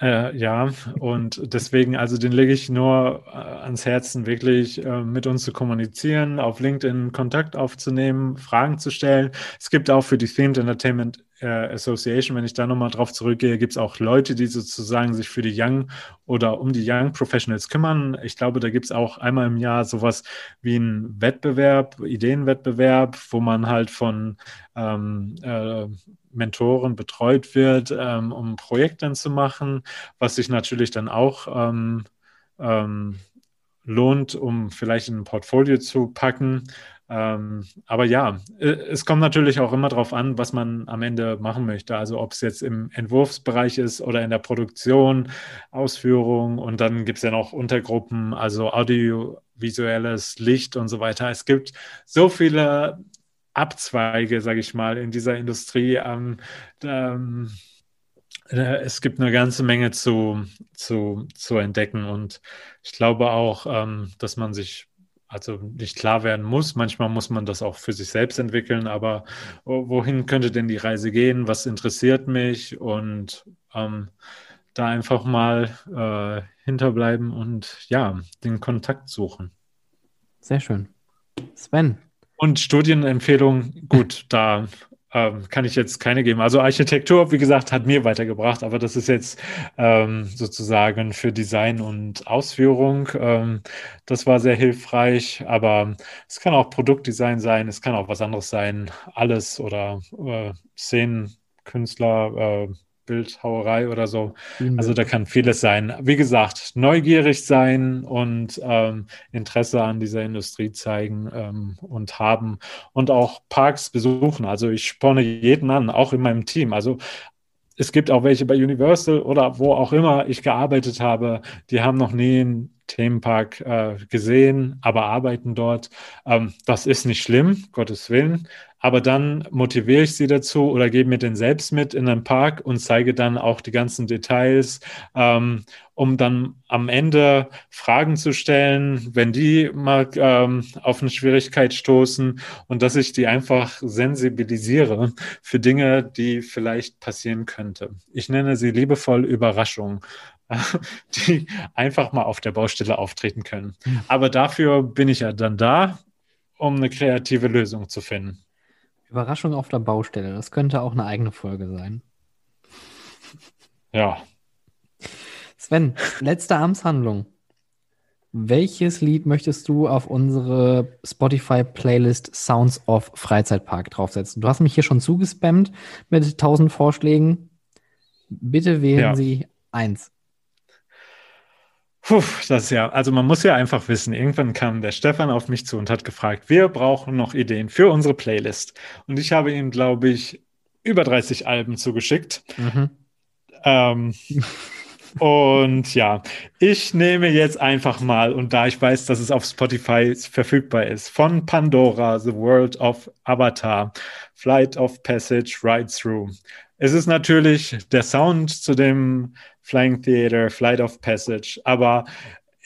äh, ja, und deswegen, also den lege ich nur äh, ans Herzen, wirklich äh, mit uns zu kommunizieren, auf LinkedIn Kontakt aufzunehmen, Fragen zu stellen. Es gibt auch für die Themed Entertainment Association, wenn ich da nochmal drauf zurückgehe, gibt es auch Leute, die sozusagen sich für die Young oder um die Young Professionals kümmern. Ich glaube, da gibt es auch einmal im Jahr sowas wie einen Wettbewerb, Ideenwettbewerb, wo man halt von ähm, äh, Mentoren betreut wird, ähm, um Projekte zu machen, was sich natürlich dann auch ähm, ähm, lohnt, um vielleicht in ein Portfolio zu packen. Ähm, aber ja, äh, es kommt natürlich auch immer darauf an, was man am Ende machen möchte. Also ob es jetzt im Entwurfsbereich ist oder in der Produktion, Ausführung und dann gibt es ja noch Untergruppen, also audiovisuelles Licht und so weiter. Es gibt so viele Abzweige, sage ich mal, in dieser Industrie. Ähm, ähm, äh, es gibt eine ganze Menge zu, zu, zu entdecken und ich glaube auch, ähm, dass man sich also nicht klar werden muss. Manchmal muss man das auch für sich selbst entwickeln, aber wohin könnte denn die Reise gehen? Was interessiert mich? Und ähm, da einfach mal äh, hinterbleiben und ja, den Kontakt suchen. Sehr schön. Sven, Und Studienempfehlung, gut, da ähm, kann ich jetzt keine geben. Also Architektur, wie gesagt, hat mir weitergebracht, aber das ist jetzt ähm, sozusagen für Design und Ausführung. Ähm, das war sehr hilfreich, aber es kann auch Produktdesign sein, es kann auch was anderes sein, alles oder äh, Szenenkünstler, äh, Bildhauerei oder so. Also da kann vieles sein. Wie gesagt, neugierig sein und ähm, Interesse an dieser Industrie zeigen ähm, und haben und auch Parks besuchen. Also ich sporne jeden an, auch in meinem Team. Also es gibt auch welche bei Universal oder wo auch immer ich gearbeitet habe, die haben noch nie einen Themenpark äh, gesehen, aber arbeiten dort. Ähm, das ist nicht schlimm, Gottes Willen aber dann motiviere ich sie dazu oder gebe mir den selbst mit in einen Park und zeige dann auch die ganzen Details, ähm, um dann am Ende Fragen zu stellen, wenn die mal ähm, auf eine Schwierigkeit stoßen und dass ich die einfach sensibilisiere für Dinge, die vielleicht passieren könnte. Ich nenne sie liebevoll Überraschungen *laughs* die einfach mal auf der Baustelle auftreten können. Hm. Aber dafür bin ich ja dann da, um eine kreative Lösung zu finden. Überraschung auf der Baustelle. Das könnte auch eine eigene Folge sein. Ja. Sven, letzte Amtshandlung. Welches Lied möchtest du auf unsere Spotify-Playlist Sounds of Freizeitpark draufsetzen? Du hast mich hier schon zugespammt mit 1000 Vorschlägen. Bitte wählen ja. Sie eins. Puh, das ist ja, also man muss ja einfach wissen, irgendwann kam der Stefan auf mich zu und hat gefragt, wir brauchen noch Ideen für unsere Playlist. Und ich habe ihm, glaube ich, über 30 Alben zugeschickt. Mhm. Ähm, und ja, ich nehme jetzt einfach mal, und da ich weiß, dass es auf Spotify verfügbar ist, von Pandora, The World of Avatar, Flight of Passage, Ride Through. Es ist natürlich der Sound zu dem Flying Theater, Flight of Passage. Aber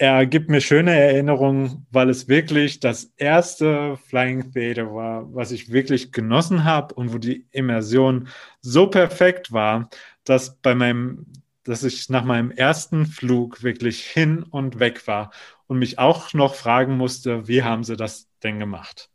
er gibt mir schöne Erinnerungen, weil es wirklich das erste Flying Theater war, was ich wirklich genossen habe und wo die Immersion so perfekt war, dass bei meinem, dass ich nach meinem ersten Flug wirklich hin und weg war und mich auch noch fragen musste, wie haben sie das denn gemacht?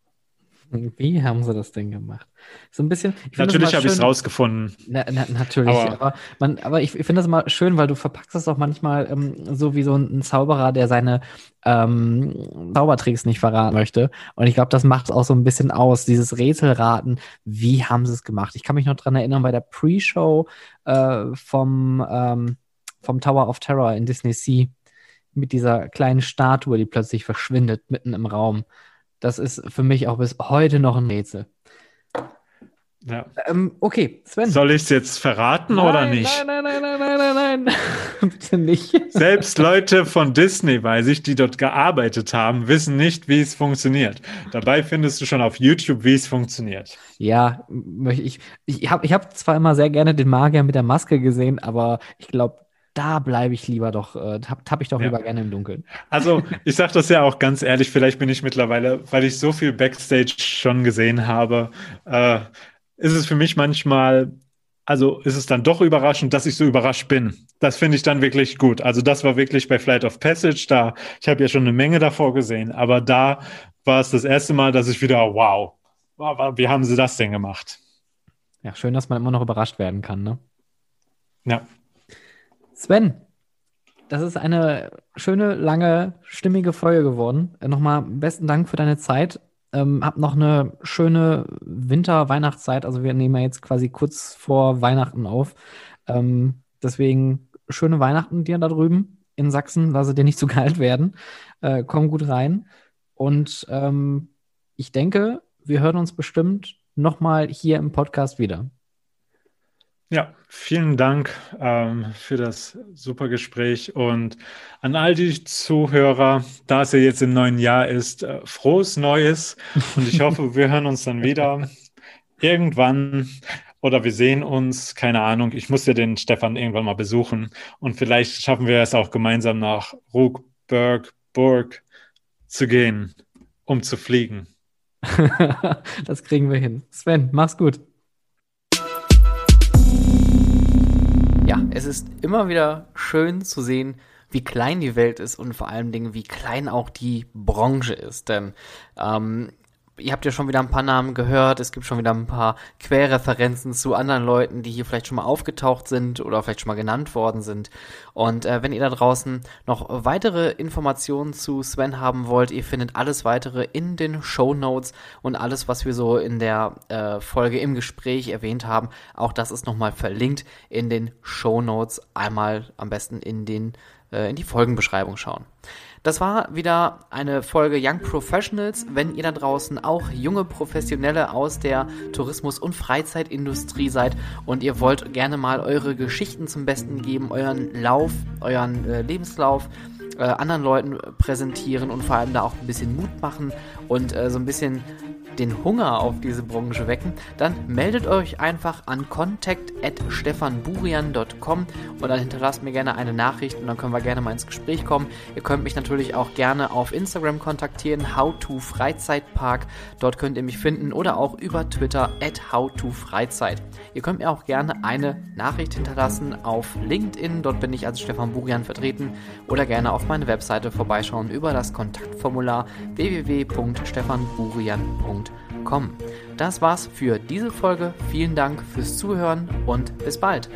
Wie haben sie das denn gemacht? So ein bisschen. Natürlich habe ich es rausgefunden. Na, na, natürlich, aber, aber, man, aber ich, ich finde das immer schön, weil du verpackst das auch manchmal ähm, so wie so ein, ein Zauberer, der seine ähm, Zaubertricks nicht verraten möchte. Und ich glaube, das macht es auch so ein bisschen aus, dieses Rätselraten. Wie haben sie es gemacht? Ich kann mich noch dran erinnern, bei der Pre-Show äh, vom, ähm, vom Tower of Terror in Disney Sea mit dieser kleinen Statue, die plötzlich verschwindet mitten im Raum. Das ist für mich auch bis heute noch ein Rätsel. Ja. Ähm, okay, Sven. Soll ich es jetzt verraten nein, oder nicht? Nein, nein, nein, nein, nein, nein, nein. *laughs* Bitte nicht. Selbst Leute von Disney, weiß ich, die dort gearbeitet haben, wissen nicht, wie es funktioniert. Dabei findest du schon auf YouTube, wie es funktioniert. Ja, ich, ich habe ich hab zwar immer sehr gerne den Magier mit der Maske gesehen, aber ich glaube, da bleibe ich lieber doch, äh, tapp, tapp ich doch ja. lieber gerne im Dunkeln. Also, ich sage das ja auch ganz ehrlich, vielleicht bin ich mittlerweile, weil ich so viel Backstage schon gesehen habe, äh, ist es für mich manchmal, also ist es dann doch überraschend, dass ich so überrascht bin. Das finde ich dann wirklich gut. Also, das war wirklich bei Flight of Passage da. Ich habe ja schon eine Menge davor gesehen, aber da war es das erste Mal, dass ich wieder, wow, wie haben sie das denn gemacht? Ja, schön, dass man immer noch überrascht werden kann, ne? Ja. Sven, das ist eine schöne, lange, stimmige Folge geworden. Äh, nochmal besten Dank für deine Zeit. Ähm, hab noch eine schöne Winter-Weihnachtszeit. Also wir nehmen ja jetzt quasi kurz vor Weihnachten auf. Ähm, deswegen schöne Weihnachten dir da drüben in Sachsen. Lass dir nicht zu kalt werden. Äh, komm gut rein. Und ähm, ich denke, wir hören uns bestimmt nochmal hier im Podcast wieder. Ja, vielen Dank ähm, für das super Gespräch und an all die Zuhörer, da es ja jetzt im neuen Jahr ist, äh, frohes Neues und ich hoffe, wir hören uns dann wieder irgendwann oder wir sehen uns, keine Ahnung. Ich muss ja den Stefan irgendwann mal besuchen und vielleicht schaffen wir es auch gemeinsam nach Ruckberg, Burg zu gehen, um zu fliegen. *laughs* das kriegen wir hin. Sven, mach's gut. Ja, es ist immer wieder schön zu sehen, wie klein die Welt ist und vor allen Dingen, wie klein auch die Branche ist. Denn ähm, ihr habt ja schon wieder ein paar Namen gehört, es gibt schon wieder ein paar Querreferenzen zu anderen Leuten, die hier vielleicht schon mal aufgetaucht sind oder vielleicht schon mal genannt worden sind. Und äh, wenn ihr da draußen noch weitere Informationen zu Sven haben wollt, ihr findet alles weitere in den Show Notes und alles, was wir so in der äh, Folge im Gespräch erwähnt haben, auch das ist nochmal verlinkt in den Show Notes. Einmal am besten in den äh, in die Folgenbeschreibung schauen. Das war wieder eine Folge Young Professionals. Wenn ihr da draußen auch junge Professionelle aus der Tourismus- und Freizeitindustrie seid und ihr wollt gerne mal eure Geschichten zum Besten geben, euren Lauf, euren äh, Lebenslauf, äh, anderen Leuten präsentieren und vor allem da auch ein bisschen Mut machen und äh, so ein bisschen den Hunger auf diese Branche wecken, dann meldet euch einfach an contact@stefanburian.com und dann hinterlasst mir gerne eine Nachricht und dann können wir gerne mal ins Gespräch kommen. Ihr könnt mich natürlich auch gerne auf Instagram kontaktieren, howtofreizeitpark. Dort könnt ihr mich finden oder auch über Twitter at howtofreizeit. Ihr könnt mir auch gerne eine Nachricht hinterlassen auf LinkedIn, dort bin ich als Stefan Burian vertreten oder gerne auf meine Webseite vorbeischauen über das Kontaktformular www.stefanburian.com kommen. Das war's für diese Folge. Vielen Dank fürs Zuhören und bis bald.